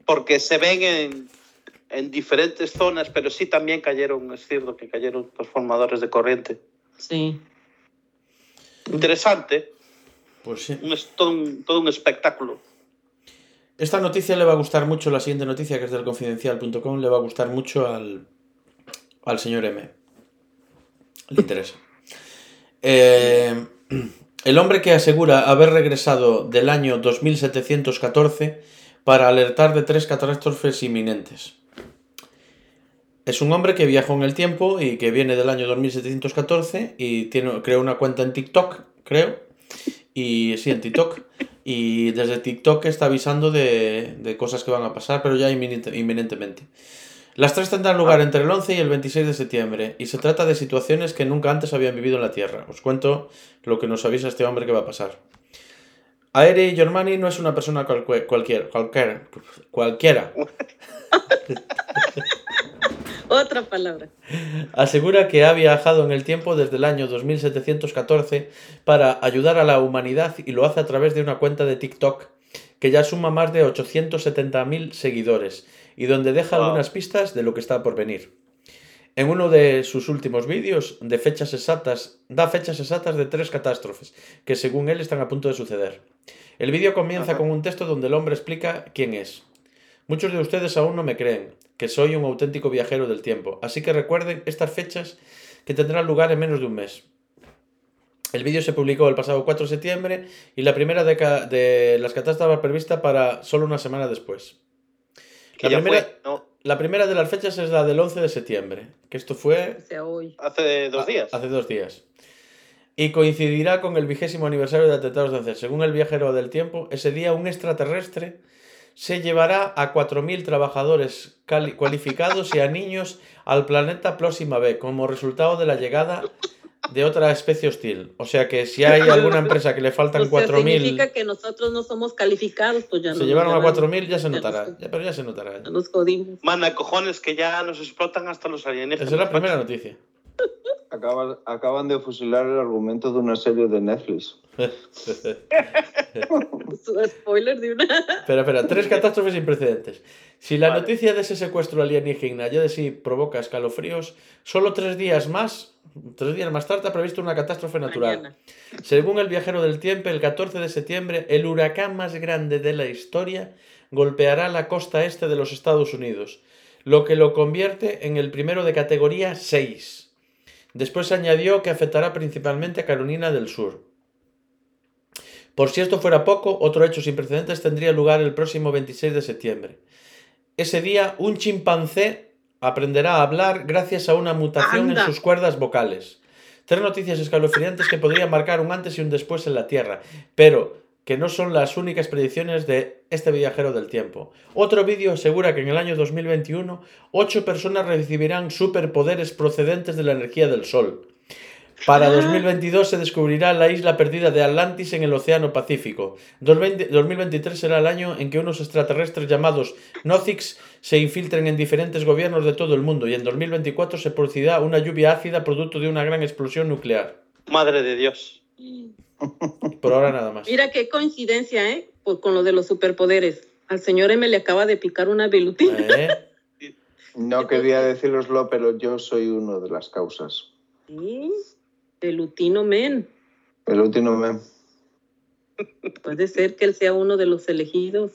Porque se ven en, en diferentes zonas, pero sí también cayeron, es cierto que cayeron transformadores de corriente. Sí. Interesante, Pues sí. un, es- todo, un, todo un espectáculo. Esta noticia le va a gustar mucho, la siguiente noticia, que es del confidencial.com, le va a gustar mucho al, al señor M. Le interesa. Eh, el hombre que asegura haber regresado del año 2714 para alertar de tres catástrofes inminentes. Es un hombre que viajó en el tiempo y que viene del año 2714 y tiene, creó una cuenta en TikTok, creo. Y sí, en TikTok. Y desde TikTok está avisando de, de cosas que van a pasar, pero ya inminente- inminentemente. Las tres tendrán lugar entre el 11 y el 26 de septiembre, y se trata de situaciones que nunca antes habían vivido en la Tierra. Os cuento lo que nos avisa este hombre que va a pasar. Aeri Germani no es una persona cualquier, cualquiera, cualquiera. [LAUGHS] Otra palabra. Asegura que ha viajado en el tiempo desde el año 2714 para ayudar a la humanidad y lo hace a través de una cuenta de TikTok que ya suma más de 870.000 seguidores y donde deja Wow. algunas pistas de lo que está por venir. En uno de sus últimos vídeos de fechas exactas, da fechas exactas de tres catástrofes que según él están a punto de suceder. El vídeo comienza Ajá. con un texto donde el hombre explica quién es. Muchos de ustedes aún no me creen, que soy un auténtico viajero del tiempo, así que recuerden estas fechas que tendrán lugar en menos de un mes. El vídeo se publicó el pasado 4 de septiembre y la primera de, de las catástrofes estaba prevista para solo una semana después. Que La ya primera, fue, ¿no? La primera de las fechas es la del 11 de septiembre, que esto fue. Hace dos a- días. hace dos días. y coincidirá con el vigésimo aniversario de atentados de ANCER. Según el viajero del tiempo, ese día un extraterrestre se llevará a 4.000 trabajadores cualificados y a niños al planeta Próxima B como resultado de la llegada de otra especie hostil. O sea que si hay alguna empresa que le faltan O sea, 4.000, significa que nosotros no somos calificados, pues ya se no llevaron a nos llevan, 4.000, ya se notará. nos- Ya, pero ya se notará. ya nos jodimos. Manda cojones que ya nos explotan hasta los alienígenas. Esa es la primera noticia. Acaban, acaban de fusilar el argumento de una serie de Netflix. [LAUGHS] Spoiler de una. Espera, espera, tres [LAUGHS] catástrofes sin precedentes. Si la Vale. noticia de ese secuestro alienígena ya de sí provoca escalofríos, solo tres días más, tres días más tarde ha previsto una catástrofe natural. Mañana. Según el viajero del tiempo, el 14 de septiembre, el huracán más grande de la historia golpeará la costa este de los Estados Unidos, lo que lo convierte en el primero de categoría 6. Después añadió que afectará principalmente a Carolina del Sur. Por si esto fuera poco, otro hecho sin precedentes tendría lugar el próximo 26 de septiembre. Ese día, un chimpancé aprenderá a hablar gracias a una mutación Anda. en sus cuerdas vocales. Tres noticias escalofriantes que podrían marcar un antes y un después en la Tierra, pero que no son las únicas predicciones de este viajero del tiempo. Otro vídeo asegura que en el año 2021, ocho personas recibirán superpoderes procedentes de la energía del Sol. Para Ah. 2022 se descubrirá la isla perdida de Atlantis en el Océano Pacífico. 2020 2023 será el año en que unos extraterrestres llamados Nothix se infiltren en diferentes gobiernos de todo el mundo y en 2024 se producirá una lluvia ácida producto de una gran explosión nuclear. Madre de Dios. Por ahora nada más. Mira qué coincidencia, ¿eh? Pues con lo de los superpoderes. Al señor M le acaba de picar una velutina. ¿Eh? No quería deciroslo, pero yo soy uno de las causas. Sí, Velutino Men. El último me... Puede ser que él sea uno de los elegidos.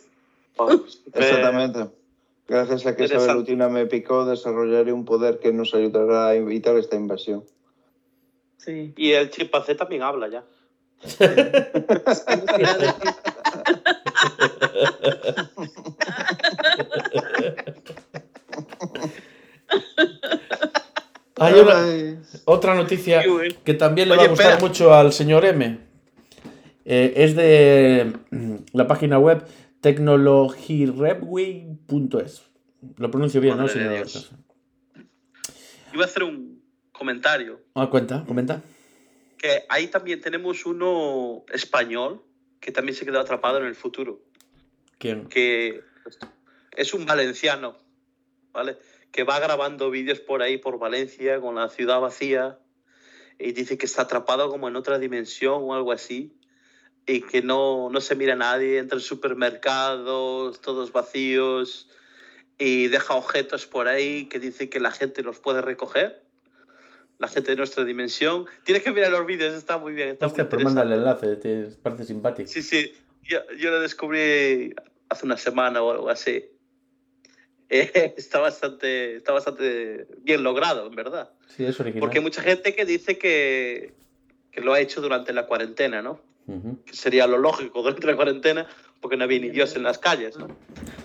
Exactamente. Gracias a que esa velutina me picó, desarrollaré un poder que nos ayudará a evitar esta invasión. Sí. Y el chimpancé también habla ya. Hay una- otra noticia que también le va a gustar espera. mucho al señor M. Eh, es de mm, la página web technologyrepway.es. Lo pronuncio bien, ¿no, Madre señor? Iba a hacer un comentario. Ah, cuenta, comenta. Ahí también tenemos uno español que también se quedó atrapado en el futuro. ¿Quién? Que es un valenciano, ¿vale? Que va grabando vídeos por ahí, por Valencia, con la ciudad vacía. Y dice que está atrapado como en otra dimensión o algo así. Y que no, no se mira a nadie, entra en supermercados, todos vacíos. Y deja objetos por ahí que dice que la gente los puede recoger. La gente de nuestra dimensión. Tienes que mirar los vídeos, está muy bien. Está Hostia, muy pero manda el enlace, te parece simpático. Sí, sí. Yo, yo lo descubrí hace una semana o algo así. [LAUGHS] Eh, está, bastante, está bastante bien logrado, en verdad. Sí, es original. Porque hay mucha gente que dice que, que lo ha hecho durante la cuarentena, ¿no? Que sería lo lógico durante la cuarentena, porque no había ni Dios en las calles, ¿no?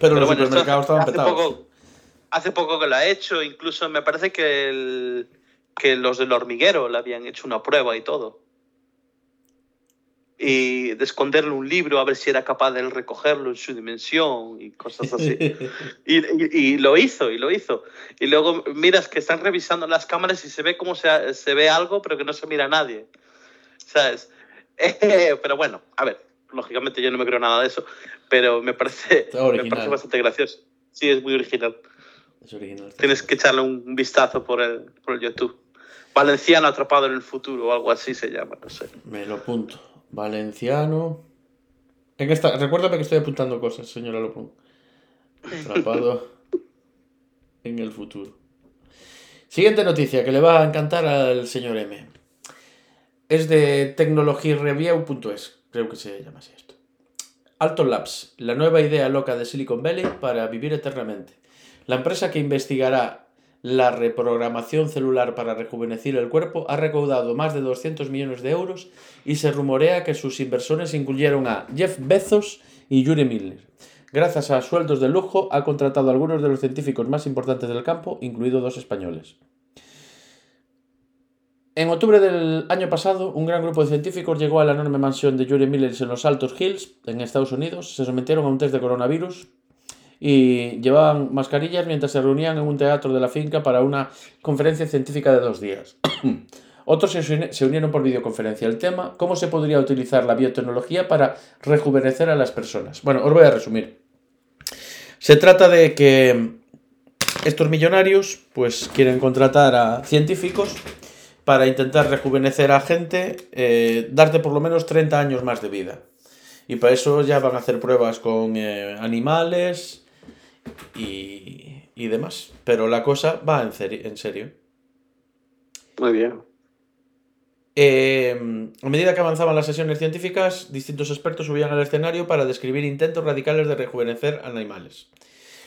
Pero, los bueno, supermercados estaban hace petados. poco, hace poco que lo ha hecho, incluso me parece que, el- que los del hormiguero le habían hecho una prueba y todo. Y de esconderle un libro a ver si era capaz de él recogerlo en su dimensión y cosas así. [LAUGHS] Y, y- y lo hizo, y lo hizo. Y luego miras que están revisando las cámaras y se ve como se, se ve algo, pero que no se mira a nadie. ¿Sabes? [LAUGHS] Eh, pero bueno, a ver, lógicamente yo no me creo nada de eso, pero me parece, me parece bastante gracioso. Sí, es muy original. Es original. Tienes que echarle un vistazo por el, por el YouTube. Valenciano atrapado en el futuro o algo así se llama, no sé. Me lo apunto. Valenciano. En recuérdame que estoy apuntando cosas, señora Lopón. Atrapado en el futuro. Siguiente noticia que le va a encantar al señor M. Es de tecnologyreview.es, creo que se llama así esto. Alton Labs, la nueva idea loca de Silicon Valley para vivir eternamente. La empresa que investigará la reprogramación celular para rejuvenecer el cuerpo ha recaudado más de 200 millones de euros y se rumorea que sus inversores incluyeron a Jeff Bezos y Yuri Miller. Gracias a sueldos de lujo, ha contratado a algunos de los científicos más importantes del campo, incluidos dos españoles. En octubre del año pasado, un gran grupo de científicos llegó a la enorme mansión de Yuri Miller en los Altos Hills, en Estados Unidos. Se sometieron a un test de coronavirus y llevaban mascarillas mientras se reunían en un teatro de la finca para una conferencia científica de dos días. [CLEARS THROAT] Otros se unieron por videoconferencia. El tema, ¿cómo se podría utilizar la biotecnología para rejuvenecer a las personas? Bueno, os voy a resumir. Se trata de que estos millonarios pues quieren contratar a científicos para intentar rejuvenecer a gente, eh, darte por lo menos 30 años más de vida. Y para eso ya van a hacer pruebas con eh, animales y, y, demás. Pero la cosa va en, en serio. Muy bien. Eh, a medida que avanzaban las sesiones científicas, distintos expertos subían al escenario para describir intentos radicales de rejuvenecer animales.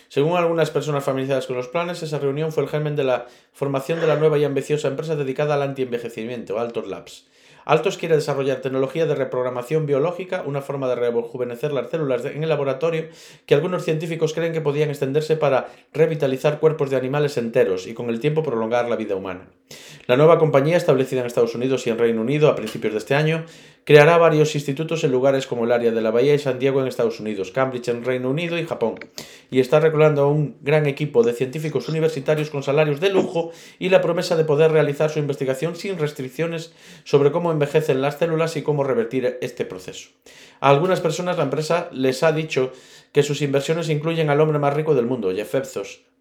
Según algunas personas familiarizadas con los planes, esa reunión fue el germen de la formación de la nueva y ambiciosa empresa dedicada al antienvejecimiento, Altos Labs. Altos quiere desarrollar tecnología de reprogramación biológica, una forma de rejuvenecer las células en el laboratorio que algunos científicos creen que podían extenderse para revitalizar cuerpos de animales enteros y con el tiempo prolongar la vida humana. La nueva compañía, establecida en Estados Unidos y en Reino Unido a principios de este año, creará varios institutos en lugares como el área de la Bahía y San Diego en Estados Unidos, Cambridge en Reino Unido y Japón, y está reclutando a un gran equipo de científicos universitarios con salarios de lujo y la promesa de poder realizar su investigación sin restricciones sobre cómo envejecen las células y cómo revertir este proceso. A algunas personas la empresa les ha dicho que sus inversiones incluyen al hombre más rico del mundo, Jeff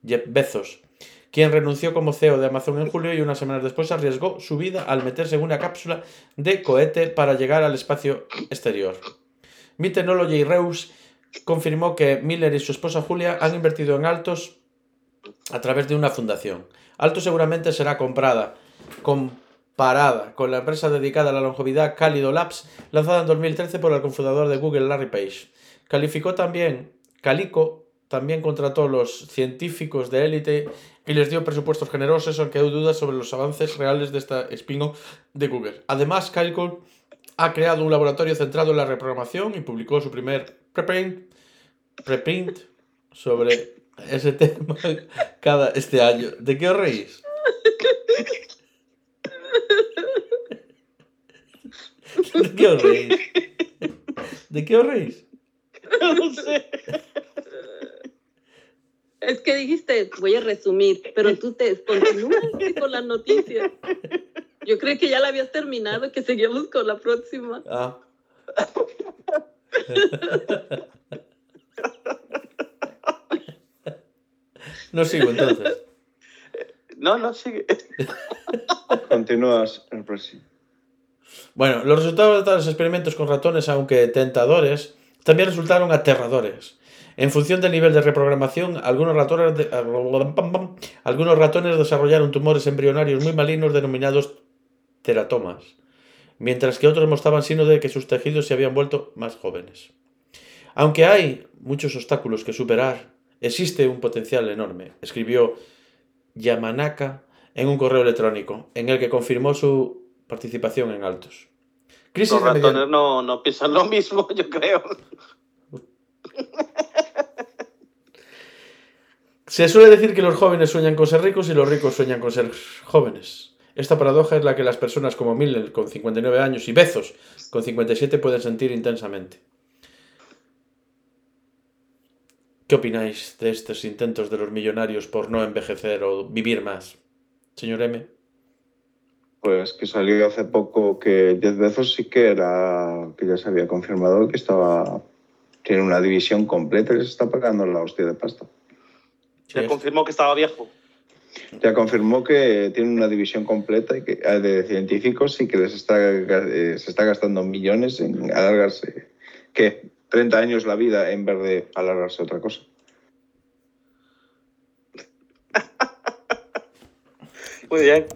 Jeff Bezos quien renunció como CEO de Amazon en julio y unas semanas después arriesgó su vida al meterse en una cápsula de cohete para llegar al espacio exterior. Mi Technology Reus confirmó que Miller y su esposa Julia han invertido en Altos a través de una fundación. Altos seguramente será comprada, comparada con la empresa dedicada a la longevidad Cálido Labs, lanzada en 2013 por el cofundador de Google, Larry Page. Calificó también, Calico también contrató los científicos de élite y les dio presupuestos generosos, aunque hay dudas sobre los avances reales de esta espino de Google. Además, Kyle ha creado un laboratorio centrado en la reprogramación y publicó su primer preprint, preprint sobre ese tema [LAUGHS] cada este año. ¿De qué os reís? ¿De qué os reís? ¿De qué os reís? No sé. Es que dijiste, voy a resumir, pero tú te continúas con la noticia. Yo creo que ya la habías terminado, que seguimos con la próxima. Ah. no sigo entonces. No, no, sigue. Continúas el próximo. Bueno, los resultados de los experimentos con ratones, aunque tentadores, también resultaron aterradores. En función del nivel de reprogramación, algunos ratones, algunos ratones desarrollaron tumores embrionarios muy malignos denominados teratomas, mientras que otros mostraban signos de que sus tejidos se habían vuelto más jóvenes. Aunque hay muchos obstáculos que superar, existe un potencial enorme, escribió Yamanaka en un correo electrónico, en el que confirmó su participación en Altos. Crisis Los ratones no, no piensan lo mismo, [LAUGHS] yo creo. [LAUGHS] Se suele decir que los jóvenes sueñan con ser ricos y los ricos sueñan con ser jóvenes. Esta paradoja es la que las personas como Miller con 59 años y Bezos con 57 pueden sentir intensamente. ¿Qué opináis de estos intentos de los millonarios por no envejecer o vivir más? Señor M. Pues que salió hace poco que 10 Bezos sí que era, que ya se había confirmado que estaba, tiene una división completa y se está pagando la hostia de pasta. Ya confirmó que estaba viejo. Ya confirmó que tiene una división completa y que, eh, de científicos y que les está, eh, se está gastando millones en alargarse, ¿qué? 30 años la vida en vez de alargarse otra cosa. [LAUGHS] Muy bien.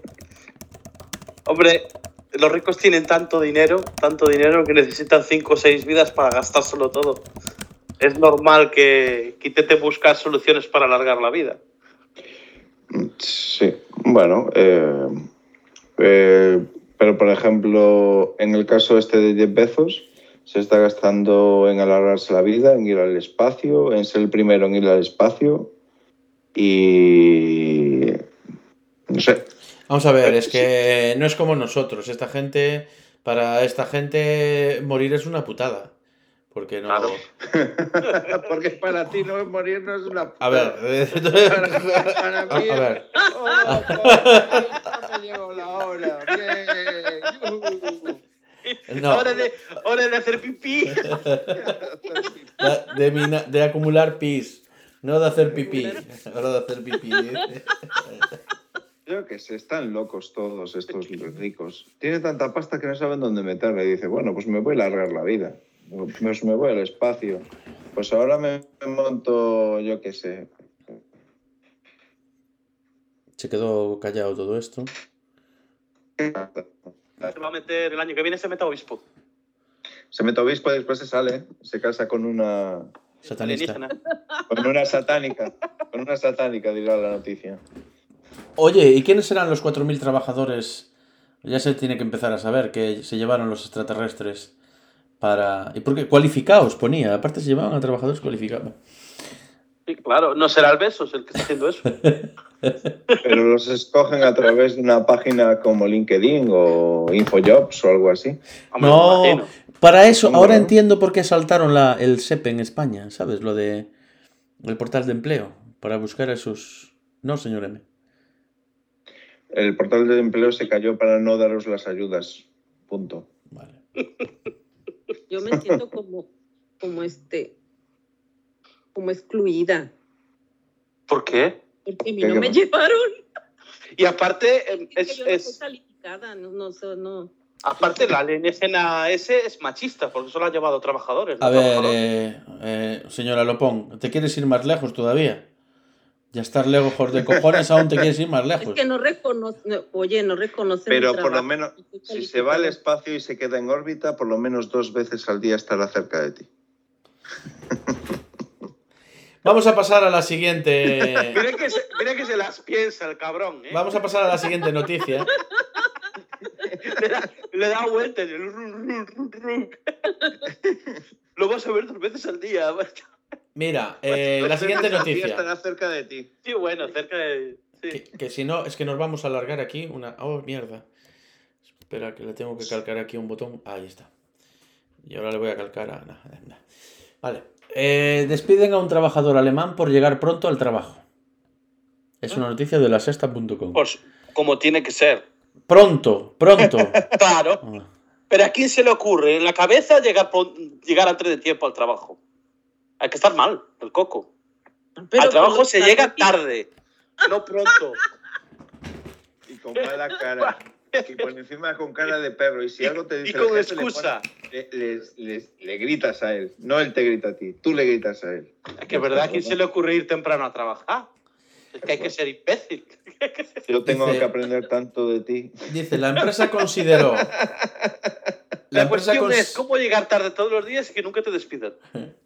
Hombre, los ricos tienen tanto dinero, tanto dinero que necesitan 5 o 6 vidas para gastárselo todo es normal que, que intente buscar soluciones para alargar la vida. Sí, bueno, eh, eh, pero por ejemplo, en el caso este de Jeff Bezos, se está gastando en alargarse la vida, en ir al espacio, en ser el primero en ir al espacio y no sé. Vamos a ver, es que no es como nosotros. Esta gente, para esta gente, morir es una putada. Porque no. Claro. [LAUGHS] Porque para ti no morir no es una... A ver, eh, Para, [LAUGHS] para mí a es- ver. Oh, oh, me llegó la hora. No, Hora, de, hora de hacer pipí. [LAUGHS] de, de mina- de acumular pis, no de hacer pipí. Ahora de hacer pipí. Yo que sé, están locos todos estos ricos. Tienen tanta pasta que no saben dónde meterla y dice, bueno, pues me voy a largar la vida. Pues me voy al espacio. Pues ahora me monto, yo qué sé. Se quedó callado todo esto. Se va a meter el año que viene, se mete a obispo. Se mete obispo y después se sale, se casa con una, Satanista. Con una satánica. Con una satánica, dirá la noticia. Oye, ¿y quiénes serán los 4.000 trabajadores? Ya se tiene que empezar a saber que se llevaron los extraterrestres para... ¿Y por qué? Cualificados ponía. Aparte se llevaban a trabajadores cualificados. Sí, claro, no será el Besos el que está haciendo eso. [LAUGHS] Pero los escogen a través de una página como LinkedIn o Infojobs o algo así. No, para eso, ¿Cómo ahora entiendo por qué saltaron la, el SEP en España, ¿sabes? Lo de el portal de empleo, para buscar a esos... No, señor M. El portal de empleo se cayó para no daros las ayudas. Punto. Vale. [LAUGHS] Yo me siento [LAUGHS] como, como este, como excluida, ¿Por qué? porque a mí ¿Qué no me llevaron. Y aparte, em, Es, es, que yo es- no, no, aparte la alienígena ese es machista, porque solo ha llevado trabajadores. A ver, eh, eh, señora Lopón, ¿te quieres ir más lejos todavía? Ya estar lejos de cojones, aún te quieres ir más Es lejos. que no reconoce, no, oye, no reconoce Pero por lo menos, si se va al espacio y se queda en órbita, por lo menos dos veces al día estará cerca de ti. [LAUGHS] Vamos a pasar a la siguiente. Mira que, se, mira que se las piensa el cabrón, ¿eh? Vamos a pasar a la siguiente noticia. Le da, le da vueltas. Lo vas a ver dos veces al día. Mira, eh, la Dos siguiente noticia. estará cerca de ti. Sí, bueno, cerca de... Sí. Que, que si no, es que nos vamos a alargar aquí una. Oh, mierda. Espera, que le tengo que calcar aquí un botón. Ahí está. Y ahora le voy a calcar a. nah. Vale. Eh, despiden a un trabajador alemán por llegar pronto al trabajo. Es una noticia de la sexta.com. Pues como tiene que ser. Pronto, pronto. [LAUGHS] Claro. Ah, Pero ¿a quién se le ocurre en la cabeza llegar, llegar antes de tiempo al trabajo? Hay que estar mal, el coco. Pero al trabajo se llega tarde, no pronto. Y con mala cara. Y por encima con cara de perro. Y si algo te Y dice con el jefe, le excusa. pones- Le, le- le- le gritas a él. No él te grita a ti. Tú le gritas a él. Es que verdad, ¿a quién se le ocurre ir temprano a trabajar? Es que hay que ser imbécil. [LAUGHS] Yo tengo Dice- que aprender tanto de ti. Dice, la empresa consideró. [LAUGHS] La, La empresa, cuestión cons- es cómo llegar tarde todos los días y que nunca te despidan. [LAUGHS]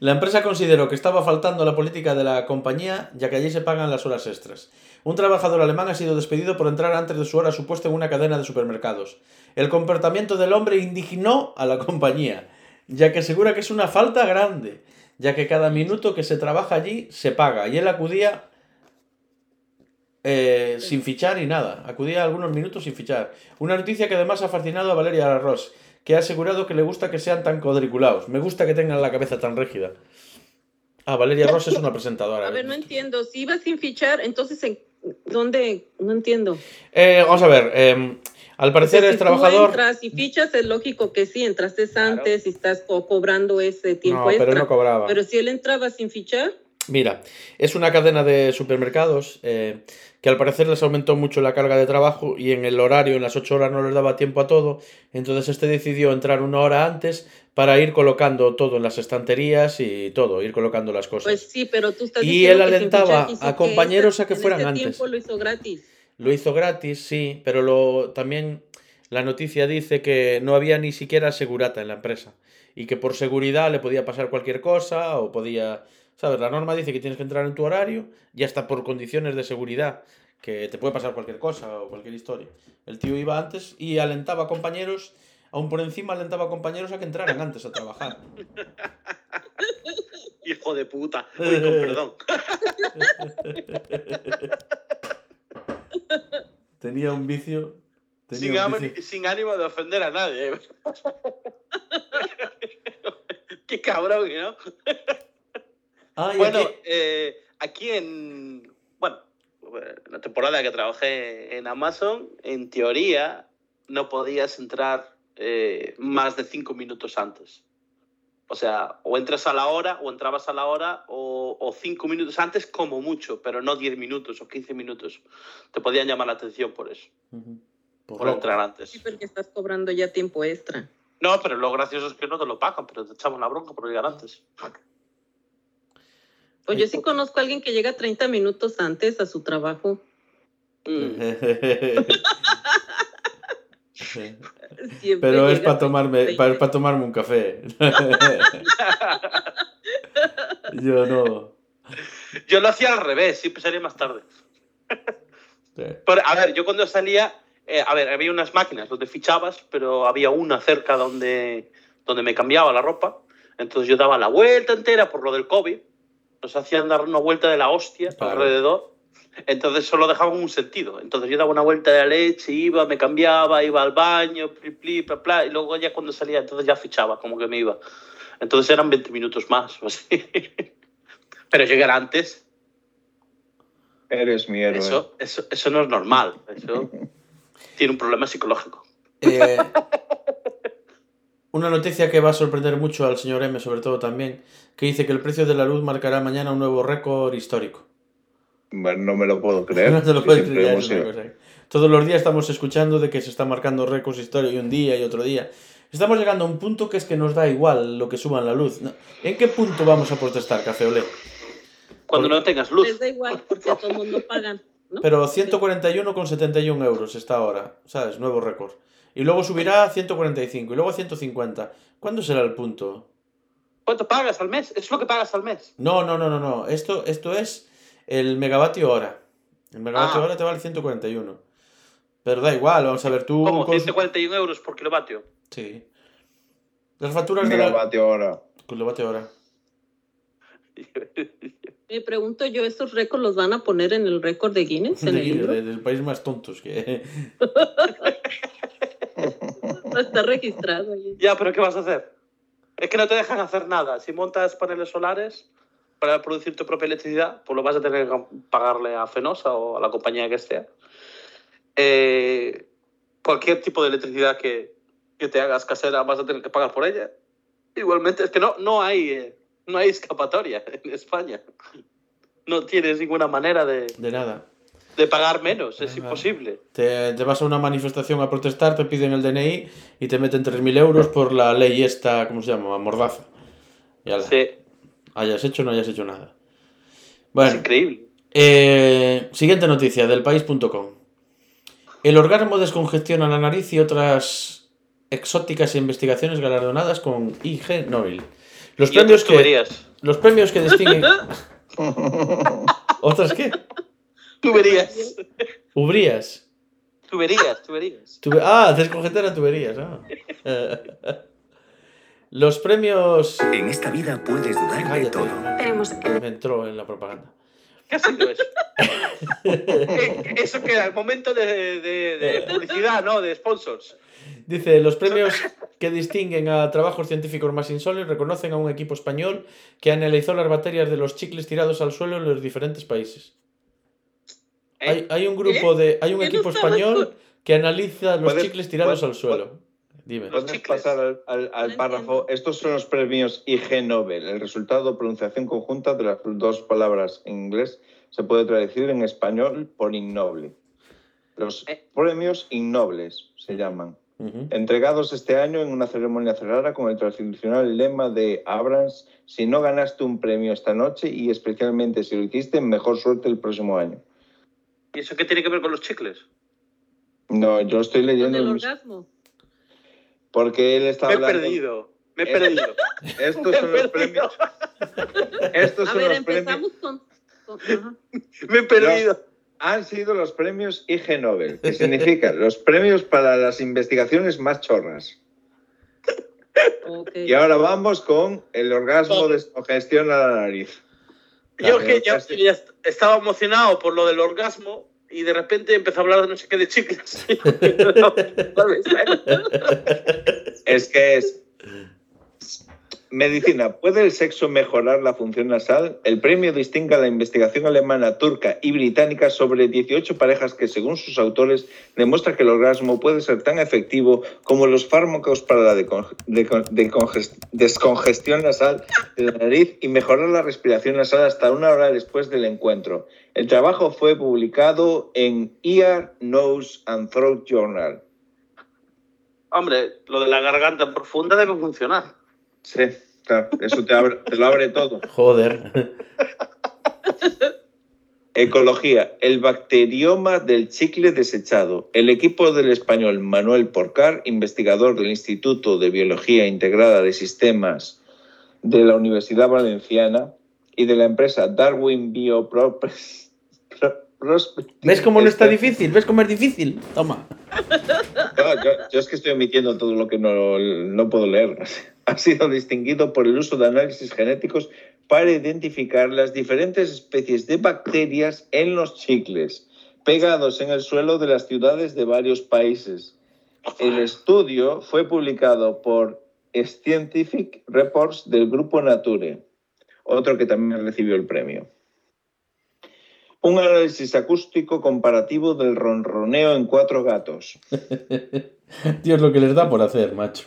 la empresa consideró que estaba faltando a la política de la compañía, ya que allí se pagan las horas extras. Un trabajador alemán ha sido despedido por entrar antes de su hora supuesta en una cadena de supermercados. El comportamiento del hombre indignó a la compañía, ya que asegura que es una falta grande, ya que cada minuto que se trabaja allí se paga, y él acudía eh, sin fichar y nada, acudía algunos minutos sin fichar. Una noticia que además ha fascinado a Valeria Ross, que ha asegurado que le gusta que sean tan cuadriculados. Me gusta que tengan la cabeza tan rígida. Ah, Valeria Ross es una presentadora. A ver, no entiendo. Si iba sin fichar, entonces, ¿en ¿dónde? No entiendo. Eh, vamos a ver, eh, al parecer Porque es si tú trabajador... entras y fichas, es lógico que sí, entraste antes y estás co- cobrando ese tiempo No, pero extra. no cobraba. Pero si él entraba sin fichar, Mira, es una cadena de supermercados eh, que al parecer les aumentó mucho la carga de trabajo y en el horario, en las 8 horas, no les daba tiempo a todo. Entonces este decidió entrar una hora antes para ir colocando todo en las estanterías y todo, ir colocando las cosas. pues sí, pero tú estás Y él alentaba a que compañeros ese- a que en fueran ese antes. lo hizo gratis. Lo hizo gratis, sí, pero lo, también la noticia dice que no había ni siquiera segurata en la empresa y que por seguridad le podía pasar cualquier cosa o podía, ¿sabes? La norma dice que tienes que entrar en tu horario y hasta por condiciones de seguridad, que te puede pasar cualquier cosa o cualquier historia. El tío iba antes y alentaba a compañeros, aún por encima alentaba a compañeros a que entraran antes a trabajar. [LAUGHS] Hijo de puta. [LAUGHS] Uy, con perdón. [LAUGHS] Tenía un vicio. Tenía Sin, un ánimo- vicio. sin ánimo de ofender a nadie. Qué cabrón, ¿no? Ah, Bueno, aquí- eh, aquí en. Bueno, en la temporada que trabajé en Amazon, en teoría no podías entrar eh, más de cinco minutos antes. O sea, o entras a la hora, o entrabas a la hora, o, o cinco minutos antes como mucho, pero no 10 minutos o 15 minutos. Te podían llamar la atención por eso, Ujú. Por por loco. entrar antes. Sí, porque estás cobrando ya tiempo extra. No, pero lo gracioso es que no te lo pagan, pero te echamos la bronca por llegar antes. Pues yo sí conozco a alguien que llega 30 minutos antes a su trabajo. [LAUGHS] Mm. Pero es para tomarme, 30. para, para tomarme un café. [LAUGHS] Yo no. Yo lo hacía al revés, siempre salía más tarde. Pero, a ver, yo cuando salía, eh, a ver, había unas máquinas donde fichabas, pero había una cerca donde, donde me cambiaba la ropa. Entonces yo daba la vuelta entera por lo del COVID. Nos hacían dar una vuelta de la hostia Claro. alrededor. Entonces solo dejaban un sentido. Entonces yo daba una vuelta de la leche, iba, me cambiaba, iba al baño, pli, pli, pla, pla, y luego ya cuando salía, entonces ya fichaba, como que me iba. Entonces eran 20 minutos más o así. [LAUGHS] Pero llegar antes, Eres mi héroe. eso, eso, eso no es normal. Eso [LAUGHS] tiene un problema psicológico. Eh, una noticia que va a sorprender mucho al señor M, sobre todo también, que dice que el precio de la luz marcará mañana un nuevo récord histórico. Bueno, no me lo puedo [LAUGHS] creer. No te lo puedes creer. Todos los días estamos escuchando de que se están marcando récords históricos y un día y otro día. Estamos llegando a un punto que es que nos da igual lo que suban la luz. ¿En qué punto vamos a protestar, Café Olé? Cuando Por- no tengas luz. Les da igual [LAUGHS] porque a todo el mundo pagan. ¿no? Pero 141,71 euros está ahora, ¿sabes? Nuevo récord. Y luego subirá a 145 y luego a 150. ¿Cuándo será el punto? ¿Cuánto pagas al mes? Es lo que pagas al mes. No, no, no, no, no. Esto, esto es el megavatio hora. El megavatio Ah. hora te vale 141. Pero da igual, vamos a ver, tú... ¿Cómo? cons- 141 euros por kilovatio. Sí. Las facturas de la... Hora. Kilovatio hora. [LAUGHS] Me pregunto yo, ¿estos récords los van a poner en el récord de Guinness, en el De- libro? de- del país más tontos que... [LAUGHS] [LAUGHS] Está registrado. Ya, pero ¿qué vas a hacer? Es que no te dejan hacer nada. Si montas paneles solares para producir tu propia electricidad, pues lo vas a tener que pagarle a Fenosa o a la compañía que sea. Eh, cualquier tipo de electricidad que, que te hagas casera vas a tener que pagar por ella. Igualmente, es que no, no, hay, eh, no hay escapatoria [LAUGHS] en España. No tienes ninguna manera de, De nada. De pagar menos, es imposible. Te, te vas a una manifestación a protestar, te piden el DNI y te meten 3.000 euros por la ley esta, ¿cómo se llama? Mordaza. Y ala, Sí, hayas hecho o no hayas hecho nada. es Bueno, increíble. eh, siguiente noticia del país.com. El orgasmo descongestiona la nariz y otras exóticas investigaciones galardonadas con IG Nobel. Los Y premios que los premios que distinguen [LAUGHS] ¿Otras qué? [LAUGHS] Tuberías. Ubrías. Tuberías, tuberías. Tube- ah, descongestionan tuberías. ah. [LAUGHS] Los premios En esta vida puedes dudar de todo. Tenemos Me entró en la propaganda. ¿Qué ha sido eso? [LAUGHS] Eh, eso que era el momento de, de- de publicidad, ¿no? De sponsors. Dice, los premios que distinguen a trabajos científicos más insólitos reconocen a un equipo español que analizó las baterías de los chicles tirados al suelo en los diferentes países. ¿Eh? Hay, hay un grupo de... Hay un no equipo español con- que analiza los chicles tirados al suelo. Dime. Los Puedes chicles. pasar al, al- al No párrafo. Estos son los premios IG Nobel. El resultado de pronunciación conjunta de las dos palabras en inglés se puede traducir en español por innoble. Los Eh. premios innobles se llaman. Entregados este año en una ceremonia cerrada con el tradicional lema de Abrams, si no ganaste un premio esta noche y especialmente si lo hiciste, mejor suerte el próximo año. ¿Y eso qué tiene que ver con los chicles? No, yo estoy leyendo el el- orgasmo. porque él está Me he hablando. perdido. Me he perdido. [LAUGHS] Estos [LAUGHS] Me son los premios. [LAUGHS] Estos A son ver, los premios. empezamos con... con- ajá. Me he perdido. Han sido los premios IG Nobel, que significa los premios para las investigaciones más chorras. Y ahora vamos con el orgasmo Vale. descongestiona la nariz. Yo que ya, ya estaba emocionado por lo del orgasmo y de repente empezó a hablar de no sé qué de chicles. [LAUGHS] [LAUGHS] Es que es. Medicina. ¿Puede el sexo mejorar la función nasal? El premio distingue a la investigación alemana, turca y británica sobre 18 parejas que, según sus autores, demuestra que el orgasmo puede ser tan efectivo como los fármacos para la descongestión nasal de la nariz y mejorar la respiración nasal hasta una hora después del encuentro. El trabajo fue publicado en Ear, Nose and Throat Journal. Hombre, lo de la garganta profunda debe funcionar. Sí, claro, eso te, abre- te lo abre todo. Joder. Ecología, el bacterioma del chicle desechado. El equipo del español Manuel Porcar, investigador del Instituto de Biología Integrada de Sistemas de la Universidad Valenciana y de la empresa Darwin Bioprospecting. ¿Ves cómo no está difícil? ¿Ves cómo es difícil? Toma. [LAUGHS] Yo, yo es que estoy omitiendo todo lo que no, no puedo leer. [LAUGHS] Ha sido distinguido por el uso de análisis genéticos para identificar las diferentes especies de bacterias en los chicles pegados en el suelo de las ciudades de varios países. El estudio fue publicado por Scientific Reports del grupo Nature, otro que también recibió el premio. Un análisis acústico comparativo del ronroneo en cuatro gatos. [LAUGHS] Tío, es lo que les da por hacer, macho.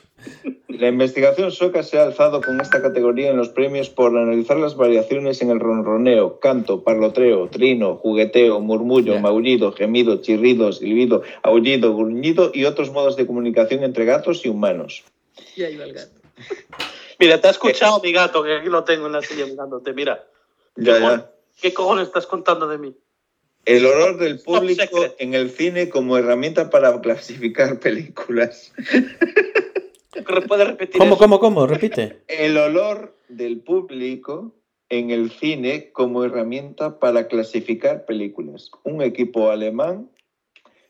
La investigación sueca se ha alzado con esta categoría en los premios por analizar las variaciones en el ronroneo, canto, parlotreo, trino, jugueteo, murmullo, Ya. maullido, gemido, chirrido, silbido, aullido, gruñido y otros modos de comunicación entre gatos y humanos. Ya iba el gato. Mira, te ha escuchado mi gato, que aquí lo tengo en la silla mirándote. Mira, Ya, ya. ¿Qué cojones estás contando de mí? El olor del público en el cine como herramienta para clasificar películas. ¿Puedes repetir ¿Cómo, eso? cómo, cómo? Repite. El olor del público en el cine como herramienta para clasificar películas. Un equipo alemán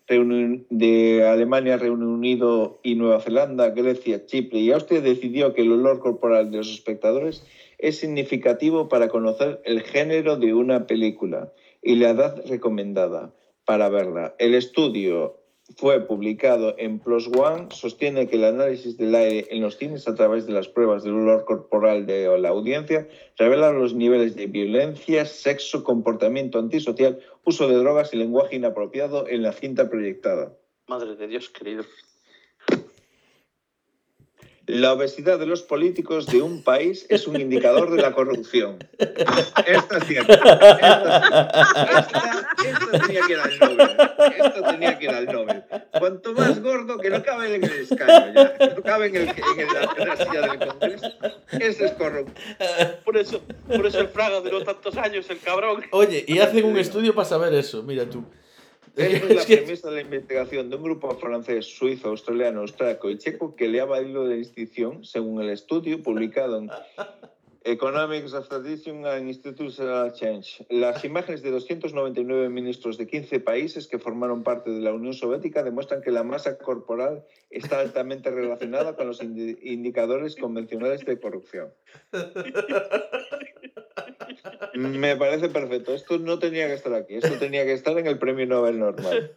de Alemania, Reino Unido y Nueva Zelanda, Grecia, Chipre y Austria decidió que el olor corporal de los espectadores es significativo para conocer el género de una película y la edad recomendada para verla. El estudio fue publicado en Plus One, sostiene que el análisis del aire en los cines a través de las pruebas del olor corporal de la audiencia revela los niveles de violencia, sexo, comportamiento antisocial, uso de drogas y lenguaje inapropiado en la cinta proyectada. Madre de Dios, querido. La obesidad de los políticos de un país es un indicador de la corrupción. Esto es cierto. Esto, tenía que ir al Nobel. Esto tenía que ir al Nobel. Cuanto más gordo, que no cabe en el escaño ya, que no cabe en, el, en, el- en la silla del Congreso, ese es corrupto. Por eso, por eso el Fraga duró tantos años, el cabrón. Oye, y hacen un estudio para saber eso, mira tú. [LAUGHS] Es la [LAUGHS] premisa de la investigación de un grupo francés, suizo, australiano, austriaco y checo que le ha valido la distinción según el estudio publicado en Economics of Tradition and Institutional Change. Las imágenes de 299 ministros de 15 países que formaron parte de la Unión Soviética demuestran que la masa corporal está altamente relacionada con los indi- indicadores convencionales de corrupción. Me parece perfecto. Esto no tenía que estar aquí. Esto tenía que estar en el premio Nobel normal.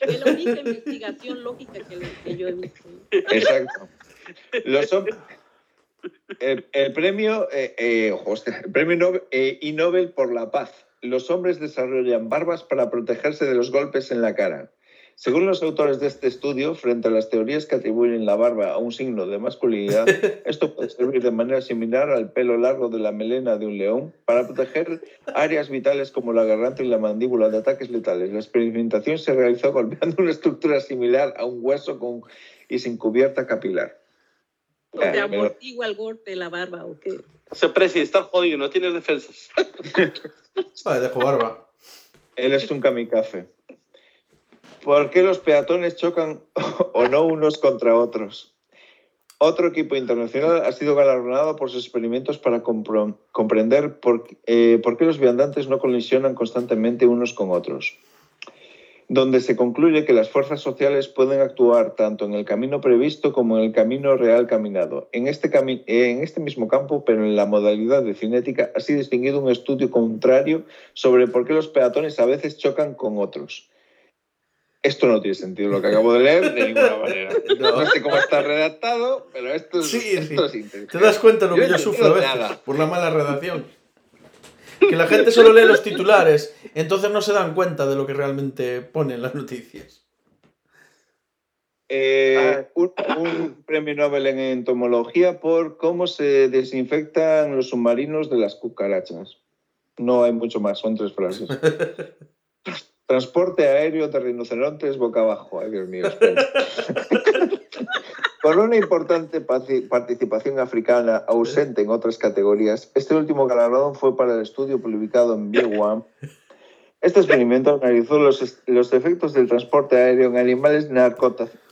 Es la única investigación lógica que, yo he visto. Exacto. Los hom- el, el premio, eh, eh, hostia, el premio Nobel, eh, y Nobel por la paz. Los hombres desarrollan barbas para protegerse de los golpes en la cara. Según los autores de este estudio, frente a las teorías que atribuyen la barba a un signo de masculinidad, [LAUGHS] esto puede servir de manera similar al pelo largo de la melena de un león para proteger áreas vitales como la garganta y la mandíbula de ataques letales. La experimentación se realizó golpeando una estructura similar a un hueso con, y sin cubierta capilar. O Eh, pero- amortigua el golpe, la barba, ¿o qué? Se presi, estás jodido, no tienes defensas. [LAUGHS] Vale, dejo barba. Él es un kamikaze. ¿Por qué los peatones chocan [LAUGHS] o no unos contra otros? Otro equipo internacional ha sido galardonado por sus experimentos para comprender por, eh, por qué los viandantes no colisionan constantemente unos con otros. Donde se concluye que las fuerzas sociales pueden actuar tanto en el camino previsto como en el camino real caminado. En este, en este mismo campo, pero en la modalidad de cinética, ha sido distinguido un estudio contrario sobre por qué los peatones a veces chocan con otros. Esto no tiene sentido lo que acabo de leer de ninguna manera. No, sé cómo está redactado, pero esto es, Sí, esto sí. es ¿Te das cuenta lo que Yo yo no sufro a entiendo veces nada. por la mala redacción? Que la gente solo lee los titulares, entonces no se dan cuenta de lo que realmente ponen las noticias. Eh, un, un premio Nobel en entomología por cómo se desinfectan los submarinos de las cucarachas. No hay mucho más, son tres frases. [LAUGHS] Transporte aéreo de rinocerontes boca abajo. Ay, Dios mío. [LAUGHS] Con una importante paci- participación africana ausente en otras categorías, este último galardón fue para el estudio publicado en One. Este experimento analizó los, los efectos del transporte aéreo en animales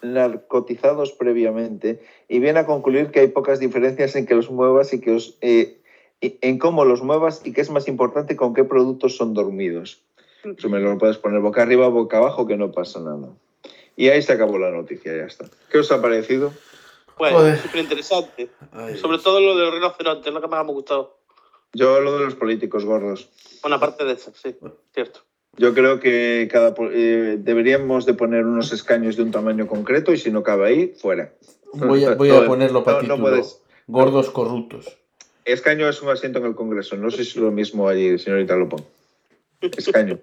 narcotizados previamente y viene a concluir que hay pocas diferencias en que los muevas y que os, eh, en cómo los muevas y que es más importante con qué productos son dormidos. Eso me lo puedes poner boca arriba, boca abajo, que no pasa nada. Y ahí se acabó la noticia, ya está. ¿Qué os ha parecido? Bueno, Joder. súper interesante. Sobre todo lo de los rinocerontes, es lo que más me ha gustado. Yo lo de los políticos gordos. Una parte de eso, sí, cierto. Yo creo que cada eh, deberíamos de poner unos escaños de un tamaño concreto y si no cabe ahí, fuera. Voy a, voy No, a ponerlo para no, no título. puedes. Gordos corruptos. Escaño es un asiento en el Congreso. No sé si es lo mismo allí, señorita Lopón. [LAUGHS] Escaño.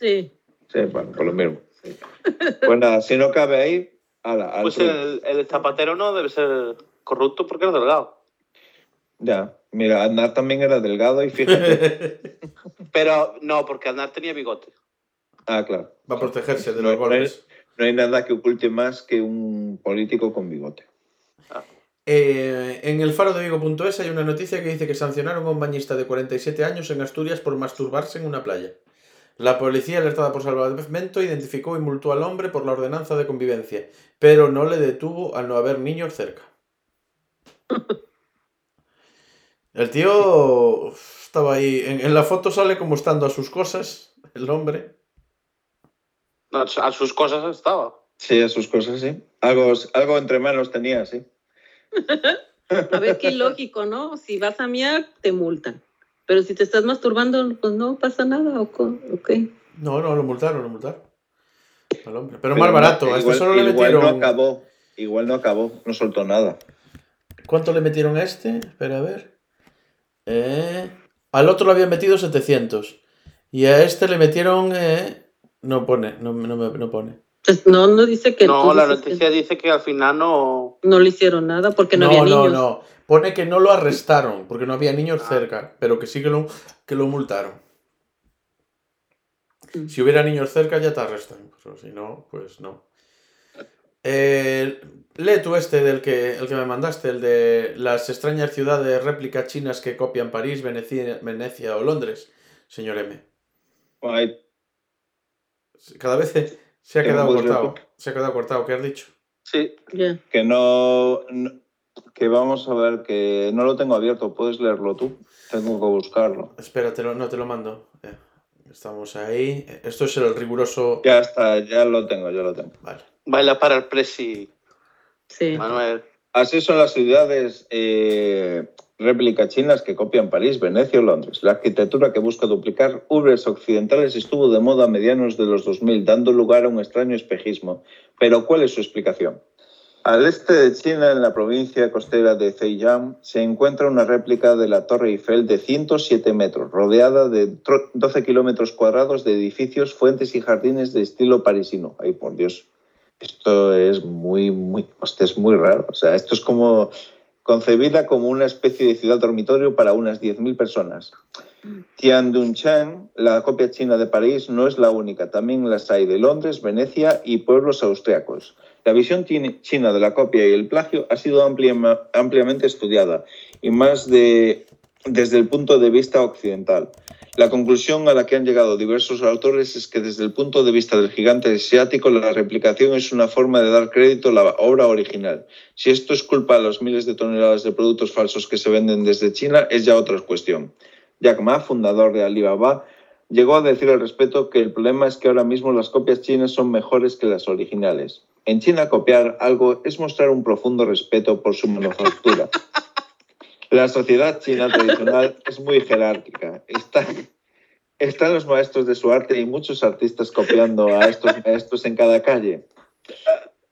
Sí. Sí, bueno, por lo mismo. Pues nada, si no cabe ahí, ala, al Pues el, el zapatero no debe ser corrupto porque es delgado. Ya, mira, Aznar también era delgado y fíjate. [LAUGHS] Pero no, porque Aznar tenía bigote. Ah, claro. Va a protegerse de No, los no hay- golpes. No hay nada que oculte más que un político con bigote. Eh, en el faro de Vigo.es hay una noticia que dice que sancionaron a un bañista de 47 años en Asturias por masturbarse en una playa. La policía, alertada por salvamento, identificó y multó al hombre por la ordenanza de convivencia, pero no le detuvo al no haber niños cerca. [LAUGHS] El tío estaba ahí. En, en la foto sale como estando a sus cosas, el hombre. No, a sus cosas estaba. Sí, a sus cosas, sí. Algo, algo entre manos tenía, sí. [LAUGHS] A ver qué ilógico, ¿no? Si vas a miar, te multan. Pero si te estás masturbando, pues no pasa nada. ¿o co- o qué? No, no, lo multaron, lo multaron. Al hombre. Pero, Pero más barato. a este igual, solo le igual metieron. no acabó. Igual no acabó, no soltó nada. ¿Cuánto le metieron a este? Espera, a ver. Eh, al otro le habían metido 700. Y a este le metieron... eh, no pone, no, no, me- no pone. Pues no, no dice que No, la que noticia dice que al final no. no le hicieron nada porque no, no, había no, niños. no. Pone que no lo arrestaron porque no había niños Ah. cerca, pero que sí que lo, que lo multaron. Mm. Si hubiera niños cerca ya te arrestan, pero si no, pues no. Eh, lee tú este del que, el que me mandaste, el de las extrañas ciudades réplicas chinas que copian París, Venecia, Venecia o Londres, señor M. Ay, Cada vez se, ha ¿Qué me quedado cortado. Se ha quedado cortado, ¿qué has dicho? Sí. Que no, no- Que vamos a ver, que no lo tengo abierto. ¿Puedes leerlo tú? Tengo que buscarlo. Espérate, no te lo mando. Eh, estamos ahí. Esto es el riguroso. Ya está, ya lo tengo, ya lo tengo. Vale. Baila para el presi, Sí. Manuel. Así son las ciudades eh, réplica chinas que copian París, Venecia o Londres. La arquitectura que busca duplicar urbes occidentales estuvo de moda a medianos de los 2000, dando lugar a un extraño espejismo. Pero ¿cuál es su explicación? Al este de China, en la provincia costera de Zhejiang, se encuentra una réplica de la Torre Eiffel de 107 metros, rodeada de tro- 12 kilómetros cuadrados de edificios, fuentes y jardines de estilo parisino. Ay, por Dios. Esto es muy, muy, hostia, es muy raro. O sea, esto es como concebida como una especie de ciudad dormitorio para unas 10.000 personas. Tiandunchan, la copia china de París, no es la única. También las hay de Londres, Venecia y pueblos austriacos. La visión china de la copia y el plagio ha sido amplia- ampliamente estudiada y más de, desde el punto de vista occidental. La conclusión a la que han llegado diversos autores es que desde el punto de vista del gigante asiático la replicación es una forma de dar crédito a la obra original. Si esto es culpa de los miles de toneladas de productos falsos que se venden desde China es ya otra cuestión. Jack Ma, fundador de Alibaba, Llegó a decir al respecto que el problema es que ahora mismo las copias chinas son mejores que las originales. En China copiar algo es mostrar un profundo respeto por su manufactura. [LAUGHS] La sociedad china tradicional es muy jerárquica. Está, están los maestros de su arte y muchos artistas copiando a estos maestros en cada calle.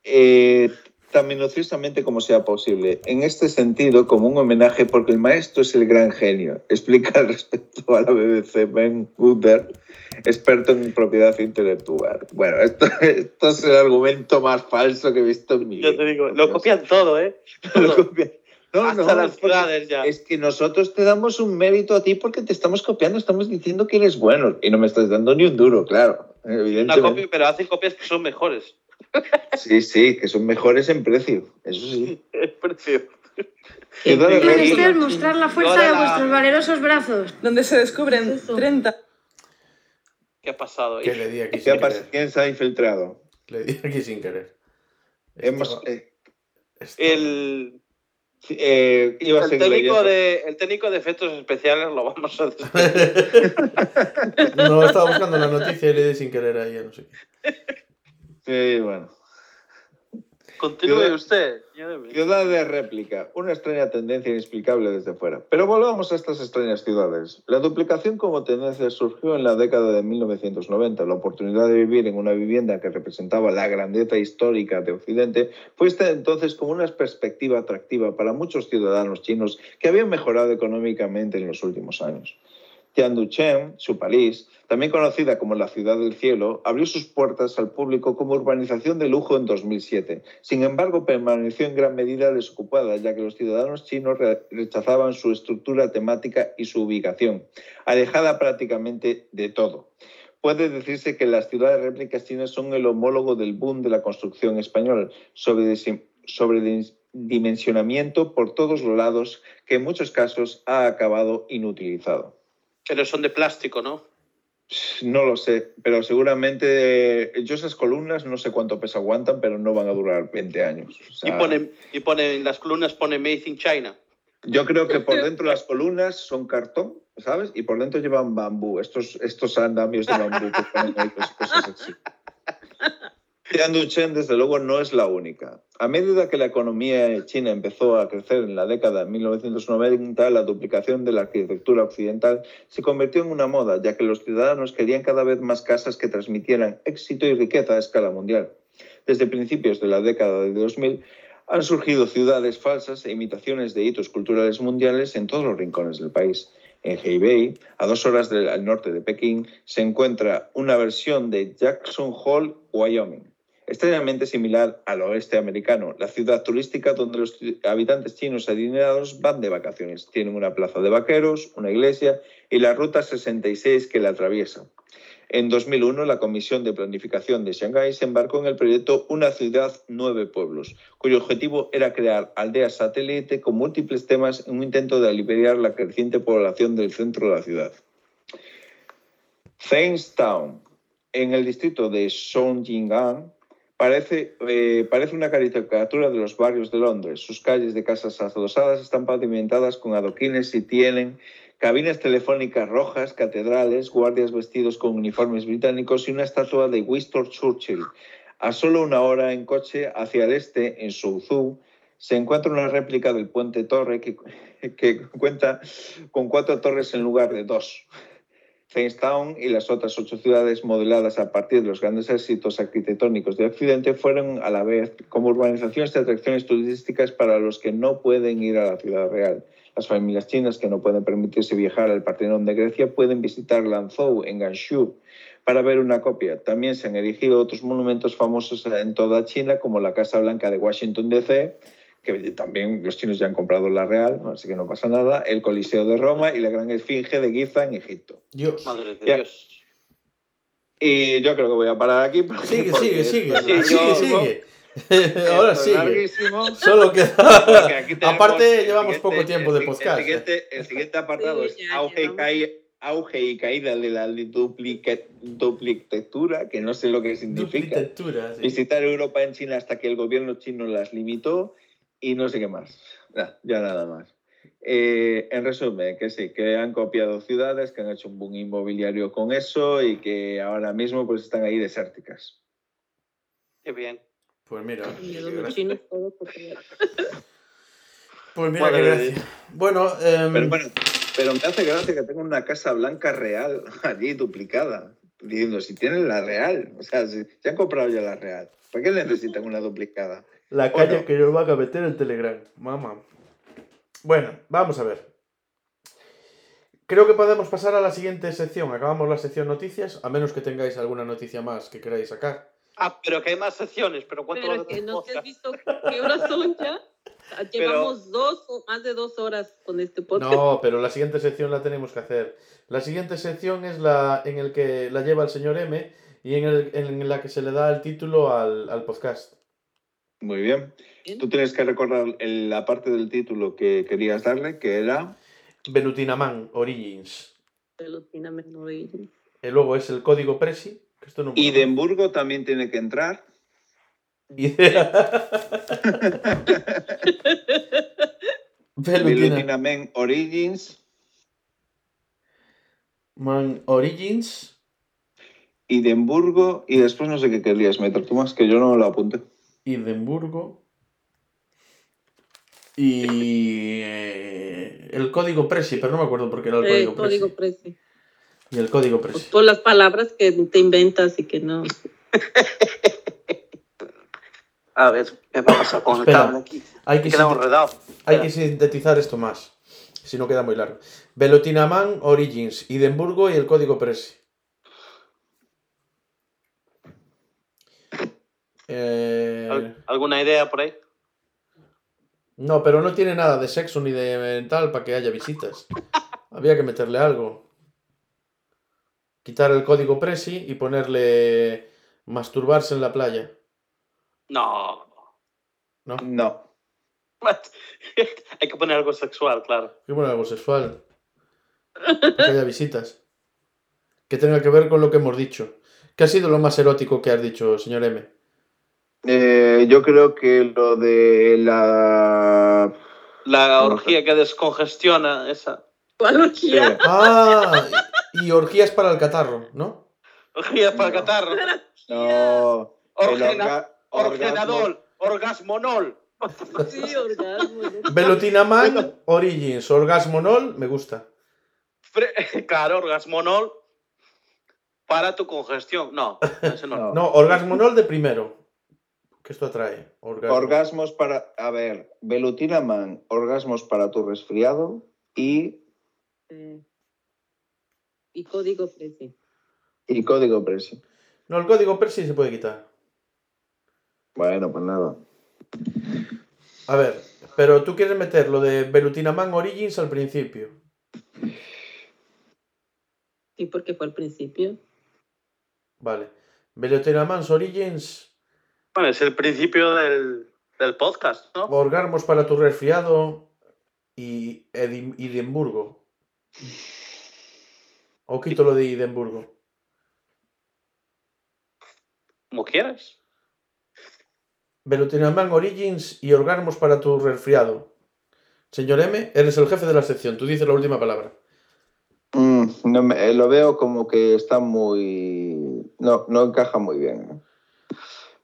Eh, tan minuciosamente como sea posible. En este sentido, como un homenaje, porque el maestro es el gran genio, explica al respecto a la BBC Ben Gooder, experto en propiedad intelectual. Bueno, esto, esto, es el argumento más falso que he visto en mi vida. Yo te digo, lo copian todo, ¿eh? Lo copian. No, Hasta no, las es ya. Es que nosotros te damos un mérito a ti porque te estamos copiando, estamos diciendo que eres bueno y no me estás dando ni un duro, claro. Una Evidentemente. copia, pero hacen copias que son mejores. [LAUGHS] Sí, sí, que son mejores en precio, eso sí. Es Reino- sí. menester mostrar la fuerza de de la- vuestros valerosos brazos. Donde se descubren Eso. 30. ¿Qué ha pasado ahí? Que le di aquí ¿Qué sin ha. ¿Quién se ha infiltrado? Le di aquí sin querer. Hemos, Estaba- eh, estaba- El, eh, iba a el, seguir técnico de, el técnico de efectos especiales lo vamos a. [LAUGHS] No, estaba buscando la noticia y le di sin querer ahí, no sé qué. Sí, bueno. Continúe Ciudad- usted. Ciudad de réplica, una extraña tendencia inexplicable desde fuera. Pero volvamos a estas extrañas ciudades. La duplicación como tendencia surgió en la década de 1990. La oportunidad de vivir en una vivienda que representaba la grandeza histórica de Occidente fue esta entonces como una perspectiva atractiva para muchos ciudadanos chinos que habían mejorado económicamente en los últimos años. Tianduchen, su país, también conocida como la Ciudad del Cielo, abrió sus puertas al público como urbanización de lujo en 2007. Sin embargo, permaneció en gran medida desocupada, ya que los ciudadanos chinos re- rechazaban su estructura temática y su ubicación, alejada prácticamente de todo. Puede decirse que las ciudades réplicas chinas son el homólogo del boom de la construcción española, sobre, sobredimensionamiento por todos los lados, que en muchos casos ha acabado inutilizado. Pero son de plástico, ¿no? No lo sé, pero seguramente yo esas columnas no sé cuánto peso aguantan, pero no van a durar 20 años. O sea, Y ponen, y ponen, las columnas pone Made in China. Yo creo que por dentro las columnas son cartón, ¿sabes? Y por dentro llevan bambú, estos, estos andamios de bambú que ponen ahí, pues, cosas así. Tianduchen, desde luego, no es la única. A medida que la economía china empezó a crecer en la década de 1990, la duplicación de la arquitectura occidental se convirtió en una moda, ya que los ciudadanos querían cada vez más casas que transmitieran éxito y riqueza a escala mundial. Desde principios de la década de 2000, han surgido ciudades falsas e imitaciones de hitos culturales mundiales en todos los rincones del país. En Hebei, a dos horas del, al norte de Pekín, se encuentra una versión de Jackson Hole, Wyoming, extrañamente similar al oeste americano, la ciudad turística donde los habitantes chinos adinerados van de vacaciones. Tienen una plaza de vaqueros, una iglesia y la Ruta 66 que la atraviesa. En 2001, la Comisión de Planificación de Shanghái se embarcó en el proyecto Una ciudad, nueve pueblos, cuyo objetivo era crear aldeas satélite con múltiples temas en un intento de aliviar la creciente población del centro de la ciudad. Town, en el distrito de Songjingan, Parece, eh, parece una caricatura de los barrios de Londres. Sus calles de casas adosadas están pavimentadas con adoquines y tienen cabinas telefónicas rojas, catedrales, guardias vestidos con uniformes británicos y una estatua de Winston Churchill. A solo una hora en coche hacia el este, en Souzhou, se encuentra una réplica del puente Torre que, [LAUGHS] que cuenta con cuatro torres en lugar de dos. Jamestown y las otras ocho ciudades modeladas a partir de los grandes éxitos arquitectónicos de Occidente fueron a la vez como urbanizaciones de atracciones turísticas para los que no pueden ir a la ciudad real. Las familias chinas que no pueden permitirse viajar al Partenón de Grecia pueden visitar Lanzhou en Gansu para ver una copia. También se han erigido otros monumentos famosos en toda China como la Casa Blanca de Washington DC, que también los chinos ya han comprado la Real, así que no pasa nada, el Coliseo de Roma y la Gran Esfinge de Giza en Egipto. Dios. Madre de Ya. Dios. Y yo creo que voy a parar aquí. porque- Sigue, porque sigue, sigue. Sigue, sigue. Ahora larguísimo. Solo [LAUGHS] Porque queda. aquí tenemos Aparte, llevamos poco tiempo de podcast. El siguiente, el siguiente apartado Sí, es auge y, caída, auge y caída de la duplicatura, que no sé lo que significa. Sí. Visitar Europa en China hasta que el gobierno chino las limitó y no sé qué más. Ya, ya nada más. Eh, en resumen, que sí, que han copiado ciudades, que han hecho un boom inmobiliario con eso y que ahora mismo pues están ahí desérticas. Qué bien. Pues mira. Pues mira, Madre qué gracia. Bueno, em, Pero bueno, pero me hace gracia que tenga una casa blanca real [LAUGHS] allí duplicada. Diciendo, si tienen la real, o sea, si, si han comprado ya la real, ¿para qué necesitan una duplicada? La calle que nos van a meter en Telegram, mamá. Bueno, vamos a ver. Creo que podemos pasar a la siguiente sección. Acabamos la sección noticias, a menos que tengáis alguna noticia más que queráis sacar. Ah, pero que hay más secciones, pero ¿cuánto Pero que no te has visto qué horas son ya. Llevamos dos o más de dos horas con este podcast. No, pero la siguiente sección la tenemos que hacer. La siguiente sección es la en el que la lleva el señor M y en, el, en la que se le da el título al, al podcast. Muy bien. Bien. Tú tienes que recordar el- la parte del título que querías darle, que era... Velutinaman Origins. Pelotina menor y- luego es el código Presi. Que esto no Y Edimburgo también tiene que entrar. Y- Velutina Velutinamen Origins, Man Origins. Edimburgo y después no sé qué querías meter tú más, que yo no lo apunté. Edimburgo. Y eh, el código Presi, pero no me acuerdo por qué era el Eh, código, código Presi. Prezi. Y el código Pues Presi. por las palabras que te inventas y que no. [LAUGHS] A ver, ¿qué va a pasar con el aquí? Hay que, hay que sintetizar esto más, si no queda muy largo. Velutinaman Origins, Edimburgo y el código Presi. Eh, ¿Al- ¿Alguna idea por ahí? no, pero no tiene nada de sexo ni de tal para que haya visitas. Había que meterle algo. Quitar el código Presi y ponerle masturbarse en la playa. No. ¿No? No. [LAUGHS] Hay que poner algo sexual, claro. Qué bueno algo sexual. Que haya visitas. Que tenga que ver con lo que hemos dicho. ¿Qué ha sido lo más erótico que has dicho, señor M? Eh, yo creo que lo de la... La No, orgía que descongestiona, esa. ¿Cuál orgía? Sí. Ah, y orgías para el catarro, ¿no? Orgía para el catarro. No. Orgena- Orgenadol. Orgasmonol. [LAUGHS] Sí, orgasmo. ¿no? Velutinaman Origins, Orgasmonol, me gusta. Fre- [LAUGHS] Claro, orgasmonol para tu congestión. No, ese no. [LAUGHS] No. No, Orgasmonol de primero. Que esto atrae. Orgasmo. Orgasmos para... A ver, Velutinaman, orgasmos para tu resfriado y, Eh, y código Prezi. y código Presi. No, el código Persi se puede quitar. Bueno, pues nada. A ver, pero tú quieres meter lo de Velutinaman Origins al principio. Sí, porque fue al principio. Vale. Velutinaman Origins, Bueno, es el principio del, del podcast, ¿no? orgasmos para tu resfriado y Edim- Edimburgo. O quito lo de Edimburgo. Como quieras. Velutinaman Origins y orgasmos para tu resfriado. Señor M, eres el jefe de la sección. Tú dices la última palabra. Mm, no me- eh, lo veo como que está muy... No, no encaja muy bien.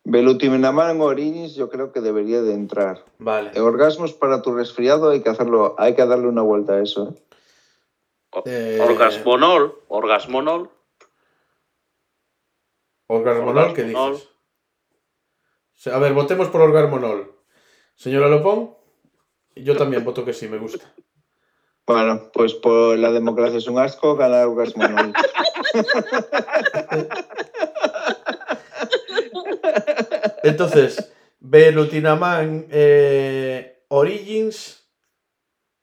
¿Eh? Velutinaman Origins yo creo que debería de entrar. Vale. Orgasmos para tu resfriado hay que hacerlo, hay que darle una vuelta a eso. ¿eh? Eh, Orgasmonol. Orgasmonol. Orgasmonol, ¿qué dices? A ver, votemos por Orgasmonol. Señora Lopón, yo también voto que sí, me gusta. Bueno, pues por la democracia es un asco, ganar Orgasmonol. [LAUGHS] Entonces, Velutinaman eh, Origins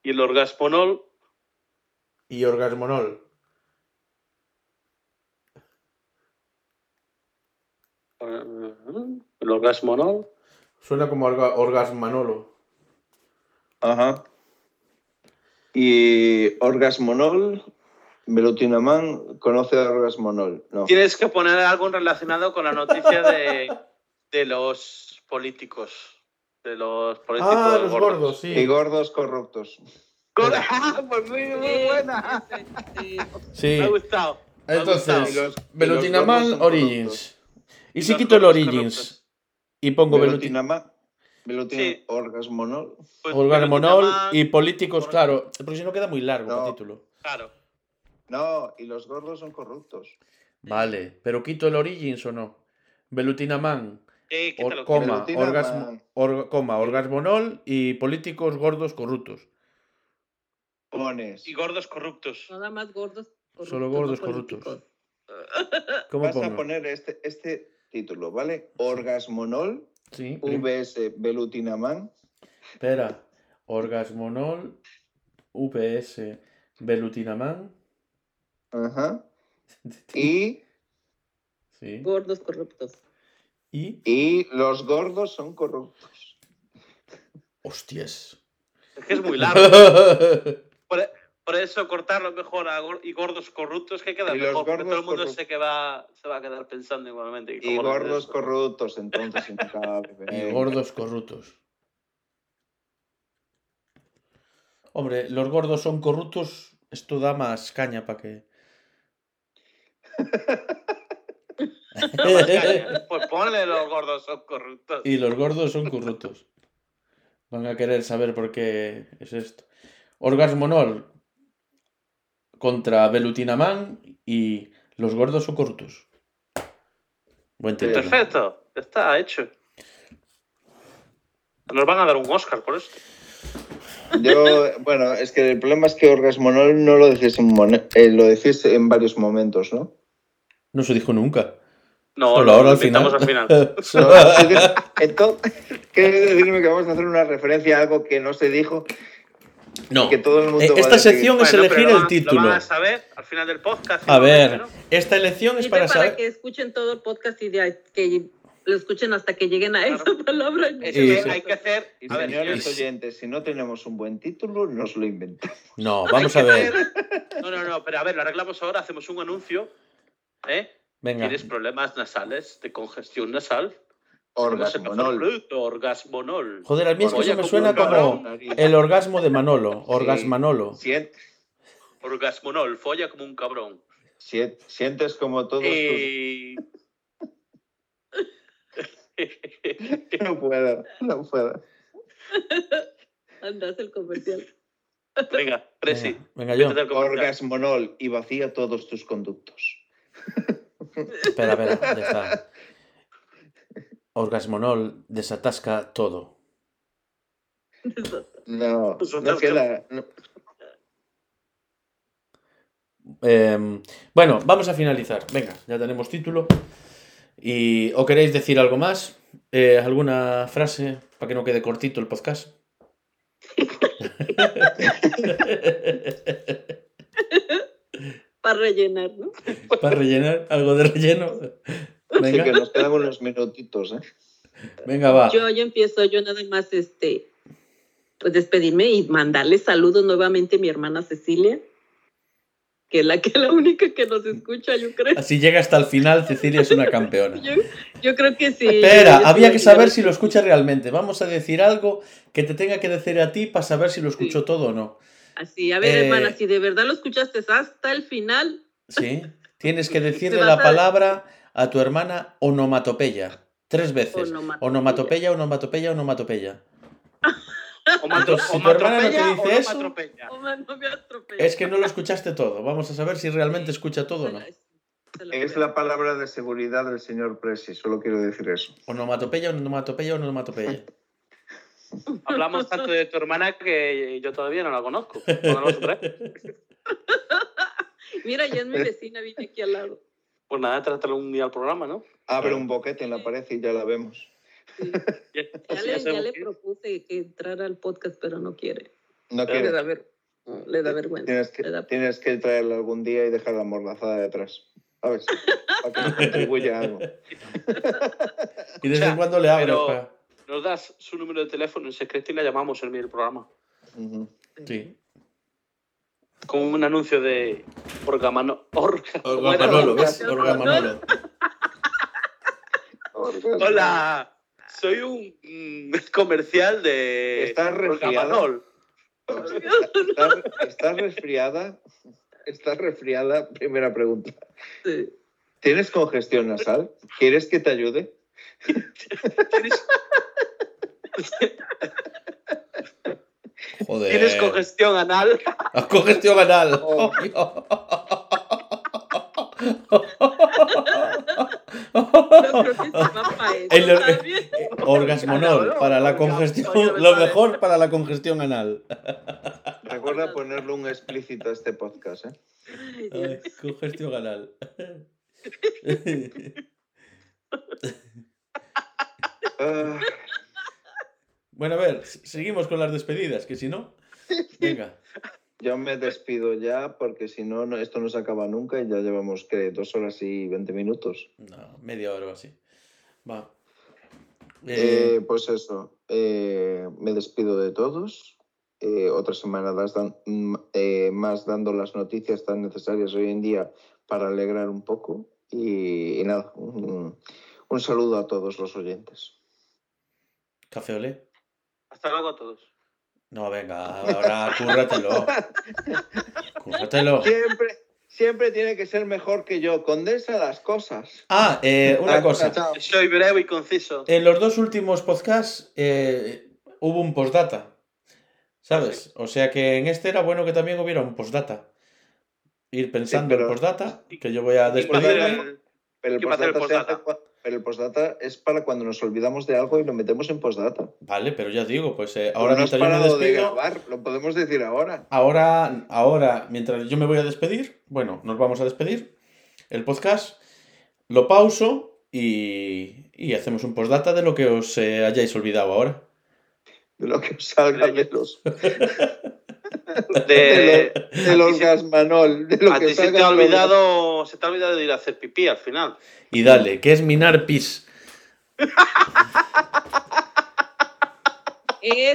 Y el orgasmonol. y Orgasmonol. eh, El orgasmonol. Suena como orga- Orgasmanolo. Ajá. Y Orgasmonol, Velutinaman conoce a Orgasmonol. No. Tienes que poner algo relacionado con la noticia de, de los políticos. De los políticos Ah, los gordos, Y sí. gordos corruptos. [LAUGHS] Ah, pues muy, muy buena. Sí, Sí. Me ha gustado. me Entonces, gustado. Y los- y Velutina los Man gordos son Origins. ¿Y Y si quito el Origins corruptos. y pongo Velutina Velutina Man, Velutina Sí. Orgasmonol. Pues Orgasmonol y políticos, claro, porque si no queda muy largo No. el título. Claro. No, y los gordos son corruptos. Vale, pero quito el Origins o no. Velutina Man, Eh, or- coma, Velutina orgasmo, or- coma, orgasmonol y políticos gordos corruptos. Pones. Y gordos corruptos. Nada más gordos. corruptos, Solo gordos no corruptos. [LAUGHS] ¿Cómo Vas a pongo? poner este, este título, ¿vale? Orgasmonol, Sí, VS Velutina Man. espera. Orgasmonol, UPS, Velutinaman. Ajá. [LAUGHS] Y, Sí. Gordos corruptos. Y. y los gordos son corruptos. Hostias. Es que es muy largo. [LAUGHS] Por, e- por eso cortarlo mejor a gor- y gordos corruptos que queda mejor. Porque todo el mundo sé que va, se va a quedar pensando igualmente. Y gordos corruptos, entonces. [LAUGHS] Y gordos corruptos. Hombre, los gordos son corruptos. Esto da más caña para que. Pues ponle los gordos son corruptos. y los gordos son corruptos. Van a querer saber por qué es esto. Orgasmonol contra Velutinaman y los gordos son corruptos. Buen título. Perfecto, está hecho. Nos van a dar un Oscar por esto. Yo, bueno, es que el problema es que Orgasmonol no lo decís en, eh, lo decís en varios momentos, ¿no? No se dijo nunca. No, Solo lo ahora al final. al final. [LAUGHS] Entonces, [LAUGHS] ¿quieres decirme que vamos a hacer una referencia a algo que no se dijo? No. Que todo el mundo Eh, Esta decir, sección es Bueno, elegir el van- Lo título. van a saber al final del podcast. A ver, igualmente, ¿no? esta elección es para para saber. que escuchen todo el podcast y de- que lo escuchen hasta que lleguen a esa Claro. palabra. Es Y- que sí. hay que hacer. Y A ver, señores yo- oyentes, si no tenemos un buen título, nos lo inventamos. No, [LAUGHS] vamos a ver. No, no, no, pero a ver, lo arreglamos ahora, hacemos un anuncio. ¿Eh? Venga. ¿Tienes problemas nasales de congestión nasal? Orgasmonol. Orgasmonol. Joder, a mí es que eso me suena como el orgasmo de Manolo. Orgasmanolo. Orgasmonol, folla como un cabrón. sien- sientes como todos Y... tus... [LAUGHS] No puedo, no puedo. Andas el comercial. Venga, Presi. Venga, venga yo. Orgasmonol y vacía todos tus conductos. Espera, espera, deja. Orgasmonol desatasca todo. No, no queda... no- Em, bueno, vamos a finalizar. Venga, ya tenemos título. Y, ¿O queréis decir algo más? Eh, ¿Alguna frase para que no quede cortito el podcast? [LAUGHS] Para rellenar, ¿no? [LAUGHS] Para rellenar, algo de relleno. Sí, que Venga, nos quedan unos minutitos, ¿eh? venga, va. Yo, yo empiezo, yo nada más, este, pues despedirme y mandarle saludos nuevamente a mi hermana Cecilia, que es la que la única que nos escucha, yo creo. Así llega hasta el final, Cecilia es una campeona. [LAUGHS] Yo, yo creo que sí. Espera, había sí, que saber si lo escucha realmente. Vamos a decir algo que te tenga que decir a ti para saber si lo escuchó todo o no. Así, a ver, Eh, hermana, si de verdad lo escuchaste hasta el final, ¿Sí? Tienes que [LAUGHS] decirle la a- palabra a tu hermana onomatopeya. Tres veces. Onomatopeya. Onomatopeya, onomatopeya, [LAUGHS] Entonces, si tu hermana no te dice eso. Es que no lo escuchaste todo. Vamos a saber si realmente escucha todo o no. Es la palabra de seguridad del señor Presi, solo quiero decir eso. Onomatopeya, onomatopeya, onomatopeya. Hablamos [LAUGHS] tanto de tu hermana que yo todavía no la conozco. [LAUGHS] Mira, ya es mi vecina, vive aquí al lado. Pues nada, trátalo un día al programa, ¿no? Abre un boquete en la pared y ya la vemos. Sí. [LAUGHS] Ya, Ya, le, ya le propuse que entrara al podcast, pero no quiere. No Pero Le quiere. da, ver- le da vergüenza. Tienes que, le da- tienes que traerla algún día y dejar la mordazada detrás. A ver, para que nos contribuya a algo. Y desde Escucha, cuando le abres. pero- pa- Nos das su número de teléfono en secreto y la llamamos en el programa. Sí. Con un anuncio de Orgamano. Orga. Orgamanolo, ¿ves? Orgamanolo. Hola, soy un mm, comercial de Estás resfriado. Orgamanol. ¿Estás, estás resfriada? ¿Estás resfriada? Primera pregunta. Sí. ¿Tienes congestión nasal? ¿Quieres que te ayude? ¿Tienes, Joder. tienes congestión anal? Ah, Congestión anal. Oh. El- ¿está bien? Orgasmonol para la congestión, lo mejor para la congestión anal. Recuerda ponerle un explícito a este podcast, ¿eh? Ay, congestión anal. [LAUGHS] Ah, Bueno, a ver, seguimos con las despedidas, que si no. Venga. yo me despido ya porque si no, no- esto no se acaba nunca y ya llevamos, ¿qué? Dos horas y veinte minutos. No, media hora o así. Va. Eh, Eh, pues eso, eh, me despido de todos. Eh, otra semana das dan- más dando las noticias tan necesarias hoy en día para alegrar un poco. Y, y nada, un, un saludo a todos los oyentes. Café olé. Hasta luego a todos. No, venga, ahora cúrratelo. [LAUGHS] Cúrratelo. Siempre, siempre tiene que ser mejor que yo. Condensa las cosas. Ah, eh, una Ah, cosa. chao. Soy breve y conciso. En los dos últimos podcasts eh, hubo un postdata. ¿Sabes? O sea que en este era bueno que también hubiera un postdata. Ir pensando pero- en postdata, que yo voy a despedirme. el- Pero el ¿Qué va a hacer el postdata se hace postdata? cua- pero el postdata es para cuando nos olvidamos de algo y lo metemos en postdata. Vale, pero ya digo, pues eh, Ahora no mientras yo me parado de despido. grabar, lo podemos decir ahora. Ahora, ahora, mientras yo me voy a despedir, bueno, nos vamos a despedir. El podcast lo pauso y, y hacemos un postdata de lo que os eh, hayáis olvidado ahora. De lo que os salga [LAUGHS] [LAUGHS] de de- de los gasmanol. De lo a que ti se te ha olvidado, se te ha olvidado de ir a hacer pipí al final. Y dale, que es minar pis.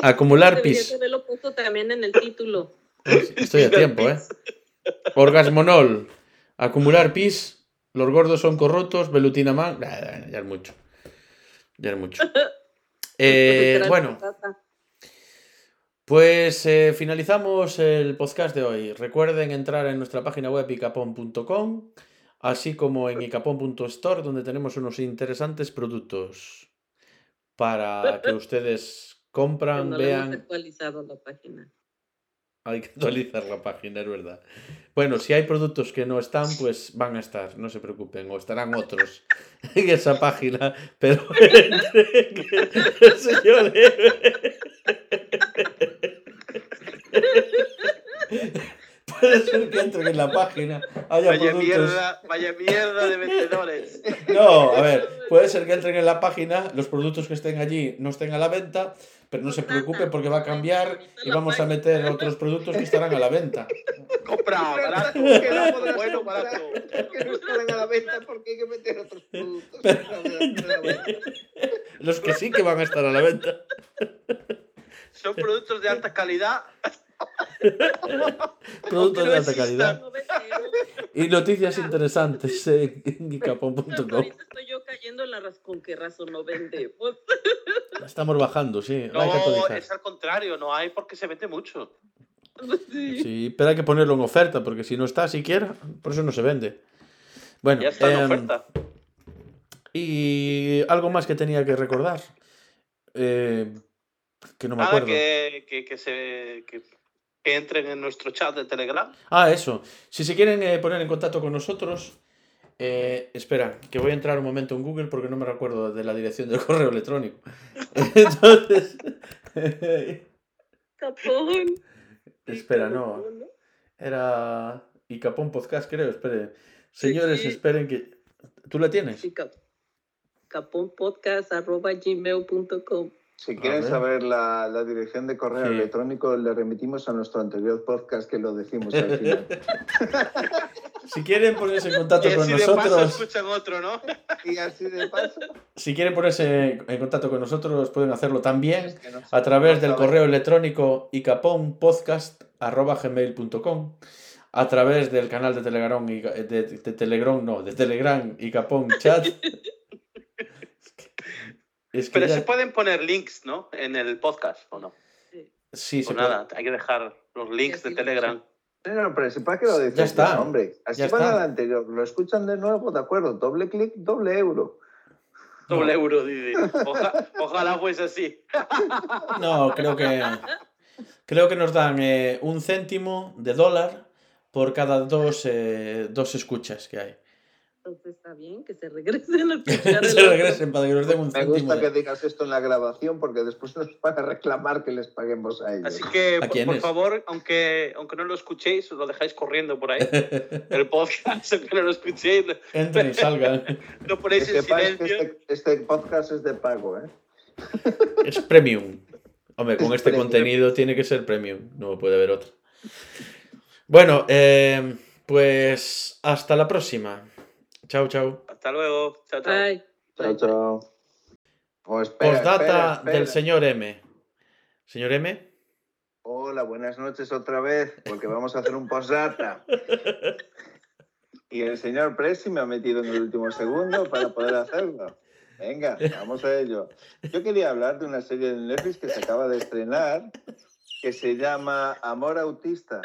Acumular pis. haberlo puesto también en el título. Estoy a tiempo, ¿eh? Orgasmonol. Acumular pis. Los gordos son corruptos. Velutina man. Ya es mucho. Ya es mucho. [LAUGHS] Eh, Literal, bueno, patata. Pues eh, finalizamos el podcast de hoy. Recuerden entrar en nuestra página web icapon.com, así como en icapon.store, donde tenemos unos interesantes productos para que [LAUGHS] ustedes compran, no le hemos vean. actualizado la página. Hay que actualizar la página, es verdad. Bueno, si hay productos que no están, pues van a estar, no se preocupen, o estarán otros [LAUGHS] en esa página, pero [LAUGHS] el señor [LAUGHS] Puede ser que entren en la página, haya Vaya productos... mierda, vaya mierda de vendedores. [LAUGHS] No, a ver, puede ser que entren en la página, los productos que estén allí no estén a la venta, pero no se preocupen porque va a cambiar y vamos a meter otros productos que estarán a la venta. [LAUGHS] Compra, barato, Que no bueno, comprar, barato. Que no estarán a la venta porque hay que meter otros productos. Los que sí que van a estar a la venta. Son productos de alta calidad. [LAUGHS] Productos de alta calidad. Y noticias interesantes en ahorita estoy yo cayendo en la razón que razón no vende. Pues, Estamos bajando, sí. hay que No, es al contrario, no hay porque se vende mucho. sí. Sí, pero hay que ponerlo en oferta porque si no está siquiera, por eso no se vende. Bueno, Ya está en em, oferta. y algo más que tenía que recordar. Eh, que no me Nada, acuerdo. que, que, que se, que, que entren en nuestro chat de Telegram. Ah, eso. Si se quieren eh, poner en contacto con nosotros, eh, espera, que voy a entrar un momento en Google porque no me recuerdo de la dirección del [LAUGHS] correo electrónico. Entonces, [LAUGHS] Capón. espera, no. Era Icapón Podcast, creo. Espere. Señores, sí. esperen que. ¿Tú la tienes? Sí, cap- caponpodcast.gmail.com Si quieren saber la, la dirección de correo Sí. electrónico, le remitimos a nuestro anterior podcast que lo decimos al final. [LAUGHS] Si quieren ponerse en contacto Y con así de paso nosotros, escuchan otro, ¿no? y así de paso, si quieren ponerse en contacto con nosotros, pueden hacerlo también es que no- a través del correo electrónico icaponpodcast.gmail.com a través del canal de Telegram, y- de, de Telegram, no, de Telegram Icapón Chat. [LAUGHS] Es que Pero ya- se pueden poner links, ¿no? En el podcast, ¿o no? Sí, se Pues puede- nada, hay que dejar los links de Telegram. No, pero si para qué lo decís, Ya está. hombre. Así Ya van está. anterior. Lo escuchan de nuevo, de acuerdo. Doble clic, doble euro. Doble euro, dice. Oja- ojalá fuese así. [LAUGHS] No, creo que. Creo que nos dan eh, un céntimo de dólar por cada dos, eh, dos escuchas que hay. Entonces está bien que se regresen a [LAUGHS] escuchar Se regresen para que nos den un Me gusta que digas esto en la grabación porque después nos van a reclamar que les paguemos a ellos. Así que, ¿A por, por favor, aunque, aunque no lo escuchéis, lo dejáis corriendo por ahí. [LAUGHS] El podcast, aunque no lo escuchéis, Entren y salgan. [LAUGHS] Que ponéis en sepáis que silencio. este, este podcast es de pago, ¿eh? Es premium. Hombre, con Es este premium. contenido tiene que ser premium. No puede haber otro. Bueno, eh, pues hasta la próxima. Chao, chao. Hasta luego. Chao, chao. Chao, chao. Oh, espera, Postdata espera, espera. del señor M. Señor M. Hola, buenas noches otra vez, porque vamos a hacer un postdata. Y el señor Presi me ha metido en el último segundo para poder hacerlo. Venga, vamos a ello. Yo quería hablar de una serie de Netflix que se acaba de estrenar, que se llama Amor Autista.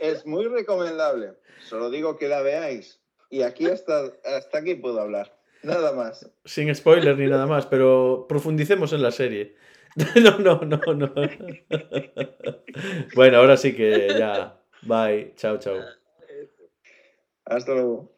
Es muy recomendable. Solo digo que la veáis. Y aquí hasta, hasta aquí puedo hablar. Nada más. Sin spoiler ni nada más, pero profundicemos en la serie. [LAUGHS] No, no, no, no. Bueno, ahora sí que ya. Bye. Chao, chao. Hasta luego.